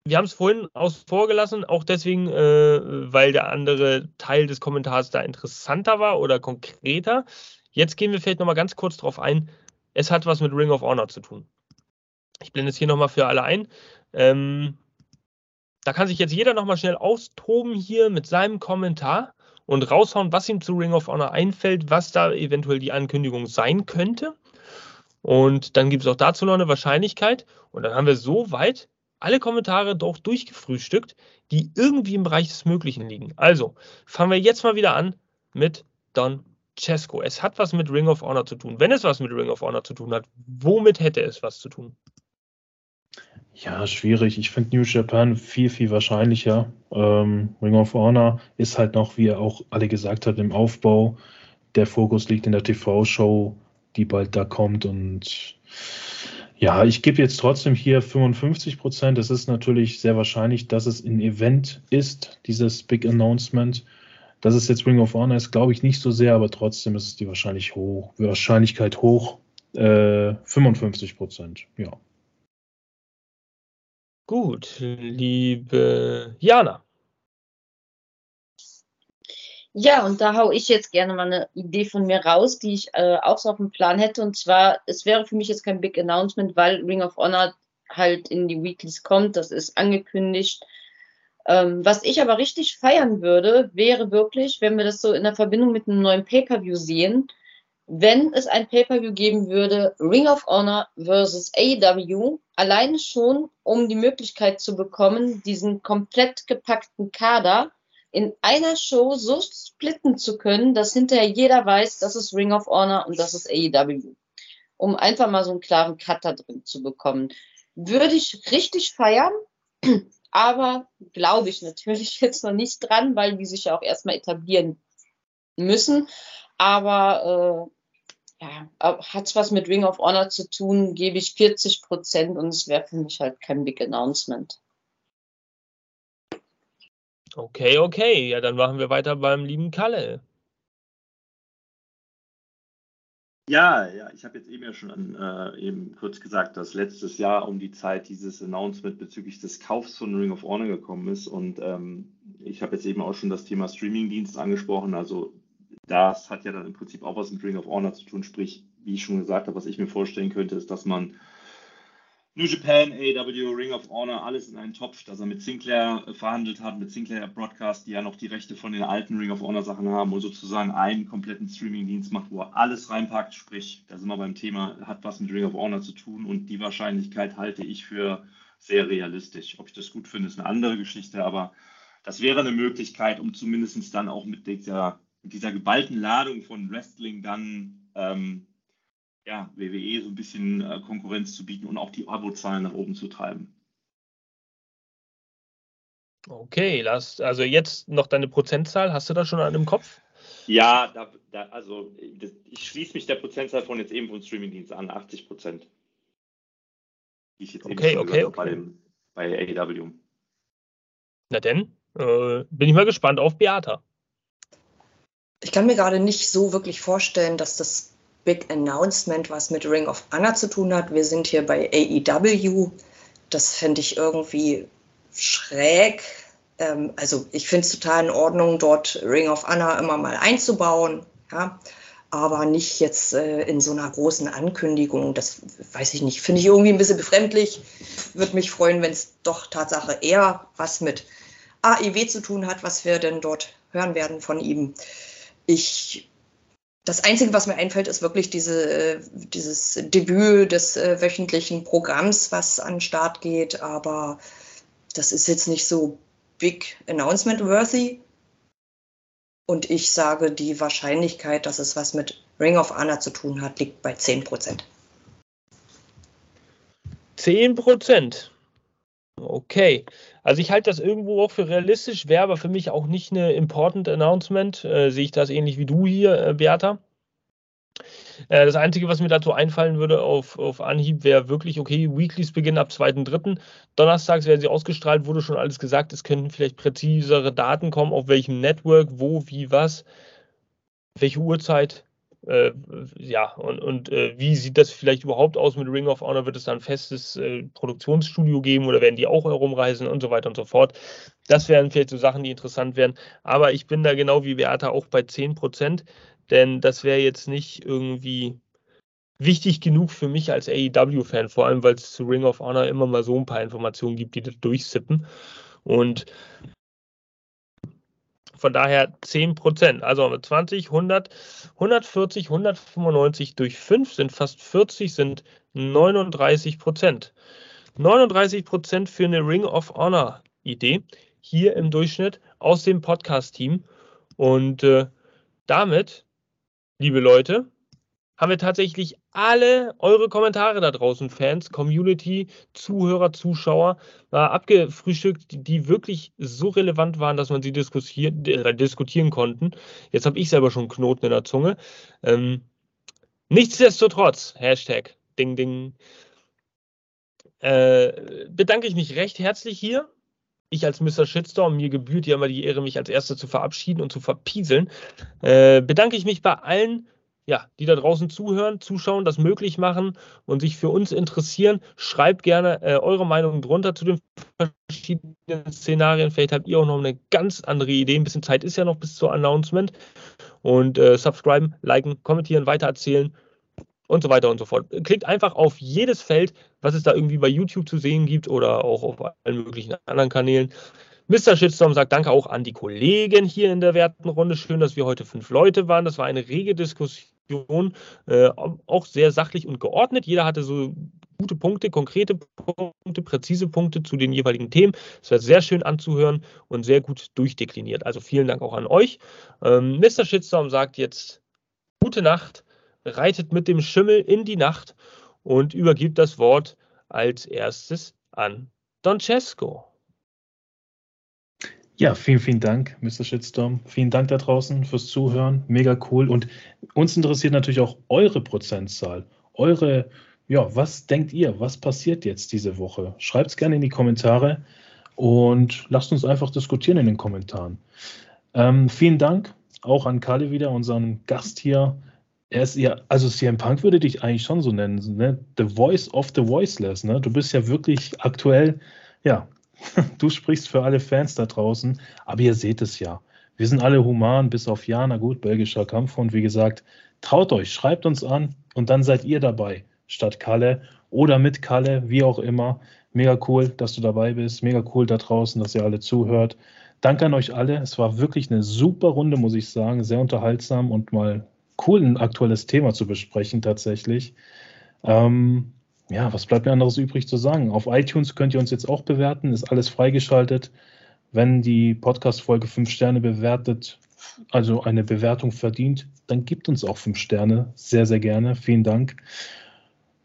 [SPEAKER 1] wir haben es vorhin aus vorgelassen, auch deswegen, äh, weil der andere Teil des Kommentars da interessanter war oder konkreter. Jetzt gehen wir vielleicht nochmal ganz kurz darauf ein. Es hat was mit Ring of Honor zu tun. Ich blende es hier nochmal für alle ein. Ähm, da kann sich jetzt jeder nochmal schnell austoben hier mit seinem Kommentar und raushauen, was ihm zu Ring of Honor einfällt, was da eventuell die Ankündigung sein könnte. Und dann gibt es auch dazu noch eine Wahrscheinlichkeit. Und dann haben wir soweit alle Kommentare doch durchgefrühstückt, die irgendwie im Bereich des Möglichen liegen. Also fangen wir jetzt mal wieder an mit Don Cesco. Es hat was mit Ring of Honor zu tun. Wenn es was mit Ring of Honor zu tun hat, womit hätte es was zu tun?
[SPEAKER 3] Ja, schwierig. Ich finde New Japan viel, viel wahrscheinlicher. Ähm, Ring of Honor ist halt noch, wie er auch alle gesagt hat, im Aufbau. Der Fokus liegt in der TV-Show, die bald da kommt. Und ja, ich gebe jetzt trotzdem hier 55 Prozent. Es ist natürlich sehr wahrscheinlich, dass es ein Event ist, dieses Big Announcement. Dass es jetzt Ring of Honor ist, glaube ich nicht so sehr, aber trotzdem ist es die wahrscheinlich hoch, Wahrscheinlichkeit hoch. Äh, 55 Prozent, ja.
[SPEAKER 1] Gut, liebe Jana.
[SPEAKER 2] Ja, und da hau ich jetzt gerne mal eine Idee von mir raus, die ich äh, auch so auf dem Plan hätte. Und zwar, es wäre für mich jetzt kein Big Announcement, weil Ring of Honor halt in die Weeklies kommt. Das ist angekündigt. Ähm, was ich aber richtig feiern würde, wäre wirklich, wenn wir das so in der Verbindung mit einem neuen Pay-Per-View sehen, wenn es ein Pay-per-view geben würde, Ring of Honor versus AEW, alleine schon, um die Möglichkeit zu bekommen, diesen komplett gepackten Kader in einer Show so splitten zu können, dass hinterher jeder weiß, das ist Ring of Honor und das ist AEW. Um einfach mal so einen klaren Cut da drin zu bekommen. Würde ich richtig feiern, aber glaube ich natürlich jetzt noch nicht dran, weil die sich ja auch erstmal etablieren müssen. Aber äh, ja, hat es was mit Ring of Honor zu tun, gebe ich 40 Prozent und es wäre für mich halt kein Big Announcement.
[SPEAKER 1] Okay, okay. Ja, dann machen wir weiter beim lieben Kalle.
[SPEAKER 4] Ja, ja, ich habe jetzt eben ja schon äh, eben kurz gesagt, dass letztes Jahr um die Zeit dieses Announcement bezüglich des Kaufs von Ring of Honor gekommen ist. Und ähm, ich habe jetzt eben auch schon das Thema Streamingdienst angesprochen. Also das hat ja dann im Prinzip auch was mit Ring of Honor zu tun. Sprich, wie ich schon gesagt habe, was ich mir vorstellen könnte, ist, dass man New Japan, AEW, Ring of Honor, alles in einen Topf, dass er mit Sinclair äh, verhandelt hat, mit Sinclair Broadcast, die ja noch die Rechte von den alten Ring of Honor Sachen haben und sozusagen einen kompletten Streaming-Dienst macht, wo er alles reinpackt. Sprich, da sind wir beim Thema, hat was mit Ring of Honor zu tun und die Wahrscheinlichkeit halte ich für sehr realistisch. Ob ich das gut finde, ist eine andere Geschichte, aber das wäre eine Möglichkeit, um zumindest dann auch mit dieser, dieser geballten Ladung von Wrestling dann ähm, ja, WWE so ein bisschen äh, Konkurrenz zu bieten und auch die Abozahlen nach oben zu treiben.
[SPEAKER 1] Okay, lass, also jetzt noch deine Prozentzahl, hast du da schon an im Kopf?
[SPEAKER 4] Ja, da, da, also das, ich schließe mich der Prozentzahl von jetzt eben von Streamingdienst an, 80 Prozent.
[SPEAKER 1] ich jetzt okay, eben okay, okay. Bei, dem,
[SPEAKER 4] bei AEW.
[SPEAKER 1] Na denn, äh, bin ich mal gespannt auf Beata.
[SPEAKER 5] Ich kann mir gerade nicht so wirklich vorstellen, dass das Big Announcement, was mit Ring of Honor zu tun hat. Wir sind hier bei AEW. Das fände ich irgendwie schräg. Ähm, also ich finde es total in Ordnung, dort Ring of Honor immer mal einzubauen. Ja? aber nicht jetzt äh, in so einer großen Ankündigung. Das weiß ich nicht. Finde ich irgendwie ein bisschen befremdlich. Würde mich freuen, wenn es doch Tatsache eher was mit AEW zu tun hat, was wir denn dort hören werden von ihm. Ich das Einzige, was mir einfällt, ist wirklich diese, dieses Debüt des äh, wöchentlichen Programms, was an den Start geht. Aber das ist jetzt nicht so big announcement worthy. Und ich sage, die Wahrscheinlichkeit, dass es was mit Ring of Honor zu tun hat, liegt bei 10 Prozent.
[SPEAKER 1] 10 Prozent. Okay. Also ich halte das irgendwo auch für realistisch, wäre aber für mich auch nicht eine Important Announcement. Äh, sehe ich das ähnlich wie du hier, äh, Beata. Äh, das Einzige, was mir dazu einfallen würde auf, auf Anhieb, wäre wirklich, okay, Weeklies beginnen ab 2.3. Donnerstags werden sie ausgestrahlt, wurde schon alles gesagt. Es könnten vielleicht präzisere Daten kommen, auf welchem Network, wo, wie, was, welche Uhrzeit. Äh, ja, und, und äh, wie sieht das vielleicht überhaupt aus mit Ring of Honor? Wird es da ein festes äh, Produktionsstudio geben oder werden die auch herumreisen und so weiter und so fort? Das wären vielleicht so Sachen, die interessant wären. Aber ich bin da genau wie Beata auch bei 10 Prozent, denn das wäre jetzt nicht irgendwie wichtig genug für mich als AEW-Fan, vor allem weil es zu Ring of Honor immer mal so ein paar Informationen gibt, die da durchsippen. Und von daher 10 Prozent. Also 20, 100, 140, 195 durch 5 sind fast 40, sind 39 Prozent. 39 Prozent für eine Ring of Honor Idee hier im Durchschnitt aus dem Podcast-Team. Und äh, damit, liebe Leute, haben wir tatsächlich alle eure Kommentare da draußen, Fans, Community, Zuhörer, Zuschauer, äh, abgefrühstückt, die, wirklich so relevant waren, dass man sie diskutieren, äh, diskutieren konnten. Jetzt habe ich selber schon Knoten in der Zunge. Ähm, nichtsdestotrotz, Hashtag Ding Ding, äh, bedanke ich mich recht herzlich hier. Ich als Mr. Shitstorm, mir gebührt ja immer die Ehre, mich als Erster zu verabschieden und zu verpieseln. Äh, bedanke ich mich bei allen ja, die da draußen zuhören, zuschauen, das möglich machen und sich für uns interessieren. Schreibt gerne äh, eure Meinung drunter zu den verschiedenen Szenarien. Vielleicht habt ihr auch noch eine ganz andere Idee. Ein bisschen Zeit ist ja noch bis zur Announcement. Und äh, subscriben, liken, kommentieren, weitererzählen und so weiter und so fort. Klickt einfach auf jedes Feld, was es da irgendwie bei YouTube zu sehen gibt oder auch auf allen möglichen anderen Kanälen. Mr. Shitstorm sagt Danke auch an die Kollegen hier in der werten Runde. Schön, dass wir heute fünf Leute waren. Das war eine rege Diskussion äh, auch sehr sachlich und geordnet. Jeder hatte so gute Punkte, konkrete Punkte, präzise Punkte zu den jeweiligen Themen. Es wird sehr schön anzuhören und sehr gut durchdekliniert. Also vielen Dank auch an euch. Ähm, Mr. Shitstorm sagt jetzt gute Nacht, reitet mit dem Schimmel in die Nacht und übergibt das Wort als erstes an Don Cesco.
[SPEAKER 3] Ja, vielen, vielen Dank, Mr. Shitstorm. Vielen Dank da draußen fürs Zuhören. Mega cool. Und uns interessiert natürlich auch eure Prozentzahl. Eure, ja, was denkt ihr? Was passiert jetzt diese Woche? Schreibt es gerne in die Kommentare und lasst uns einfach diskutieren in den Kommentaren. Ähm, vielen Dank auch an Kalle wieder, unseren Gast hier. Er ist ja, also CM Punk würde dich eigentlich schon so nennen, ne? The Voice of the Voiceless. Ne? Du bist ja wirklich aktuell, ja, du sprichst für alle Fans da draußen, aber ihr seht es ja. Wir sind alle human, bis auf Jana, gut, belgischer Kampfhund, wie gesagt. Traut euch, schreibt uns an und dann seid ihr dabei, statt Kalle oder mit Kalle, wie auch immer. Mega cool, dass du dabei bist. Mega cool da draußen, dass ihr alle zuhört. Danke an euch alle. Es war wirklich eine super Runde, muss ich sagen. Sehr unterhaltsam und mal cool, ein aktuelles Thema zu besprechen, tatsächlich. Ähm, ja, was bleibt mir anderes übrig zu sagen? Auf iTunes könnt ihr uns jetzt auch bewerten, ist alles freigeschaltet. Wenn die Podcast-Folge fünf Sterne bewertet, also eine Bewertung verdient, dann gibt uns auch fünf Sterne. Sehr, sehr gerne. Vielen Dank.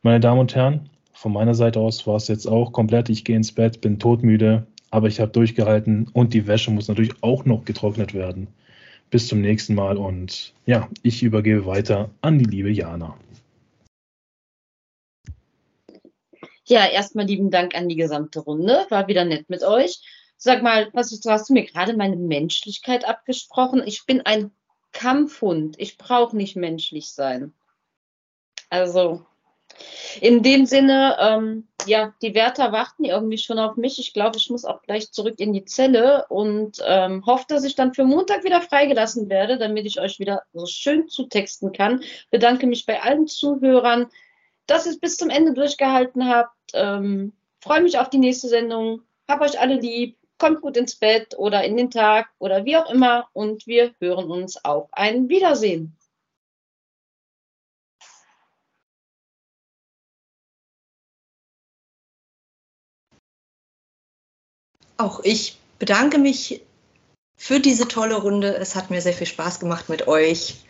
[SPEAKER 3] Meine Damen und Herren, von meiner Seite aus war es jetzt auch komplett. Ich gehe ins Bett, bin todmüde, aber ich habe durchgehalten und die Wäsche muss natürlich auch noch getrocknet werden. Bis zum nächsten Mal und ja, ich übergebe weiter an die liebe Jana.
[SPEAKER 2] Ja, erstmal lieben Dank an die gesamte Runde. War wieder nett mit euch. Sag mal, was hast du mir gerade meine Menschlichkeit abgesprochen? Ich bin ein Kampfhund. Ich brauche nicht menschlich sein. Also, in dem Sinne, ähm, ja, die Wärter warten irgendwie schon auf mich. Ich glaube, ich muss auch gleich zurück in die Zelle und ähm, hoffe, dass ich dann für Montag wieder freigelassen werde, damit ich euch wieder so schön zutexten kann. Bedanke mich bei allen Zuhörern dass ihr es bis zum Ende durchgehalten habt. Ähm, Freue mich auf die nächste Sendung. Hab euch alle lieb. Kommt gut ins Bett oder in den Tag oder wie auch immer. Und wir hören uns auf ein Wiedersehen.
[SPEAKER 5] Auch ich bedanke mich für diese tolle Runde. Es hat mir sehr viel Spaß gemacht mit euch.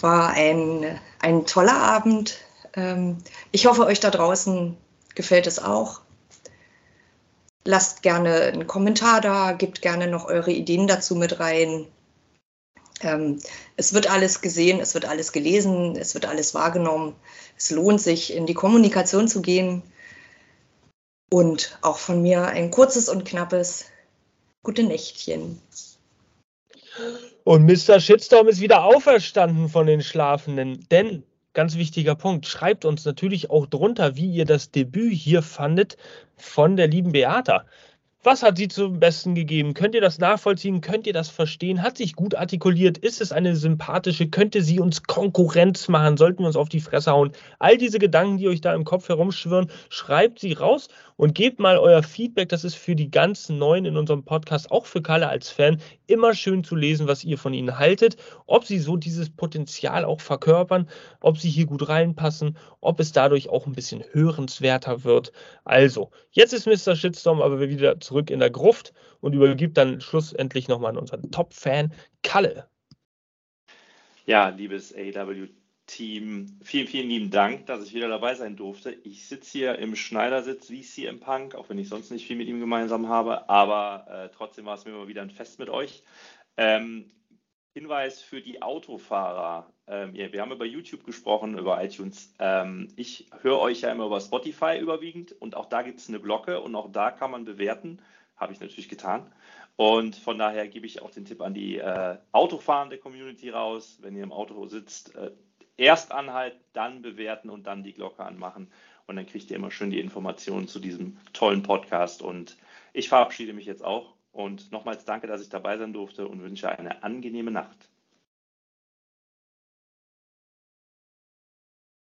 [SPEAKER 5] War ein, ein toller Abend. Ähm, ich hoffe, euch da draußen gefällt es auch. Lasst gerne einen Kommentar da, gebt gerne noch eure Ideen dazu mit rein. Ähm, es wird alles gesehen, es wird alles gelesen, es wird alles wahrgenommen. Es lohnt sich, in die Kommunikation zu gehen. Und auch von mir ein kurzes und knappes Gute Nächtchen.
[SPEAKER 1] Und Mr. Shitstorm ist wieder auferstanden von den Schlafenden, denn ganz wichtiger Punkt. Schreibt uns natürlich auch drunter, wie ihr das Debüt hier fandet von der lieben Beata. Was hat sie zum Besten gegeben? Könnt ihr das nachvollziehen? Könnt ihr das verstehen? Hat sich gut artikuliert? Ist es eine sympathische? Könnte sie uns Konkurrenz machen? Sollten wir uns auf die Fresse hauen? All diese Gedanken, die euch da im Kopf herumschwirren, schreibt sie raus und gebt mal euer Feedback. Das ist für die ganzen Neuen in unserem Podcast, auch für Kalle als Fan, immer schön zu lesen, was ihr von ihnen haltet. Ob sie so dieses Potenzial auch verkörpern, ob sie hier gut reinpassen, ob es dadurch auch ein bisschen hörenswerter wird. Also, jetzt ist Mr. Shitstorm aber wieder zurück in der Gruft und übergibt dann schlussendlich nochmal an unseren Top-Fan Kalle.
[SPEAKER 4] Ja, liebes AW Team, vielen, vielen lieben Dank, dass ich wieder dabei sein durfte. Ich sitze hier im Schneidersitz wie CM Punk, auch wenn ich sonst nicht viel mit ihm gemeinsam habe, aber äh, trotzdem war es mir immer wieder ein Fest mit euch. Ähm, Hinweis für die Autofahrer. Ähm, wir haben über YouTube gesprochen, über iTunes. Ähm, ich höre euch ja immer über Spotify überwiegend und auch da gibt es eine Glocke und auch da kann man bewerten. Habe ich natürlich getan. Und von daher gebe ich auch den Tipp an die äh, autofahrende Community raus. Wenn ihr im Auto sitzt, äh, erst anhalten, dann bewerten und dann die Glocke anmachen. Und dann kriegt ihr immer schön die Informationen zu diesem tollen Podcast. Und ich verabschiede mich jetzt auch. Und nochmals danke, dass ich dabei sein durfte und wünsche eine angenehme Nacht.